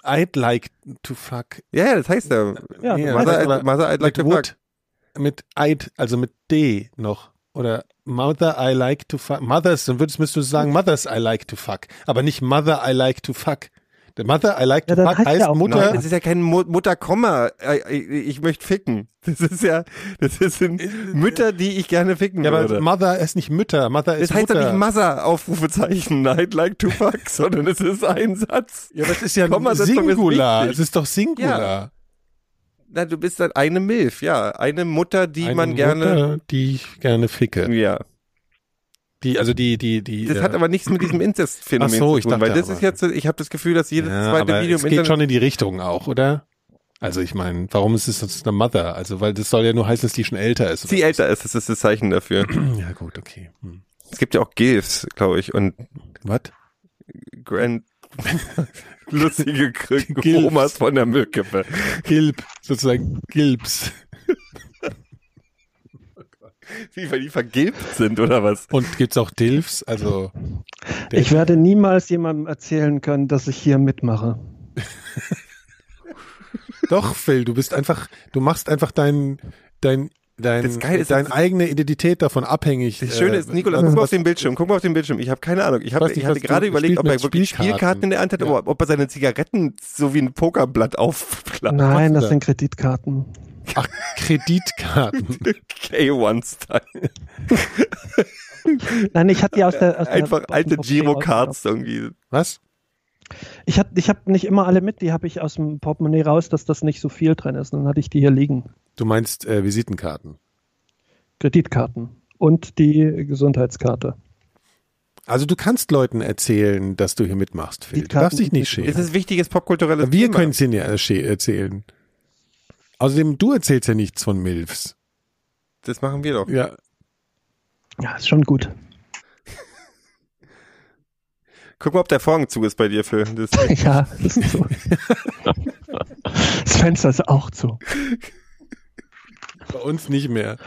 Speaker 3: I'd like to fuck.
Speaker 4: Ja, ja, das heißt ja.
Speaker 5: Ja, du
Speaker 4: Mother, I'd- Mother, I'd like to
Speaker 3: would,
Speaker 4: fuck.
Speaker 3: mit I'd, also mit D noch. Oder Mother I like to fuck. Mothers, dann würdest, müsstest du sagen Mothers I like to fuck. Aber nicht Mother I like to fuck. Der Mother I like to
Speaker 5: Ja,
Speaker 3: fuck
Speaker 5: heißt ja
Speaker 3: heißt Mutter.
Speaker 4: Nein, das ist ja kein Mu Mutter, Komma. äh, Ich möchte ficken. Das ist ja, das sind Mütter, die ich gerne ficken
Speaker 3: ja, aber
Speaker 4: würde.
Speaker 3: Mother ist nicht Mütter. Mother ist
Speaker 4: Das heißt
Speaker 3: Mutter.
Speaker 4: doch nicht Mother, Aufrufezeichen, I'd like to fuck, sondern es ist ein Satz.
Speaker 3: ja, das ist ja
Speaker 4: Komma, das ist
Speaker 3: Singular.
Speaker 4: wichtig.
Speaker 3: Es ist doch Singular.
Speaker 4: Na, du bist dann eine Milf, ja. Eine Mutter, die
Speaker 3: Eine
Speaker 4: man gerne.
Speaker 3: Mutter, die ich gerne ficke.
Speaker 4: Ja.
Speaker 3: Die, also die, die, die.
Speaker 4: Das
Speaker 3: äh,
Speaker 4: hat aber nichts mit diesem Incest-Phänomen
Speaker 3: Ach so,
Speaker 4: zu
Speaker 3: ich
Speaker 4: tun,
Speaker 3: dachte
Speaker 4: weil das
Speaker 3: aber-
Speaker 4: ist jetzt, ich habe das Gefühl, dass jedes
Speaker 3: ja,
Speaker 4: zweite Video
Speaker 3: es
Speaker 4: im
Speaker 3: geht
Speaker 4: Internet.
Speaker 3: schon in die Richtung auch, oder? Also ich meine, warum ist es sonst eine Mother? Also weil das soll ja nur heißen, dass die schon älter ist.
Speaker 4: sie älter ist, das ist das Zeichen dafür.
Speaker 3: Ja gut, okay. Hm.
Speaker 4: Es gibt ja auch Gilfs, glaube ich, und
Speaker 3: Was?
Speaker 4: Grand lustige. Omas von der Müllkippe.
Speaker 3: Gilb, sozusagen Gilbs.
Speaker 4: Wie, weil die vergilbt sind, oder was?
Speaker 3: Und gibt's auch Dilfs? Also
Speaker 5: Ich werde niemals jemandem erzählen können, dass ich hier mitmache.
Speaker 3: doch, Phil, du bist einfach, du machst einfach dein, dein, dein,
Speaker 4: Das Geile ist,
Speaker 3: deine
Speaker 4: das-
Speaker 3: eigene Identität davon abhängig.
Speaker 4: Das Schöne
Speaker 3: äh,
Speaker 4: ist, Nikolas,
Speaker 3: was-
Speaker 4: guck mal auf den Bildschirm, guck mal auf den Bildschirm. Ich habe keine Ahnung. Ich, hab,
Speaker 3: nicht,
Speaker 4: ich hatte gerade überlegt, ob er wirklich
Speaker 3: Spielkarten.
Speaker 4: Spielkarten in der Hand hat,
Speaker 3: Ja.
Speaker 4: oder ob er seine Zigaretten so wie ein Pokerblatt aufklappt.
Speaker 5: Nein, das
Speaker 3: da?
Speaker 5: sind Kreditkarten.
Speaker 3: Ach, Kreditkarten.
Speaker 4: K1-Style.
Speaker 5: Nein, ich hatte die aus der. Aus der
Speaker 4: Einfach
Speaker 5: dem
Speaker 4: alte Girocards irgendwie.
Speaker 3: Was?
Speaker 5: Ich habe ich hab nicht immer alle mit, die habe ich aus dem Portemonnaie raus, dass das nicht so viel drin ist. Dann hatte ich die hier liegen.
Speaker 3: Du meinst äh, Visitenkarten.
Speaker 5: Kreditkarten und die Gesundheitskarte.
Speaker 3: Also du kannst Leuten erzählen, dass du hier mitmachst, Phil.
Speaker 5: Die
Speaker 3: Du darfst dich nicht
Speaker 4: Es
Speaker 3: schämen.
Speaker 4: ist wichtiges popkulturelles
Speaker 3: Wir
Speaker 4: Thema.
Speaker 3: können es dir ja erzäh- erzählen. Außerdem, du erzählst ja nichts von Milfs.
Speaker 4: Das machen wir doch.
Speaker 3: Ja,
Speaker 5: Ja, ist schon gut.
Speaker 4: Guck mal, ob der Vorhang zu ist bei dir, Phil. Das,
Speaker 5: ja, das ist so. das Fenster ist auch zu.
Speaker 3: bei uns nicht mehr.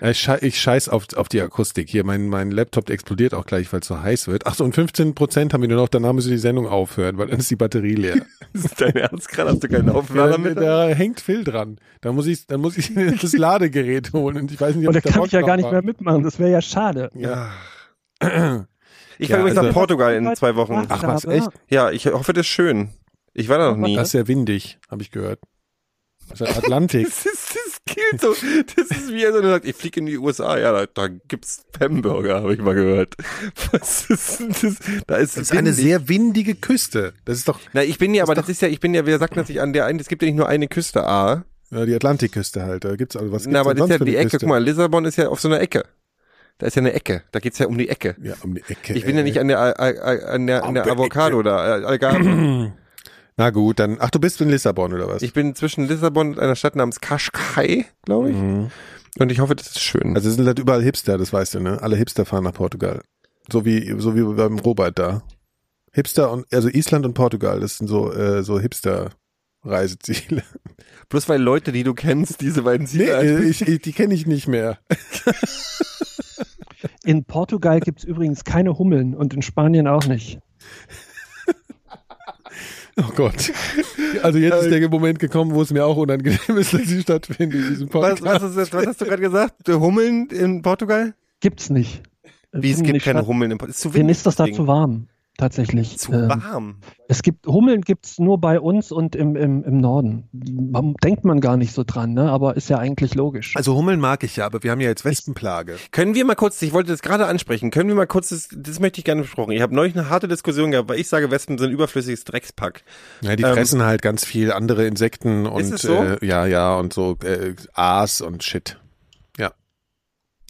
Speaker 3: Ja, Ich, schei ich scheiß auf, auf die Akustik. Hier, mein, mein Laptop explodiert auch gleich, weil es so heiß wird. Ach so, und 15 Prozent haben wir nur noch, danach müssen wir die Sendung aufhören, weil dann ist die Batterie leer.
Speaker 4: ist dein Ernst gerade? Hast du keinen
Speaker 3: Ja,
Speaker 4: Auflader
Speaker 3: da,
Speaker 4: mit?
Speaker 3: da hängt Phil dran. Da muss ich, dann muss ich das Ladegerät holen und ich weiß nicht, ob
Speaker 5: Und da kann
Speaker 3: Bock
Speaker 5: ich ja gar nicht mehr mitmachen. Das wäre ja schade.
Speaker 3: Ja.
Speaker 4: Ich
Speaker 3: Ja,
Speaker 4: fahre übrigens
Speaker 3: also-
Speaker 4: nach Portugal in zwei Wochen.
Speaker 3: Ach was, echt?
Speaker 4: Ja, ich hoffe, das ist schön. Ich war da noch nie.
Speaker 3: Das ist sehr windig, habe ich gehört. Das ist der Atlantik.
Speaker 4: Das, ist, das so. Das ist wie er so sagt, ich fliege in die USA. Ja, da, da gibt's Hamburger, habe ich mal gehört. Was ist denn das? Da ist,
Speaker 3: Das ist eine sehr windige Küste. Das ist doch
Speaker 4: Na, ich bin ja, aber
Speaker 3: Das
Speaker 4: das ist ja, ich bin ja, wir sagten das nicht an der einen, es gibt ja nicht nur eine Küste A.
Speaker 3: ja, die Atlantikküste halt. Da gibt's also was
Speaker 4: Na,
Speaker 3: gibt's
Speaker 4: aber
Speaker 3: denn
Speaker 4: das ist ja die Ecke.
Speaker 3: Küste?
Speaker 4: Guck mal, Lissabon ist ja auf so einer Ecke. Da ist ja eine Ecke. Da geht's ja um die Ecke.
Speaker 3: Ja, um die Ecke.
Speaker 4: Ich bin ja
Speaker 3: ey.
Speaker 4: nicht an der, an der, an der
Speaker 3: der
Speaker 4: Avocado da, äh, Algarve.
Speaker 3: Na gut, dann. Ach, du bist in Lissabon oder was?
Speaker 4: Ich bin zwischen Lissabon und einer Stadt namens Cascais, glaube ich.
Speaker 3: Mhm.
Speaker 4: Und ich hoffe, das ist schön.
Speaker 3: Also es sind halt überall Hipster, das weißt du, ne? Alle Hipster fahren nach Portugal. So wie so wie beim Robert da. Hipster und also Island und Portugal, das sind so äh, so Hipster Reiseziele.
Speaker 4: Bloß weil Leute, die du kennst, diese beiden
Speaker 3: Nee,
Speaker 4: Ziele
Speaker 3: äh, ich, ich, die kenne ich nicht mehr.
Speaker 5: In Portugal gibt es übrigens keine Hummeln und in Spanien auch nicht.
Speaker 3: Oh Gott. Also jetzt ist der Moment gekommen, wo es mir auch unangenehm ist, dass sie stattfindet in diesem
Speaker 4: was,
Speaker 3: Podcast.
Speaker 4: was, ist das, was hast du gerade gesagt? Der Hummeln in Portugal?
Speaker 5: Gibt's nicht. Äh,
Speaker 4: Wie, es gibt
Speaker 5: nicht
Speaker 4: keine. Hummeln in Portugal. Ist
Speaker 5: Denen
Speaker 4: windig,
Speaker 5: ist das da zu warm, tatsächlich.
Speaker 4: Zu
Speaker 5: Ähm,
Speaker 4: warm.
Speaker 5: Es gibt Hummeln gibt's nur bei uns und im, im, im Norden. Man, denkt man gar nicht so dran, ne? aber ist ja eigentlich logisch.
Speaker 3: Also Hummeln mag ich ja, aber wir haben ja jetzt Wespenplage.
Speaker 4: Können wir mal kurz, ich wollte das gerade ansprechen, können wir mal kurz, das, das möchte ich gerne besprochen. Ich habe neulich eine harte Diskussion gehabt, weil ich sage, Wespen sind überflüssiges Dreckspack.
Speaker 3: Ja, die
Speaker 4: Ähm,
Speaker 3: fressen halt ganz viel andere Insekten und
Speaker 4: es so?
Speaker 3: äh, ja, ja und so äh, Aas und Shit.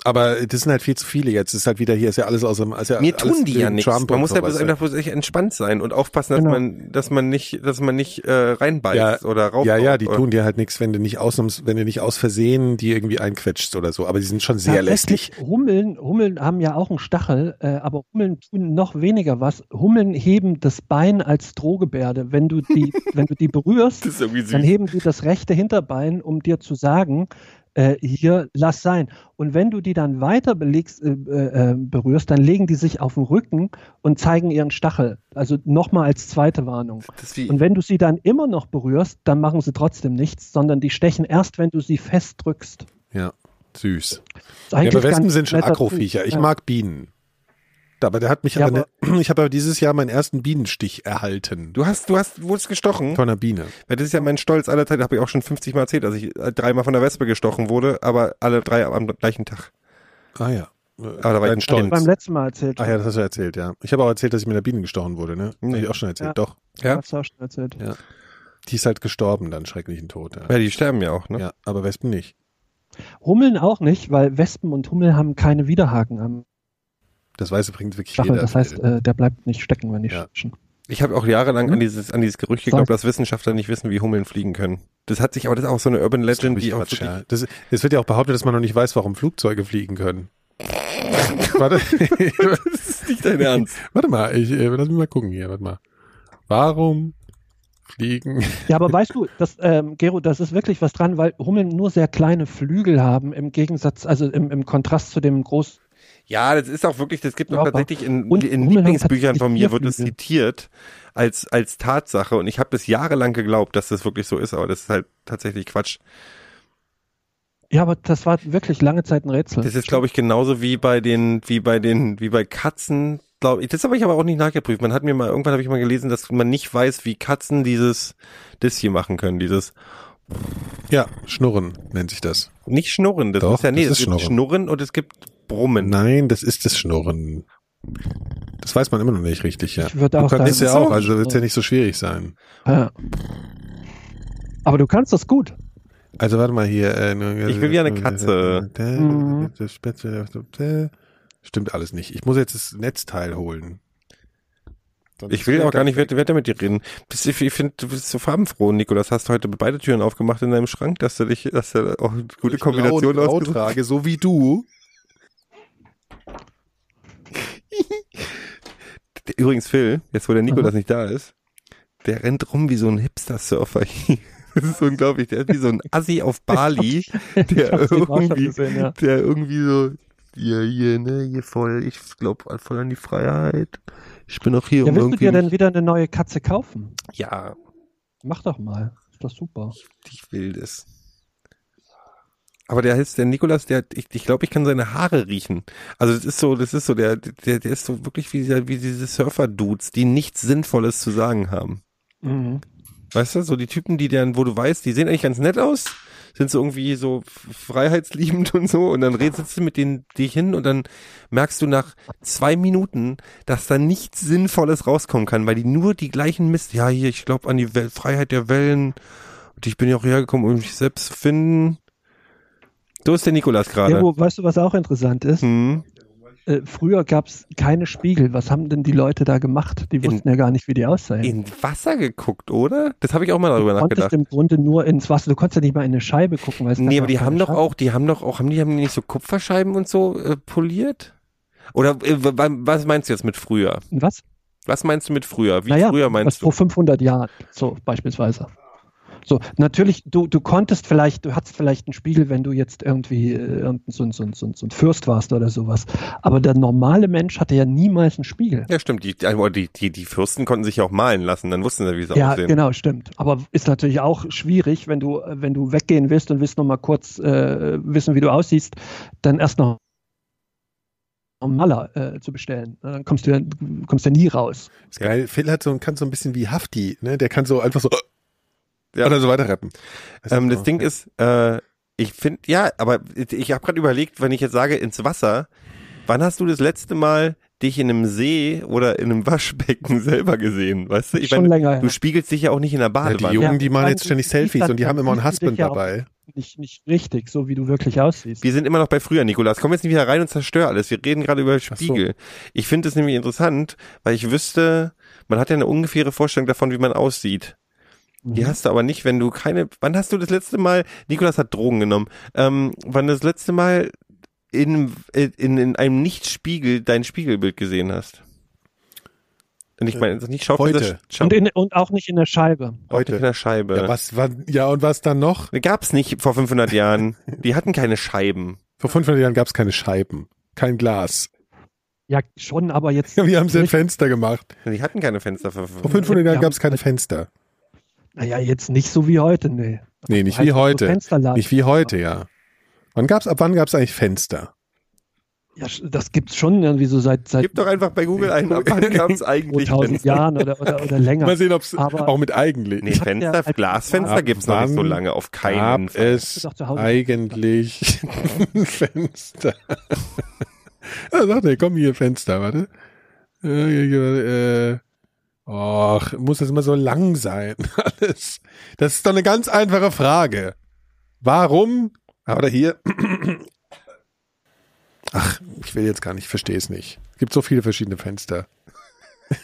Speaker 3: Aber das sind halt viel zu viele jetzt. Das ist halt wieder hier, ist ja alles aus dem, ist ja
Speaker 4: Mir
Speaker 3: alles
Speaker 4: tun die ja nichts.
Speaker 3: Trump
Speaker 4: Man muss ja bloß einfach bloß entspannt sein und aufpassen, dass
Speaker 5: Genau.
Speaker 4: man, dass man nicht, dass man nicht äh, reinbeißt
Speaker 3: Ja,
Speaker 4: oder raucht.
Speaker 3: Ja, ja, die
Speaker 4: oder,
Speaker 3: tun dir halt nichts, wenn du nicht ausnahms, wenn du nicht aus Versehen die irgendwie einquetschst oder so. Aber die sind schon sehr lästig.
Speaker 5: Hummeln, Hummeln haben ja auch einen Stachel, äh, aber Hummeln tun noch weniger was. Hummeln heben das Bein als Drohgebärde. Wenn du die, wenn du die berührst, dann heben die das rechte Hinterbein, um dir zu sagen, äh, hier, lass sein. Und wenn du die dann weiter belegst, äh, äh, berührst, dann legen die sich auf den Rücken und zeigen ihren Stachel. Also nochmal als zweite Warnung. Und wenn du sie dann immer noch berührst, dann machen sie trotzdem nichts, sondern die stechen erst, wenn du sie fest drückst.
Speaker 3: Ja, süß. Ja, aber Wespen sind schon Akroviecher. Ich
Speaker 5: Ja.
Speaker 3: mag Bienen. Aber der hat mich
Speaker 5: Ja,
Speaker 3: aber, ne, ich habe aber dieses Jahr meinen ersten Bienenstich erhalten.
Speaker 4: du hast, du hast, wurdest gestochen.
Speaker 3: Von einer Biene.
Speaker 4: Weil das ist ja mein Stolz aller Zeit, habe ich auch schon 50 Mal erzählt, dass ich äh, dreimal von der Wespe gestochen wurde, aber alle drei am gleichen Tag.
Speaker 3: Ah ja.
Speaker 4: Aber da war ich ein
Speaker 3: Stolz.
Speaker 5: Beim letzten Mal erzählt.
Speaker 3: Ach ja, das hast du erzählt, ja. Ich habe auch erzählt, dass ich mit einer Biene gestochen wurde, ne?
Speaker 4: Nee.
Speaker 3: Hab ich auch schon erzählt,
Speaker 5: Ja.
Speaker 3: doch.
Speaker 4: Ja.
Speaker 5: Hast du auch schon erzählt.
Speaker 3: Die ist halt gestorben, dann schrecklichen Tod. Ja,
Speaker 4: Ja, die sterben ja auch, ne?
Speaker 3: ja aber Wespen nicht.
Speaker 5: Hummeln auch nicht, weil Wespen und Hummel haben keine Widerhaken am
Speaker 3: Das weiß übrigens wirklich
Speaker 5: Stachel.
Speaker 3: jeder.
Speaker 5: Das heißt, äh, der bleibt nicht stecken, wenn die
Speaker 3: Ja.
Speaker 5: stechen.
Speaker 4: Ich habe auch jahrelang an
Speaker 5: Hm?
Speaker 4: dieses, an dieses Gerücht geglaubt, dass Wissenschaftler nicht wissen, wie Hummeln fliegen können. Das hat sich, aber das ist auch so eine Urban
Speaker 3: Das
Speaker 4: Legend, die auch
Speaker 3: Quatsch, ja. das, es wird ja auch behauptet, dass man noch nicht weiß, warum Flugzeuge fliegen können. Warte.
Speaker 4: das ist nicht dein Ernst.
Speaker 3: Warte mal, ich, äh, lass mich mal gucken hier, warte mal. Warum fliegen?
Speaker 5: Ja, aber weißt du, das, ähm, Gero, das ist wirklich was dran, weil Hummeln nur sehr kleine Flügel haben, im Gegensatz, also im, im Kontrast zu dem groß.
Speaker 4: Ja, das ist auch wirklich, das gibt noch tatsächlich in,
Speaker 5: Und
Speaker 4: in Lieblingsbüchern von mir wird es zitiert als, als Tatsache und ich habe das jahrelang geglaubt, dass das wirklich so ist, aber das ist halt tatsächlich Quatsch.
Speaker 5: Ja, aber das war wirklich lange Zeit ein Rätsel.
Speaker 4: Das ist, glaube ich, genauso wie bei den, wie bei den, wie bei Katzen, glaube ich. Das habe ich aber auch nicht nachgeprüft. Man hat mir mal, irgendwann habe ich mal gelesen, dass man nicht weiß, wie Katzen dieses, das hier machen können, dieses
Speaker 3: Ja, Schnurren nennt sich das.
Speaker 4: nicht Schnurren. Das
Speaker 3: Doch,
Speaker 4: ist ja, nee,
Speaker 3: das
Speaker 4: es
Speaker 3: ist
Speaker 4: gibt
Speaker 3: Schnurren.
Speaker 4: Schnurren und es gibt Brummen.
Speaker 3: Nein, das ist das Schnurren. Das weiß man immer noch nicht richtig, ja.
Speaker 5: Ich würde
Speaker 3: Du
Speaker 5: auch
Speaker 3: kannst
Speaker 5: sagen,
Speaker 3: ja auch, also wird es ja nicht so schwierig sein.
Speaker 5: Ja. Aber du kannst das gut.
Speaker 3: Also warte mal hier. Äh,
Speaker 4: Ich will ja eine Katze.
Speaker 5: Mhm.
Speaker 3: Stimmt alles nicht. Ich muss jetzt das Netzteil holen.
Speaker 4: Ich will auch gar nicht weiter, mit dir reden. Bist, ich finde, du bist so farbenfroh, Nikolas. Hast heute beide Türen aufgemacht in deinem Schrank, dass du dich, dass du auch eine gute Kombination
Speaker 3: Blau, Blau
Speaker 4: ausgesucht hast.
Speaker 3: trage, so wie du.
Speaker 4: Übrigens, Phil, jetzt wo der Nikolas
Speaker 5: Mhm.
Speaker 4: nicht da ist, der rennt rum wie so ein Hipster-Surfer. Das ist unglaublich. Der ist wie so ein Assi auf Bali, der
Speaker 5: Ich
Speaker 4: irgendwie,
Speaker 5: gesehen, ja.
Speaker 4: der irgendwie so, ja, hier, ne, hier voll, ich glaube voll an die Freiheit. Ich bin auch hier,
Speaker 5: Ja,
Speaker 4: um
Speaker 5: willst du dir denn wieder eine neue Katze kaufen?
Speaker 4: ja,
Speaker 5: Mach doch mal. Ist doch super.
Speaker 4: ich will das. Aber der heißt, der Nikolas, der, ich, ich glaube, ich kann seine Haare riechen. Also das ist so, das ist so, der, der, der ist so wirklich wie, dieser, wie diese Surfer-Dudes, die nichts Sinnvolles zu sagen haben.
Speaker 5: Mhm.
Speaker 4: Weißt du, so die Typen, die dann, wo du weißt, die sehen eigentlich ganz nett aus, sind so irgendwie so freiheitsliebend und so und dann redest du mit denen dich hin und dann merkst du nach zwei Minuten, dass da nichts Sinnvolles rauskommen kann, weil die nur die gleichen Mist, ja hier, ich glaube an die Wel Freiheit der Wellen und ich bin ja auch hergekommen, um mich selbst zu finden. So ist der Nikolas gerade.
Speaker 5: Ja, wo, weißt du, was auch interessant ist?
Speaker 4: hm.
Speaker 5: Äh, früher gab es keine Spiegel. Was haben denn die Leute da gemacht? Die
Speaker 4: In-
Speaker 5: wussten ja gar nicht, wie die aussehen.
Speaker 4: In Wasser geguckt, oder? Das habe ich auch mal darüber
Speaker 5: du konntest
Speaker 4: nachgedacht.
Speaker 5: im Grunde nur ins Wasser. Du konntest ja nicht mal in eine Scheibe gucken. Weil
Speaker 4: Nee, aber die haben doch
Speaker 5: Scheibe.
Speaker 4: auch, die haben doch auch, haben die, haben die nicht so Kupferscheiben und so äh, poliert? Oder äh, was meinst du jetzt mit früher?
Speaker 5: Was?
Speaker 4: Was meinst du mit früher? Wie
Speaker 5: naja,
Speaker 4: früher meinst du?
Speaker 5: vor 500 Jahren, so beispielsweise. So, natürlich, du, du konntest vielleicht, du hattest vielleicht einen Spiegel, wenn du jetzt irgendwie äh, irgendein so, ein- so, so, so ein Fürst warst oder sowas. Aber der normale Mensch hatte ja niemals einen Spiegel.
Speaker 4: Ja, stimmt. Die, die, die, die, Fürsten konnten sich ja auch malen lassen, dann wussten sie, wie sie
Speaker 5: Ja,
Speaker 4: aussehen.
Speaker 5: genau, stimmt. Aber ist natürlich auch schwierig, wenn du, äh, wenn du weggehen willst und willst noch mal kurz äh, wissen, wie du aussiehst, dann erst noch einen Maler äh, zu bestellen. Dann kommst du ja, kommst ja nie raus.
Speaker 3: Ist geil. Phil hat so, kann so ein bisschen wie Hafti, ne? Der kann so einfach so
Speaker 4: Ja.
Speaker 3: oder so weiter rappen.
Speaker 4: Ähm,
Speaker 3: ist
Speaker 4: das
Speaker 3: so-
Speaker 4: Ding ist, äh, ich finde, ja, aber ich habe gerade überlegt, wenn ich jetzt sage ins Wasser, wann hast du das letzte Mal dich in einem See oder in einem Waschbecken selber gesehen? Weißt du, ich
Speaker 5: Schon
Speaker 4: meine,
Speaker 5: länger
Speaker 4: du
Speaker 5: her.
Speaker 4: spiegelst dich ja auch nicht in der
Speaker 3: ja, die
Speaker 4: Badewanne.
Speaker 3: Jungen,
Speaker 5: Ja,
Speaker 3: die machen jetzt ständig Selfies und die haben immer einen Husband
Speaker 5: ja
Speaker 3: dabei.
Speaker 5: Nicht, nicht richtig, so wie du wirklich aussiehst.
Speaker 4: Wir sind immer noch bei früher, Nikolas. Komm jetzt nicht wieder rein und zerstör alles. Wir reden gerade über
Speaker 3: so.
Speaker 4: Spiegel. Ich finde es nämlich interessant, weil ich wüsste, man hat ja eine ungefähre Vorstellung davon, wie man aussieht.
Speaker 5: Mhm.
Speaker 4: Die hast du aber nicht, wenn du keine. Wann hast du das letzte Mal? Nikolas hat Drogen genommen. Ähm, wann das letzte Mal in, in, in einem Nicht-Spiegel dein Spiegelbild gesehen hast? Und ich meine, das ist nicht Schau
Speaker 3: Heute.
Speaker 4: Schau
Speaker 5: Und, in, und auch nicht in der Scheibe.
Speaker 3: Heute.
Speaker 4: in der Scheibe.
Speaker 3: Ja, was war, ja, und was dann noch?
Speaker 4: Gab's nicht vor 500 Jahren. Die hatten keine Scheiben.
Speaker 3: Vor 500 Jahren gab es keine Scheiben, kein Glas.
Speaker 5: Ja, schon, aber jetzt.
Speaker 3: Ja, wir haben sie ein Fenster gemacht.
Speaker 4: Die hatten keine Fenster vor
Speaker 3: Vor 500 Jahren
Speaker 5: Ja,
Speaker 3: gab es keine
Speaker 5: halt-
Speaker 3: Fenster.
Speaker 5: Naja, jetzt nicht so wie heute, nee.
Speaker 3: Nee, nicht wie heute.
Speaker 5: Fensterladen.
Speaker 3: Nicht wie heute, ja. Wann gab's, ab wann gab es eigentlich Fenster?
Speaker 5: Ja, das gibt's schon irgendwie so seit, seit
Speaker 4: Gib doch einfach bei Google ein, ab wann gab's eigentlich
Speaker 5: 2000
Speaker 4: Fenster?
Speaker 5: Jahren oder, oder, oder länger.
Speaker 3: Mal sehen, ob es auch mit eigentlich.
Speaker 4: Nee,
Speaker 5: ja
Speaker 4: Fenster,
Speaker 5: als-
Speaker 4: Glasfenster
Speaker 3: Ab
Speaker 4: gibt's noch nicht so lange, auf keinen
Speaker 3: gab
Speaker 4: Fall.
Speaker 3: es eigentlich ein Fenster? ja, sag nee, komm hier, Fenster, warte. Äh, äh, Och, muss das immer so lang sein? Alles. Das ist doch eine ganz einfache Frage. Warum? Ah, Oder hier. Ach, ich will jetzt gar nicht, verstehe es nicht. Es gibt so viele verschiedene Fenster.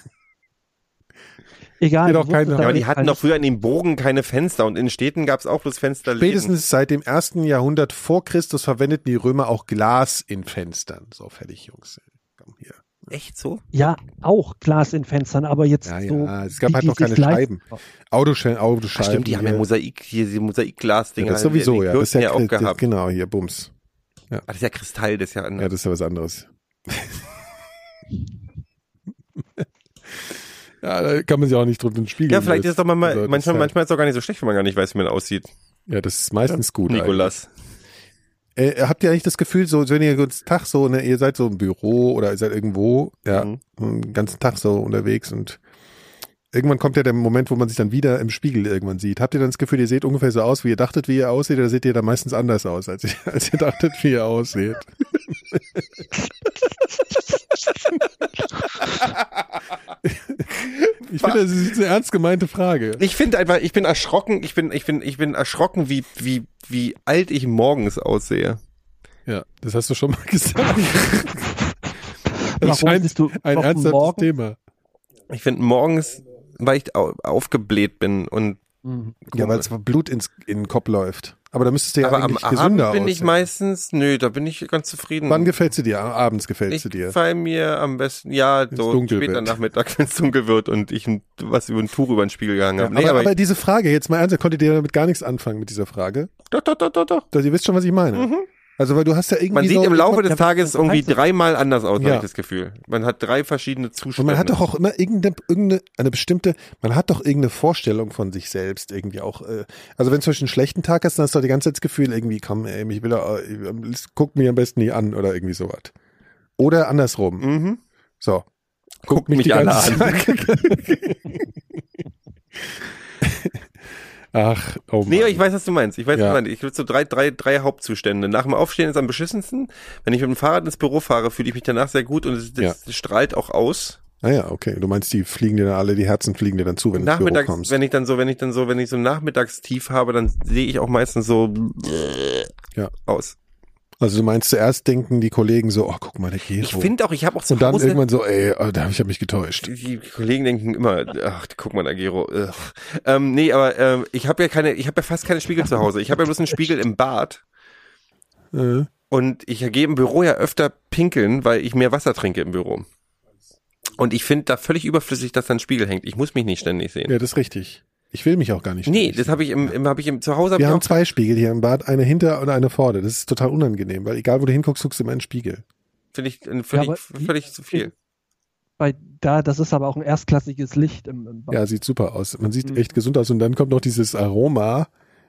Speaker 5: Egal. Wusstest
Speaker 3: keine-
Speaker 4: Ja, aber die hatten doch früher in den Bogen keine Fenster und in Städten gab's auch bloß Fenster.
Speaker 3: Spätestens seit dem ersten Jahrhundert vor Christus verwendeten die Römer auch Glas in Fenstern. So, fertig, Jungs. Komm hier.
Speaker 4: Echt so?
Speaker 5: Ja, auch Glas in Fenstern, aber jetzt
Speaker 3: Ja,
Speaker 5: so.
Speaker 3: ja, es gab halt
Speaker 5: die
Speaker 3: noch keine. Scheiben. Autoscheiben, Autoscheiben.
Speaker 4: stimmt, die haben ja. Mosaik, hier, diese Mosaikglasdinger.
Speaker 3: ja, das sowieso, ja. Das ist ja,
Speaker 4: ja auch
Speaker 3: das,
Speaker 4: gehabt.
Speaker 3: genau, hier, Bums.
Speaker 4: Ah, das ist ja Kristall, das ist ja,
Speaker 3: Ja, das ist ja was anderes. ja, da kann man sich auch nicht drunter spiegeln.
Speaker 4: ja, vielleicht
Speaker 3: Das-
Speaker 4: ist es doch mal,
Speaker 3: also, das
Speaker 4: manchmal,
Speaker 3: ist halt-
Speaker 4: manchmal ist es doch gar nicht so schlecht, wenn man gar nicht weiß, wie man aussieht.
Speaker 3: Ja, das ist meistens gut.
Speaker 4: Nikolas.
Speaker 3: eigentlich. Äh, habt ihr eigentlich das Gefühl, so, wenn ihr den Tag so, ne, ihr seid so im Büro oder ihr seid irgendwo, ja,
Speaker 4: Mhm.
Speaker 3: den ganzen Tag so unterwegs und irgendwann kommt ja der Moment, wo man sich dann wieder im Spiegel irgendwann sieht. Habt ihr dann das Gefühl, ihr seht ungefähr so aus, wie ihr dachtet, wie ihr aussieht, oder seht ihr dann meistens anders aus, als ihr, als ihr dachtet, wie ihr ausseht? ich finde, das ist eine ernst gemeinte Frage.
Speaker 4: Ich finde einfach, ich bin erschrocken, ich bin, ich bin, ich bin erschrocken, wie, wie, wie alt ich morgens aussehe.
Speaker 3: Ja, das hast du schon mal gesagt.
Speaker 5: Warum
Speaker 3: Das scheint
Speaker 5: bist du
Speaker 3: ein
Speaker 5: morgen?
Speaker 3: Thema.
Speaker 4: Ich finde morgens, weil ich au- aufgebläht bin und
Speaker 5: Mhm.
Speaker 3: Ja, weil es Blut ins, in den Kopf läuft. Aber da müsstest du ja
Speaker 4: aber am
Speaker 3: eigentlich
Speaker 4: Abend
Speaker 3: gesünder
Speaker 4: bin ich
Speaker 3: aussehen.
Speaker 4: meistens, nö, da bin ich ganz zufrieden.
Speaker 3: Wann gefällt sie dir? Abends gefällt
Speaker 4: ich
Speaker 3: sie dir.
Speaker 4: gefall mir am besten, ja, so später
Speaker 3: wird.
Speaker 4: Nachmittag, wenn es dunkel wird und ich ein, was über ein Tuch über den Spiegel gehangen
Speaker 3: Ja,
Speaker 4: habe.
Speaker 3: aber,
Speaker 4: nee, aber,
Speaker 3: aber diese Frage, jetzt mal ernsthaft, konntet ihr damit gar nichts anfangen mit dieser Frage?
Speaker 4: doch, doch, doch, doch, doch.
Speaker 3: Ihr wisst schon, was ich meine. Also weil du hast ja irgendwie
Speaker 4: Man sieht
Speaker 3: so,
Speaker 4: im Laufe des Tages irgendwie dreimal anders aus, habe
Speaker 3: Ja.
Speaker 4: ich das Gefühl. Man hat drei verschiedene
Speaker 3: und
Speaker 4: Zustände.
Speaker 3: man hat doch auch immer irgendeine, irgendeine eine bestimmte, man hat doch irgendeine Vorstellung von sich selbst irgendwie auch. äh, Also wenn du zum Beispiel einen schlechten Tag hast, dann hast du doch die ganze Zeit das Gefühl irgendwie, komm, ey, mich will er, äh, guck mich am besten nie an oder irgendwie sowas. Oder andersrum.
Speaker 4: Mhm.
Speaker 3: So.
Speaker 4: Guckt mich alle an.
Speaker 3: Zeit. Ach, oh Mann.
Speaker 4: Nee, ich weiß, was du meinst. Ich weiß,
Speaker 3: Ja.
Speaker 4: was du meinst. Ich würde so drei, drei, drei Hauptzustände. Nach dem Aufstehen ist am beschissensten. Wenn ich mit dem Fahrrad ins Büro fahre, fühle ich mich danach sehr gut und es, das strahlt auch aus.
Speaker 3: Ah ja, okay. Du meinst, die fliegen dir dann alle, die Herzen fliegen dir dann zu, wenn du ins Büro
Speaker 4: Nachmittags,
Speaker 3: kommst.
Speaker 4: wenn ich dann so, wenn ich dann so, wenn ich so ein Nachmittagstief habe, dann sehe ich auch meistens so
Speaker 3: Ja.
Speaker 4: aus.
Speaker 3: Also du meinst zuerst denken die Kollegen so, oh, guck mal, der Gero.
Speaker 4: Ich finde auch, ich habe auch zu
Speaker 3: Und dann
Speaker 4: Hause,
Speaker 3: irgendwann so, ey, oh, da habe ich hab mich getäuscht.
Speaker 4: die, Kollegen denken immer, ach, guck mal, Agero. Ähm, nee, aber ähm, ich habe ja keine, ich habe ja fast keine Spiegel zu Hause. Ich habe ja bloß einen Spiegel im Bad
Speaker 3: Äh,
Speaker 4: und ich gehe im Büro ja öfter pinkeln, weil ich mehr Wasser trinke im Büro. Und ich finde da völlig überflüssig, dass da ein Spiegel hängt. Ich muss mich nicht ständig sehen.
Speaker 3: ja, das ist richtig. Ich will mich auch gar nicht.
Speaker 4: nee,
Speaker 3: ständig
Speaker 4: das habe ich im, im habe ich im zu Hause hab
Speaker 3: Wir
Speaker 4: ich
Speaker 3: haben zwei Spiegel hier im Bad, eine hinter und eine vorne. Das ist total unangenehm, weil egal wo du hinguckst, guckst du immer in den Spiegel.
Speaker 4: finde ich äh, völlig,
Speaker 5: aber-
Speaker 4: völlig zu viel.
Speaker 5: Bei da, das ist aber auch ein erstklassiges Licht im, im Bad.
Speaker 3: Ja, sieht super aus. Man sieht
Speaker 5: Mhm.
Speaker 3: echt gesund aus und dann kommt noch dieses Aroma,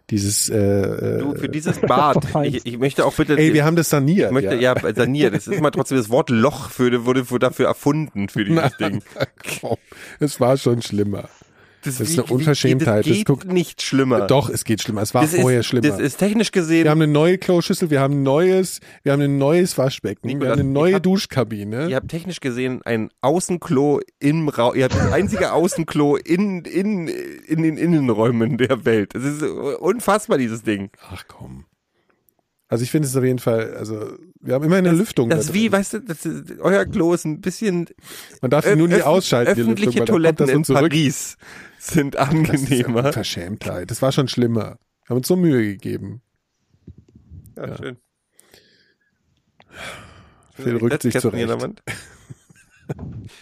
Speaker 3: dieses äh, äh,
Speaker 4: Du, für dieses Bad, ich, ich möchte auch bitte,
Speaker 3: Ey, wir haben das saniert.
Speaker 4: ich möchte, ja, saniert. Das ist immer trotzdem das Wort Loch für, wurde für, dafür erfunden für dieses Ding.
Speaker 3: Komm, es war schon schlimmer. Das ist eine Unverschämtheit.
Speaker 4: Das
Speaker 3: Das
Speaker 4: geht
Speaker 3: guckt-
Speaker 4: nicht schlimmer.
Speaker 3: Doch, es geht schlimmer. Es war
Speaker 4: das
Speaker 3: vorher
Speaker 4: ist,
Speaker 3: schlimmer.
Speaker 4: Das ist technisch gesehen.
Speaker 3: wir haben eine neue Kloschüssel, wir haben ein neues, wir haben ein neues Waschbecken,
Speaker 4: Nico,
Speaker 3: wir haben
Speaker 4: das-
Speaker 3: eine neue
Speaker 4: hab-
Speaker 3: Duschkabine.
Speaker 4: Ihr habt technisch gesehen ein Außenklo im Raum. Ihr habt das einzige Außenklo in, in, in den Innenräumen der Welt. Es ist unfassbar, dieses Ding.
Speaker 3: Ach komm. Also ich finde es auf jeden Fall, also wir haben immer eine Lüftung.
Speaker 4: Das
Speaker 3: da
Speaker 4: ist wie, weißt du, das euer Klo ist ein bisschen.
Speaker 3: Man darf sie nur nie ausschalten, die
Speaker 4: Öffentliche
Speaker 3: Lüftung, weil dann kommt
Speaker 4: Toiletten
Speaker 3: das
Speaker 4: in
Speaker 3: zurück.
Speaker 4: Paris sind
Speaker 3: Das ist eine
Speaker 4: angenehmer.
Speaker 3: Unverschämtheit. Das war schon schlimmer. Wir haben uns so Mühe gegeben.
Speaker 4: Ja, schön.
Speaker 3: Phil rückt sich zurecht.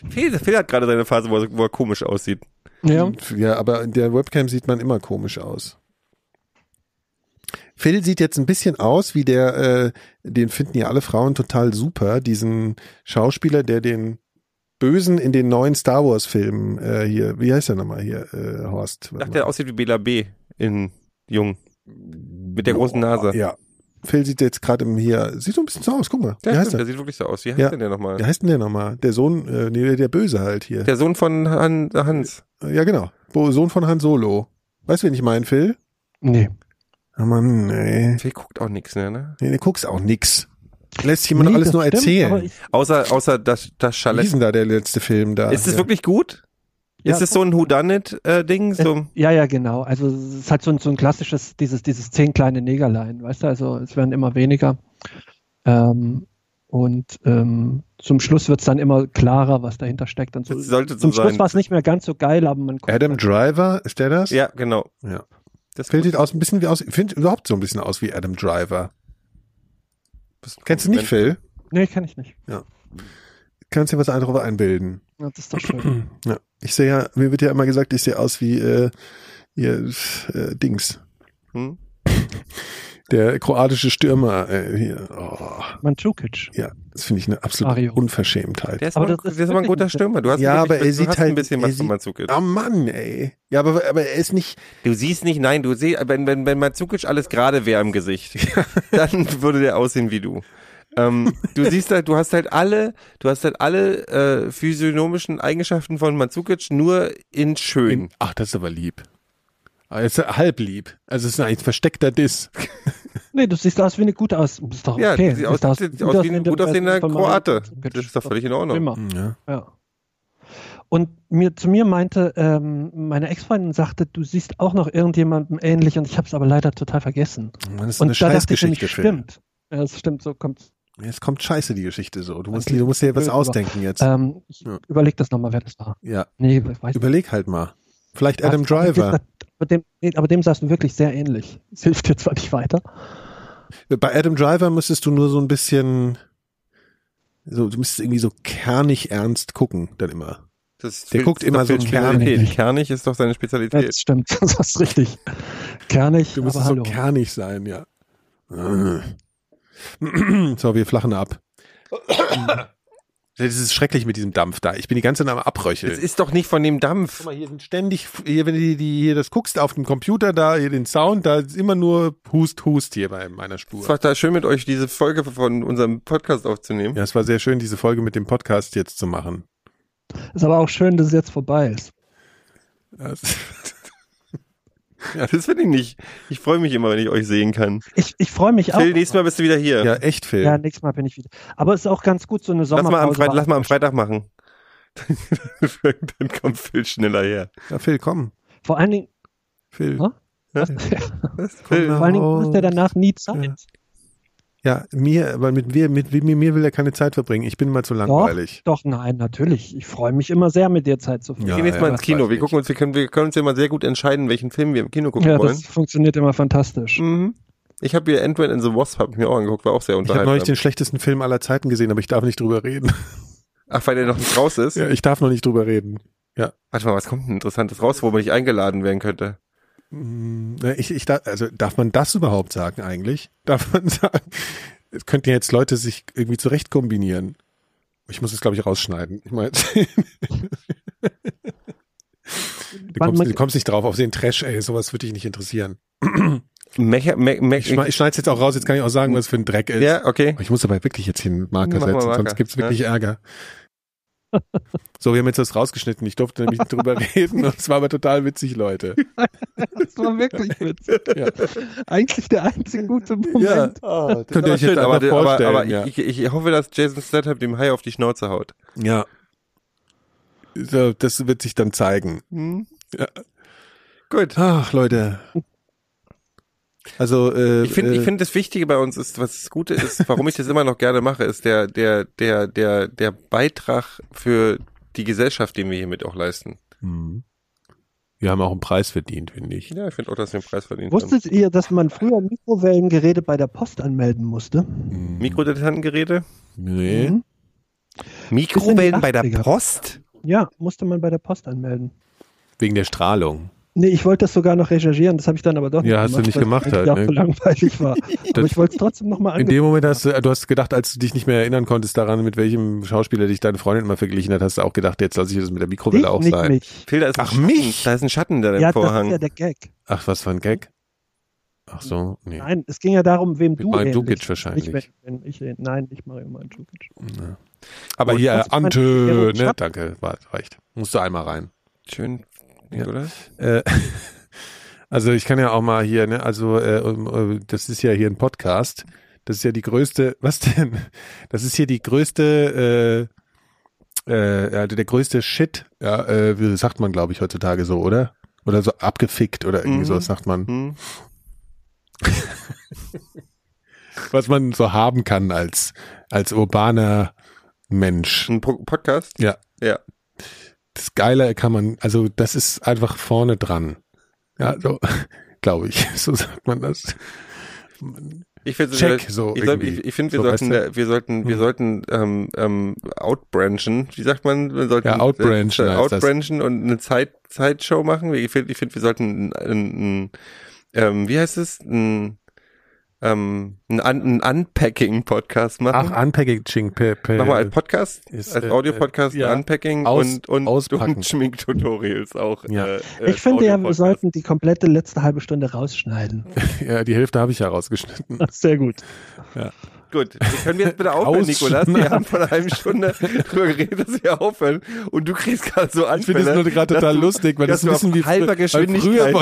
Speaker 4: Phil, Phil hat gerade seine Phase, wo er, wo er komisch aussieht.
Speaker 5: Ja.
Speaker 3: Ja, aber in der Webcam sieht man immer komisch aus. Phil sieht jetzt ein bisschen aus wie der, äh, den finden ja alle Frauen total super, diesen Schauspieler, der den Bösen in den neuen Star Wars Filmen äh, hier, wie heißt der nochmal hier, äh, Horst?
Speaker 4: Ach, der aussieht wie Bela B. in Jung. Mit der großen Nase.
Speaker 3: Ja. Phil sieht jetzt gerade im hier, sieht so ein bisschen so aus, guck mal.
Speaker 4: Der,
Speaker 3: wie heißt der?
Speaker 4: der sieht wirklich so aus. Wie heißt
Speaker 3: Ja.
Speaker 4: denn der nochmal?
Speaker 3: Wie heißt denn der nochmal? Der Sohn, äh, nee, der Böse halt hier.
Speaker 4: Der Sohn von Han, Hans.
Speaker 3: ja, genau. Sohn von Han Solo. Weißt du, wen ich meine, Phil?
Speaker 5: Nee.
Speaker 3: Oh Mann, nee.
Speaker 4: Phil guckt auch nix ne?
Speaker 3: Nee, du guckst auch nix. Lässt sich immer noch
Speaker 5: Nee,
Speaker 3: alles nur
Speaker 5: stimmt,
Speaker 3: erzählen.
Speaker 5: aber ich-
Speaker 4: Außer, außer das, das
Speaker 3: Wie
Speaker 4: Chalet.
Speaker 3: ist denn da der letzte Film da?
Speaker 4: Ist es
Speaker 3: ja.
Speaker 4: wirklich gut?
Speaker 5: Ja,
Speaker 4: ist es so ein Whodunit-Ding? so?
Speaker 5: Ja, ja, genau. Also es ist halt so ein, so ein klassisches, dieses, dieses zehn kleine Negerlein, weißt du, also es werden immer weniger. Ähm, und ähm, zum Schluss wird es dann immer klarer, was dahinter steckt. Und so,
Speaker 4: Das sollte so
Speaker 5: zum Schluss
Speaker 4: sein.
Speaker 5: war es nicht mehr ganz so geil, aber man konnte
Speaker 3: Adam Driver, ist der das?
Speaker 4: Ja, genau.
Speaker 3: Ja.
Speaker 4: Das
Speaker 3: Phil sieht aus ein bisschen wie aus, ich finde überhaupt so ein bisschen aus wie Adam Driver. Kennst du nicht, Phil?
Speaker 5: Nee, kann ich nicht.
Speaker 3: Kannst dir was anderes einbilden.
Speaker 5: Ja, das ist doch schön.
Speaker 3: Ja. Ich sehe ja, mir wird ja immer gesagt, ich sehe aus wie äh, hier, äh, Dings.
Speaker 4: Hm?
Speaker 3: Der kroatische Stürmer äh, hier. Oh,
Speaker 5: Mandzukic.
Speaker 3: ja, das finde ich eine absolute
Speaker 5: Mario.
Speaker 3: Unverschämtheit.
Speaker 4: Der ist,
Speaker 5: Aber
Speaker 4: aber,
Speaker 5: das
Speaker 4: das
Speaker 5: ist
Speaker 4: ist aber ein guter
Speaker 5: ein-
Speaker 4: Stürmer. Du hast
Speaker 3: Ja,
Speaker 4: wirklich,
Speaker 3: aber er sieht halt-
Speaker 4: ein bisschen was von Mandzukic.
Speaker 3: Oh Mann, ey. Ja, aber, aber er ist nicht,
Speaker 4: Du siehst nicht, nein, du siehst, wenn, wenn, wenn Mandzukic alles gerade wäre im Gesicht, dann würde der aussehen wie du. Ähm, du siehst halt, du hast halt alle, du hast halt alle äh, physiognomischen Eigenschaften von Mandzukic nur in schön.
Speaker 3: In, ach, das ist aber lieb. Aber jetzt halb lieb. Also es ist ein versteckter Diss.
Speaker 5: Nee, du siehst aus wie eine gute aus. Ist doch
Speaker 4: ja,
Speaker 5: okay.
Speaker 4: sieht aus,
Speaker 5: Siehst
Speaker 4: sieht aus wie ein gut aussehender Kroate. Das ist doch völlig in Ordnung.
Speaker 5: Immer.
Speaker 3: Ja.
Speaker 5: Ja. Und mir, zu mir meinte, ähm, meine Ex-Freundin sagte, du siehst auch noch irgendjemandem ähnlich und ich habe es aber leider total vergessen.
Speaker 3: Das ist
Speaker 5: und
Speaker 3: eine
Speaker 5: da dachte ich
Speaker 3: Scheißgeschichte,
Speaker 5: nämlich, stimmt. Ja, das stimmt, so kommt's.
Speaker 3: Jetzt kommt scheiße die Geschichte so. Du musst,
Speaker 5: Okay.
Speaker 3: du musst dir was ausdenken jetzt.
Speaker 5: Ähm, ich
Speaker 3: Ja.
Speaker 5: überleg das nochmal, wer das war.
Speaker 3: ja.
Speaker 5: Nee, ich weiß
Speaker 3: Überleg halt mal. Vielleicht Adam
Speaker 5: nicht.
Speaker 3: Driver.
Speaker 5: Aber dem, aber dem sahst du wirklich sehr ähnlich. Das hilft dir zwar nicht weiter.
Speaker 3: Bei Adam Driver müsstest du nur so ein bisschen, so, du müsstest irgendwie so kernig ernst gucken, dann immer.
Speaker 4: Das
Speaker 3: Der guckt immer so kernig.
Speaker 4: Kernig ist doch seine
Speaker 5: Ja,
Speaker 4: Spezialität.
Speaker 5: das stimmt, das ist richtig. Kernig,
Speaker 3: Du müsstest so
Speaker 5: hallo.
Speaker 3: kernig sein, ja. So, wir flachen ab. Das ist schrecklich mit diesem Dampf da. Ich bin die ganze Zeit am Abröcheln.
Speaker 4: Das ist doch nicht von dem Dampf.
Speaker 3: Guck mal, hier sind ständig, hier, wenn du die, die, hier das guckst auf dem Computer, da, hier den Sound, da ist immer nur Hust, Hust hier bei meiner Spur.
Speaker 4: Es war total schön mit euch diese Folge von unserem Podcast aufzunehmen.
Speaker 3: Ja, es war sehr schön, diese Folge mit dem Podcast jetzt zu machen.
Speaker 5: Ist aber auch schön, dass es jetzt vorbei ist.
Speaker 3: Das,
Speaker 4: Das finde ich nicht. Ich freue mich immer, wenn ich euch sehen kann.
Speaker 5: Ich, ich freue mich auch.
Speaker 4: Phil, nächstes Mal bist du wieder hier.
Speaker 3: Ja, echt, Phil.
Speaker 5: Ja, nächstes Mal bin ich wieder. Aber es ist auch ganz gut, so eine
Speaker 4: lass, mal am
Speaker 5: Sommerpause.
Speaker 4: Freitag, lass mal am Freitag machen. Dann kommt Phil schneller her.
Speaker 3: Ja, Phil, komm.
Speaker 5: Vor allen Dingen,
Speaker 3: Phil.
Speaker 5: Hä? was,
Speaker 4: Phil,
Speaker 5: vor allen Dingen ist der danach nie Zeit.
Speaker 3: Ja, mir, weil mit mir, mit mir, mir will er keine Zeit verbringen. Ich bin mal zu langweilig.
Speaker 5: Doch, nein, natürlich. Ich freue mich immer sehr, mit dir Zeit zu
Speaker 3: Ja,
Speaker 5: verbringen.
Speaker 4: wir gehen jetzt mal ins Kino. Wir gucken uns, wir können, wir können uns ja mal sehr gut entscheiden, welchen Film wir im Kino gucken
Speaker 5: Ja,
Speaker 4: wollen.
Speaker 5: das funktioniert immer fantastisch.
Speaker 4: Mhm. Ich habe hier Ant-Man and the Wasp, habe ich mir auch angeguckt, war auch sehr
Speaker 3: Ich habe
Speaker 4: unterhaltsam.
Speaker 3: neulich den schlechtesten Film aller Zeiten gesehen, aber ich darf nicht drüber reden.
Speaker 4: Ach, weil der noch nicht raus ist?
Speaker 3: Ja, ich darf noch nicht drüber reden.
Speaker 4: Warte mal, was kommt denn Interessantes raus, wo man nicht eingeladen werden könnte?
Speaker 3: Na, Ich, ich darf, also darf man das überhaupt sagen eigentlich? Darf man sagen? Es könnten jetzt Leute sich irgendwie zurecht kombinieren. Ich muss es, glaube ich, rausschneiden. Ich meine, du, kommst, du kommst nicht drauf auf den Trash, ey, sowas würde dich nicht interessieren.
Speaker 4: Mecha, me, me,
Speaker 3: Ich, schneid- ich schneide es jetzt auch raus, jetzt kann ich auch sagen, was für ein Dreck ist.
Speaker 4: ja, okay.
Speaker 3: Ich muss aber wirklich jetzt hier einen Marker setzen,
Speaker 4: Marker,
Speaker 3: sonst gibt's wirklich Ärger. So, wir haben jetzt das rausgeschnitten. Ich durfte nämlich nicht drüber reden und es war aber total witzig, Leute.
Speaker 5: Das war wirklich witzig.
Speaker 3: Ja.
Speaker 5: Eigentlich der einzige gute Moment.
Speaker 4: Oh,
Speaker 3: Könnt ihr euch jetzt
Speaker 4: aber, aber,
Speaker 3: vorstellen,
Speaker 4: aber
Speaker 3: ja.
Speaker 4: ich, ich hoffe, dass Jason Statham dem Hai auf die Schnauze haut.
Speaker 3: Ja. So, das wird sich dann zeigen.
Speaker 4: Hm?
Speaker 3: Ja.
Speaker 4: Gut.
Speaker 3: Ach, Leute. Also, äh,
Speaker 4: Ich finde,
Speaker 3: äh,
Speaker 4: ich finde, das Wichtige bei uns ist, was das Gute ist, warum ich das immer noch gerne mache, ist der, der, der, der, der Beitrag für die Gesellschaft, den wir hiermit auch leisten.
Speaker 3: hm. wir haben auch einen Preis verdient, finde ich.
Speaker 4: Ja, ich finde auch, dass wir einen Preis verdient haben.
Speaker 5: Wusstet ihr, dass man früher Mikrowellengeräte bei der Post anmelden musste?
Speaker 3: Hm.
Speaker 4: Mikrodilettantengeräte?
Speaker 3: Nee.
Speaker 5: Mhm.
Speaker 4: Mikrowellen bei der
Speaker 5: 80er.
Speaker 4: Post?
Speaker 5: Ja, musste man bei der Post anmelden.
Speaker 3: Wegen der Strahlung.
Speaker 5: Nee, ich wollte das sogar noch recherchieren, das habe ich dann aber doch nicht
Speaker 3: Ja, hast du nicht
Speaker 5: weil
Speaker 3: gemacht
Speaker 5: es
Speaker 3: halt,
Speaker 5: Ja,
Speaker 3: ne?
Speaker 5: so langweilig war. aber ich wollte es trotzdem nochmal
Speaker 3: In dem Moment hast du, du hast gedacht, als du dich nicht mehr erinnern konntest daran, mit welchem Schauspieler dich deine Freundin immer verglichen hat, hast du auch gedacht, jetzt lasse ich das mit der Mikrowelle
Speaker 5: Dich,
Speaker 3: auch
Speaker 5: nicht
Speaker 3: sein.
Speaker 5: mich.
Speaker 4: Phil, da ist
Speaker 3: Ach, mich?
Speaker 4: Da ist ein Schatten da im
Speaker 5: Ja, das
Speaker 4: Vorhang.
Speaker 5: ist ja der Gag.
Speaker 3: Ach, was für ein Gag? Ach so, nee.
Speaker 5: Nein, es ging ja darum, wem
Speaker 3: Mit
Speaker 5: du
Speaker 3: Mario Dukic wahrscheinlich.
Speaker 5: Nicht, wenn, wenn ich, nein, nicht Mario Mandzukic.
Speaker 3: Ja. Aber
Speaker 5: Und
Speaker 3: hier, Ante, ne? Danke, war, reicht. Musst du einmal rein.
Speaker 4: Schön,
Speaker 3: Ja.
Speaker 4: oder?
Speaker 3: Äh, also ich kann ja auch mal hier, ne, also äh, äh, das ist ja hier ein Podcast. Das ist ja die größte, was denn? Das ist hier die größte, äh, äh, also der größte Shit, ja, äh, wie sagt man, glaube ich, heutzutage so, oder? Oder so abgefickt oder irgendwie
Speaker 4: Mhm.
Speaker 3: so sagt man.
Speaker 4: Hm.
Speaker 3: Was man so haben kann als, als urbaner Mensch.
Speaker 4: Ein Podcast?
Speaker 3: Ja.
Speaker 4: Ja.
Speaker 3: Das Geile kann man, also das ist einfach vorne dran. Ja, so, glaube ich, so sagt man das.
Speaker 4: Ich finde,
Speaker 3: Check, so
Speaker 4: ich, ich, ich finde, wir
Speaker 3: So,
Speaker 4: sollten,
Speaker 3: weißt du?
Speaker 4: wir sollten, wir
Speaker 3: Hm.
Speaker 4: sollten ähm, ähm, outbranchen. Wie sagt man? Wir sollten
Speaker 3: Ja, outbranchen
Speaker 4: äh, outbranchen und eine Zeit Zeitshow machen. Ich finde, ich finde, wir sollten ein, ein, ein ähm, wie heißt es? Ein, ähm, ein, Un- ein Unpacking-Podcast machen.
Speaker 3: Ach, per,
Speaker 4: Machen wir als Podcast,
Speaker 3: ist,
Speaker 4: als
Speaker 3: äh,
Speaker 4: Audio-Podcast,
Speaker 3: ja,
Speaker 4: Unpacking
Speaker 3: aus-
Speaker 4: und, und,
Speaker 3: auspacken.
Speaker 4: und Schminktutorials auch.
Speaker 3: Ja.
Speaker 4: Äh,
Speaker 5: Ich
Speaker 4: als
Speaker 5: finde ja, wir sollten die komplette letzte halbe Stunde rausschneiden.
Speaker 3: ja, die Hälfte habe ich ja rausgeschnitten.
Speaker 5: Sehr gut.
Speaker 4: Gut, können wir jetzt bitte aufhören, Nikolas? Wir haben vor einer halben Stunde drüber geredet, dass wir aufhören. Und du kriegst gerade so
Speaker 3: Ich finde
Speaker 4: Anfälle.
Speaker 3: das nur gerade total
Speaker 4: du-
Speaker 3: lustig, weil das ein bisschen
Speaker 4: auf
Speaker 3: wie
Speaker 4: halber Geschwindigkeit,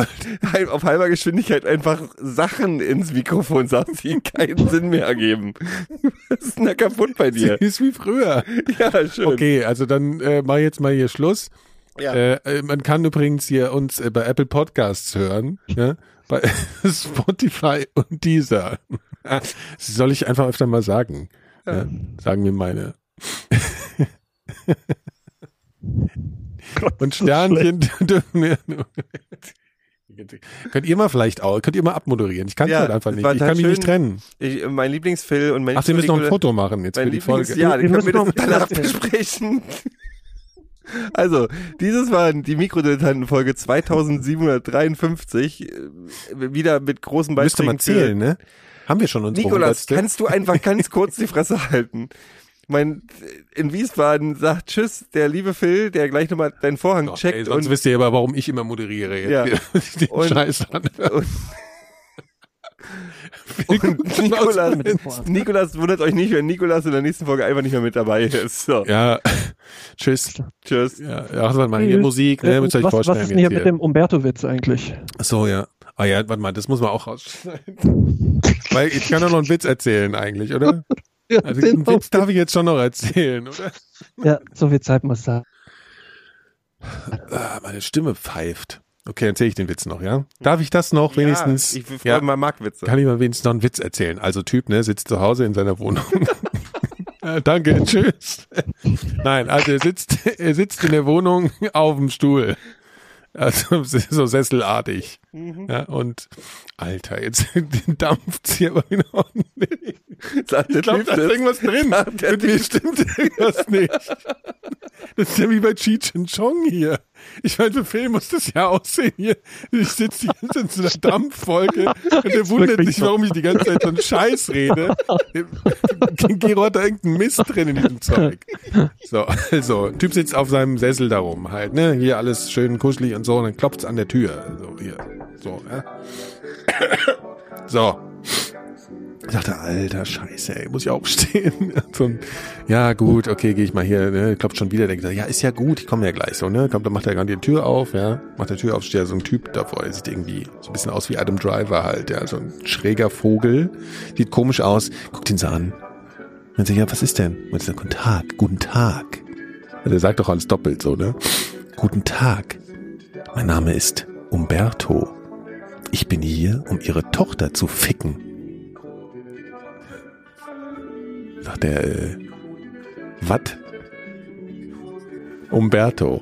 Speaker 3: früher
Speaker 4: auf halber Geschwindigkeit einfach Sachen ins Mikrofon sagst, die keinen Sinn mehr ergeben. Was ist denn da kaputt bei dir?
Speaker 3: ist wie früher.
Speaker 4: Ja, schön.
Speaker 3: Okay, also dann äh, mach ich jetzt mal hier Schluss.
Speaker 4: Ja.
Speaker 3: Äh, äh, man kann übrigens hier uns äh, bei Apple Podcasts hören, ja, bei Spotify und dieser. Soll ich einfach öfter mal sagen? Ja. sagen mir meine. und Sternchen dürfen wir. könnt ihr mal vielleicht auch, könnt ihr mal abmoderieren? Ich kann es
Speaker 4: Ja,
Speaker 3: halt einfach nicht. Ich kann mich
Speaker 4: schön.
Speaker 3: nicht trennen.
Speaker 4: Ich, mein Lieblingsfil und mein
Speaker 3: Ach, wir müssen noch ein Foto machen jetzt
Speaker 4: Mein
Speaker 3: für die Folge.
Speaker 4: ja,
Speaker 5: Wir
Speaker 4: dann können wir
Speaker 5: müssen
Speaker 4: das
Speaker 5: noch-
Speaker 4: danach besprechen. Also, dieses war die Mikrodilettanten-Folge 2753. äh, Wieder mit großen
Speaker 3: Müsste
Speaker 4: Beiträgen
Speaker 3: man zählen, ne? Haben wir schon unsere
Speaker 4: Nikolas, kannst du einfach ganz kurz die Fresse halten? Mein, in Wiesbaden sagt Tschüss, der liebe Phil, der gleich nochmal deinen Vorhang
Speaker 3: Doch,
Speaker 4: checkt
Speaker 3: ey, sonst
Speaker 4: und,
Speaker 3: wisst ihr aber, warum ich immer moderiere. Jetzt
Speaker 4: Ja.
Speaker 3: den
Speaker 4: Und-
Speaker 3: Scheiß an.
Speaker 4: und Und Nikolas. Nikolas wundert euch nicht, wenn Nikolas in der nächsten Folge einfach nicht mehr mit dabei ist. So,
Speaker 3: Ja, tschüss.
Speaker 4: tschüss.
Speaker 3: Ja, ja warte mal, hier Musik, ne, müsst ihr euch
Speaker 5: was,
Speaker 3: vorstellen.
Speaker 5: was ist denn hier
Speaker 3: jetzt
Speaker 5: mit dem Umberto-Witz eigentlich?
Speaker 3: Ach so, ja. Ah ja, warte mal, das muss man auch rausschneiden. Weil ich kann doch noch einen Witz erzählen eigentlich, oder? Also einen Witz darf ich jetzt schon noch erzählen, oder?
Speaker 5: Ja, so viel Zeit muss sein.
Speaker 3: Ah, meine Stimme pfeift. Okay, erzähle ich den Witz noch, ja? Darf ich das noch wenigstens?
Speaker 4: Ja, ich freue
Speaker 3: ja,
Speaker 4: mal Marktwitze.
Speaker 3: kann ich mal wenigstens noch einen Witz erzählen? Also Typ, ne, sitzt zu Hause in seiner Wohnung. Ja, danke, tschüss. Nein, also er sitzt, er sitzt in der Wohnung auf dem Stuhl. Also so sesselartig. Ja, und Alter, jetzt dampft hier aber wieder ordentlich.
Speaker 4: Sagt
Speaker 3: Ich glaube, da ist irgendwas drin. Mit mir stimmt irgendwas nicht. Das ist ja wie bei Cheech Chong hier. Ich meine, für Film muss das ja aussehen hier. Ich sitze die ganze Zeit in so einer Dampfwolke und der wundert sich,
Speaker 5: so.
Speaker 3: warum ich die ganze Zeit so einen Scheiß rede. Gero hat da irgendeinen Mist drin in diesem Zeug. So, also, Typ sitzt auf seinem Sessel darum halt, ne? Hier alles schön kuschelig und so und dann klopft's an der Tür. Also hier, so, ja. So. Ich dachte, alter Scheiße, ey, muss ich aufstehen? So ja, gut, okay, gehe ich mal hier, ne, klopft schon wieder, denkt er, ja, ist ja gut, ich komme ja gleich so, ne? Kommt, dann macht er gerade die Tür auf, ja, macht die Tür auf, steht da so ein Typ davor, der sieht irgendwie so ein bisschen aus wie Adam Driver halt, ja, so ein schräger Vogel, sieht komisch aus, guckt ihn so an. Und sagt, ja, was ist denn? Und sagt, guten Tag, guten Tag. Also er sagt doch alles doppelt so, ne? Guten Tag. Mein Name ist Umberto. Ich bin hier, um ihre Tochter zu ficken. Sagt er, äh, was? Umberto.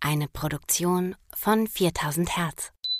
Speaker 6: Eine Produktion von 4000 Hertz.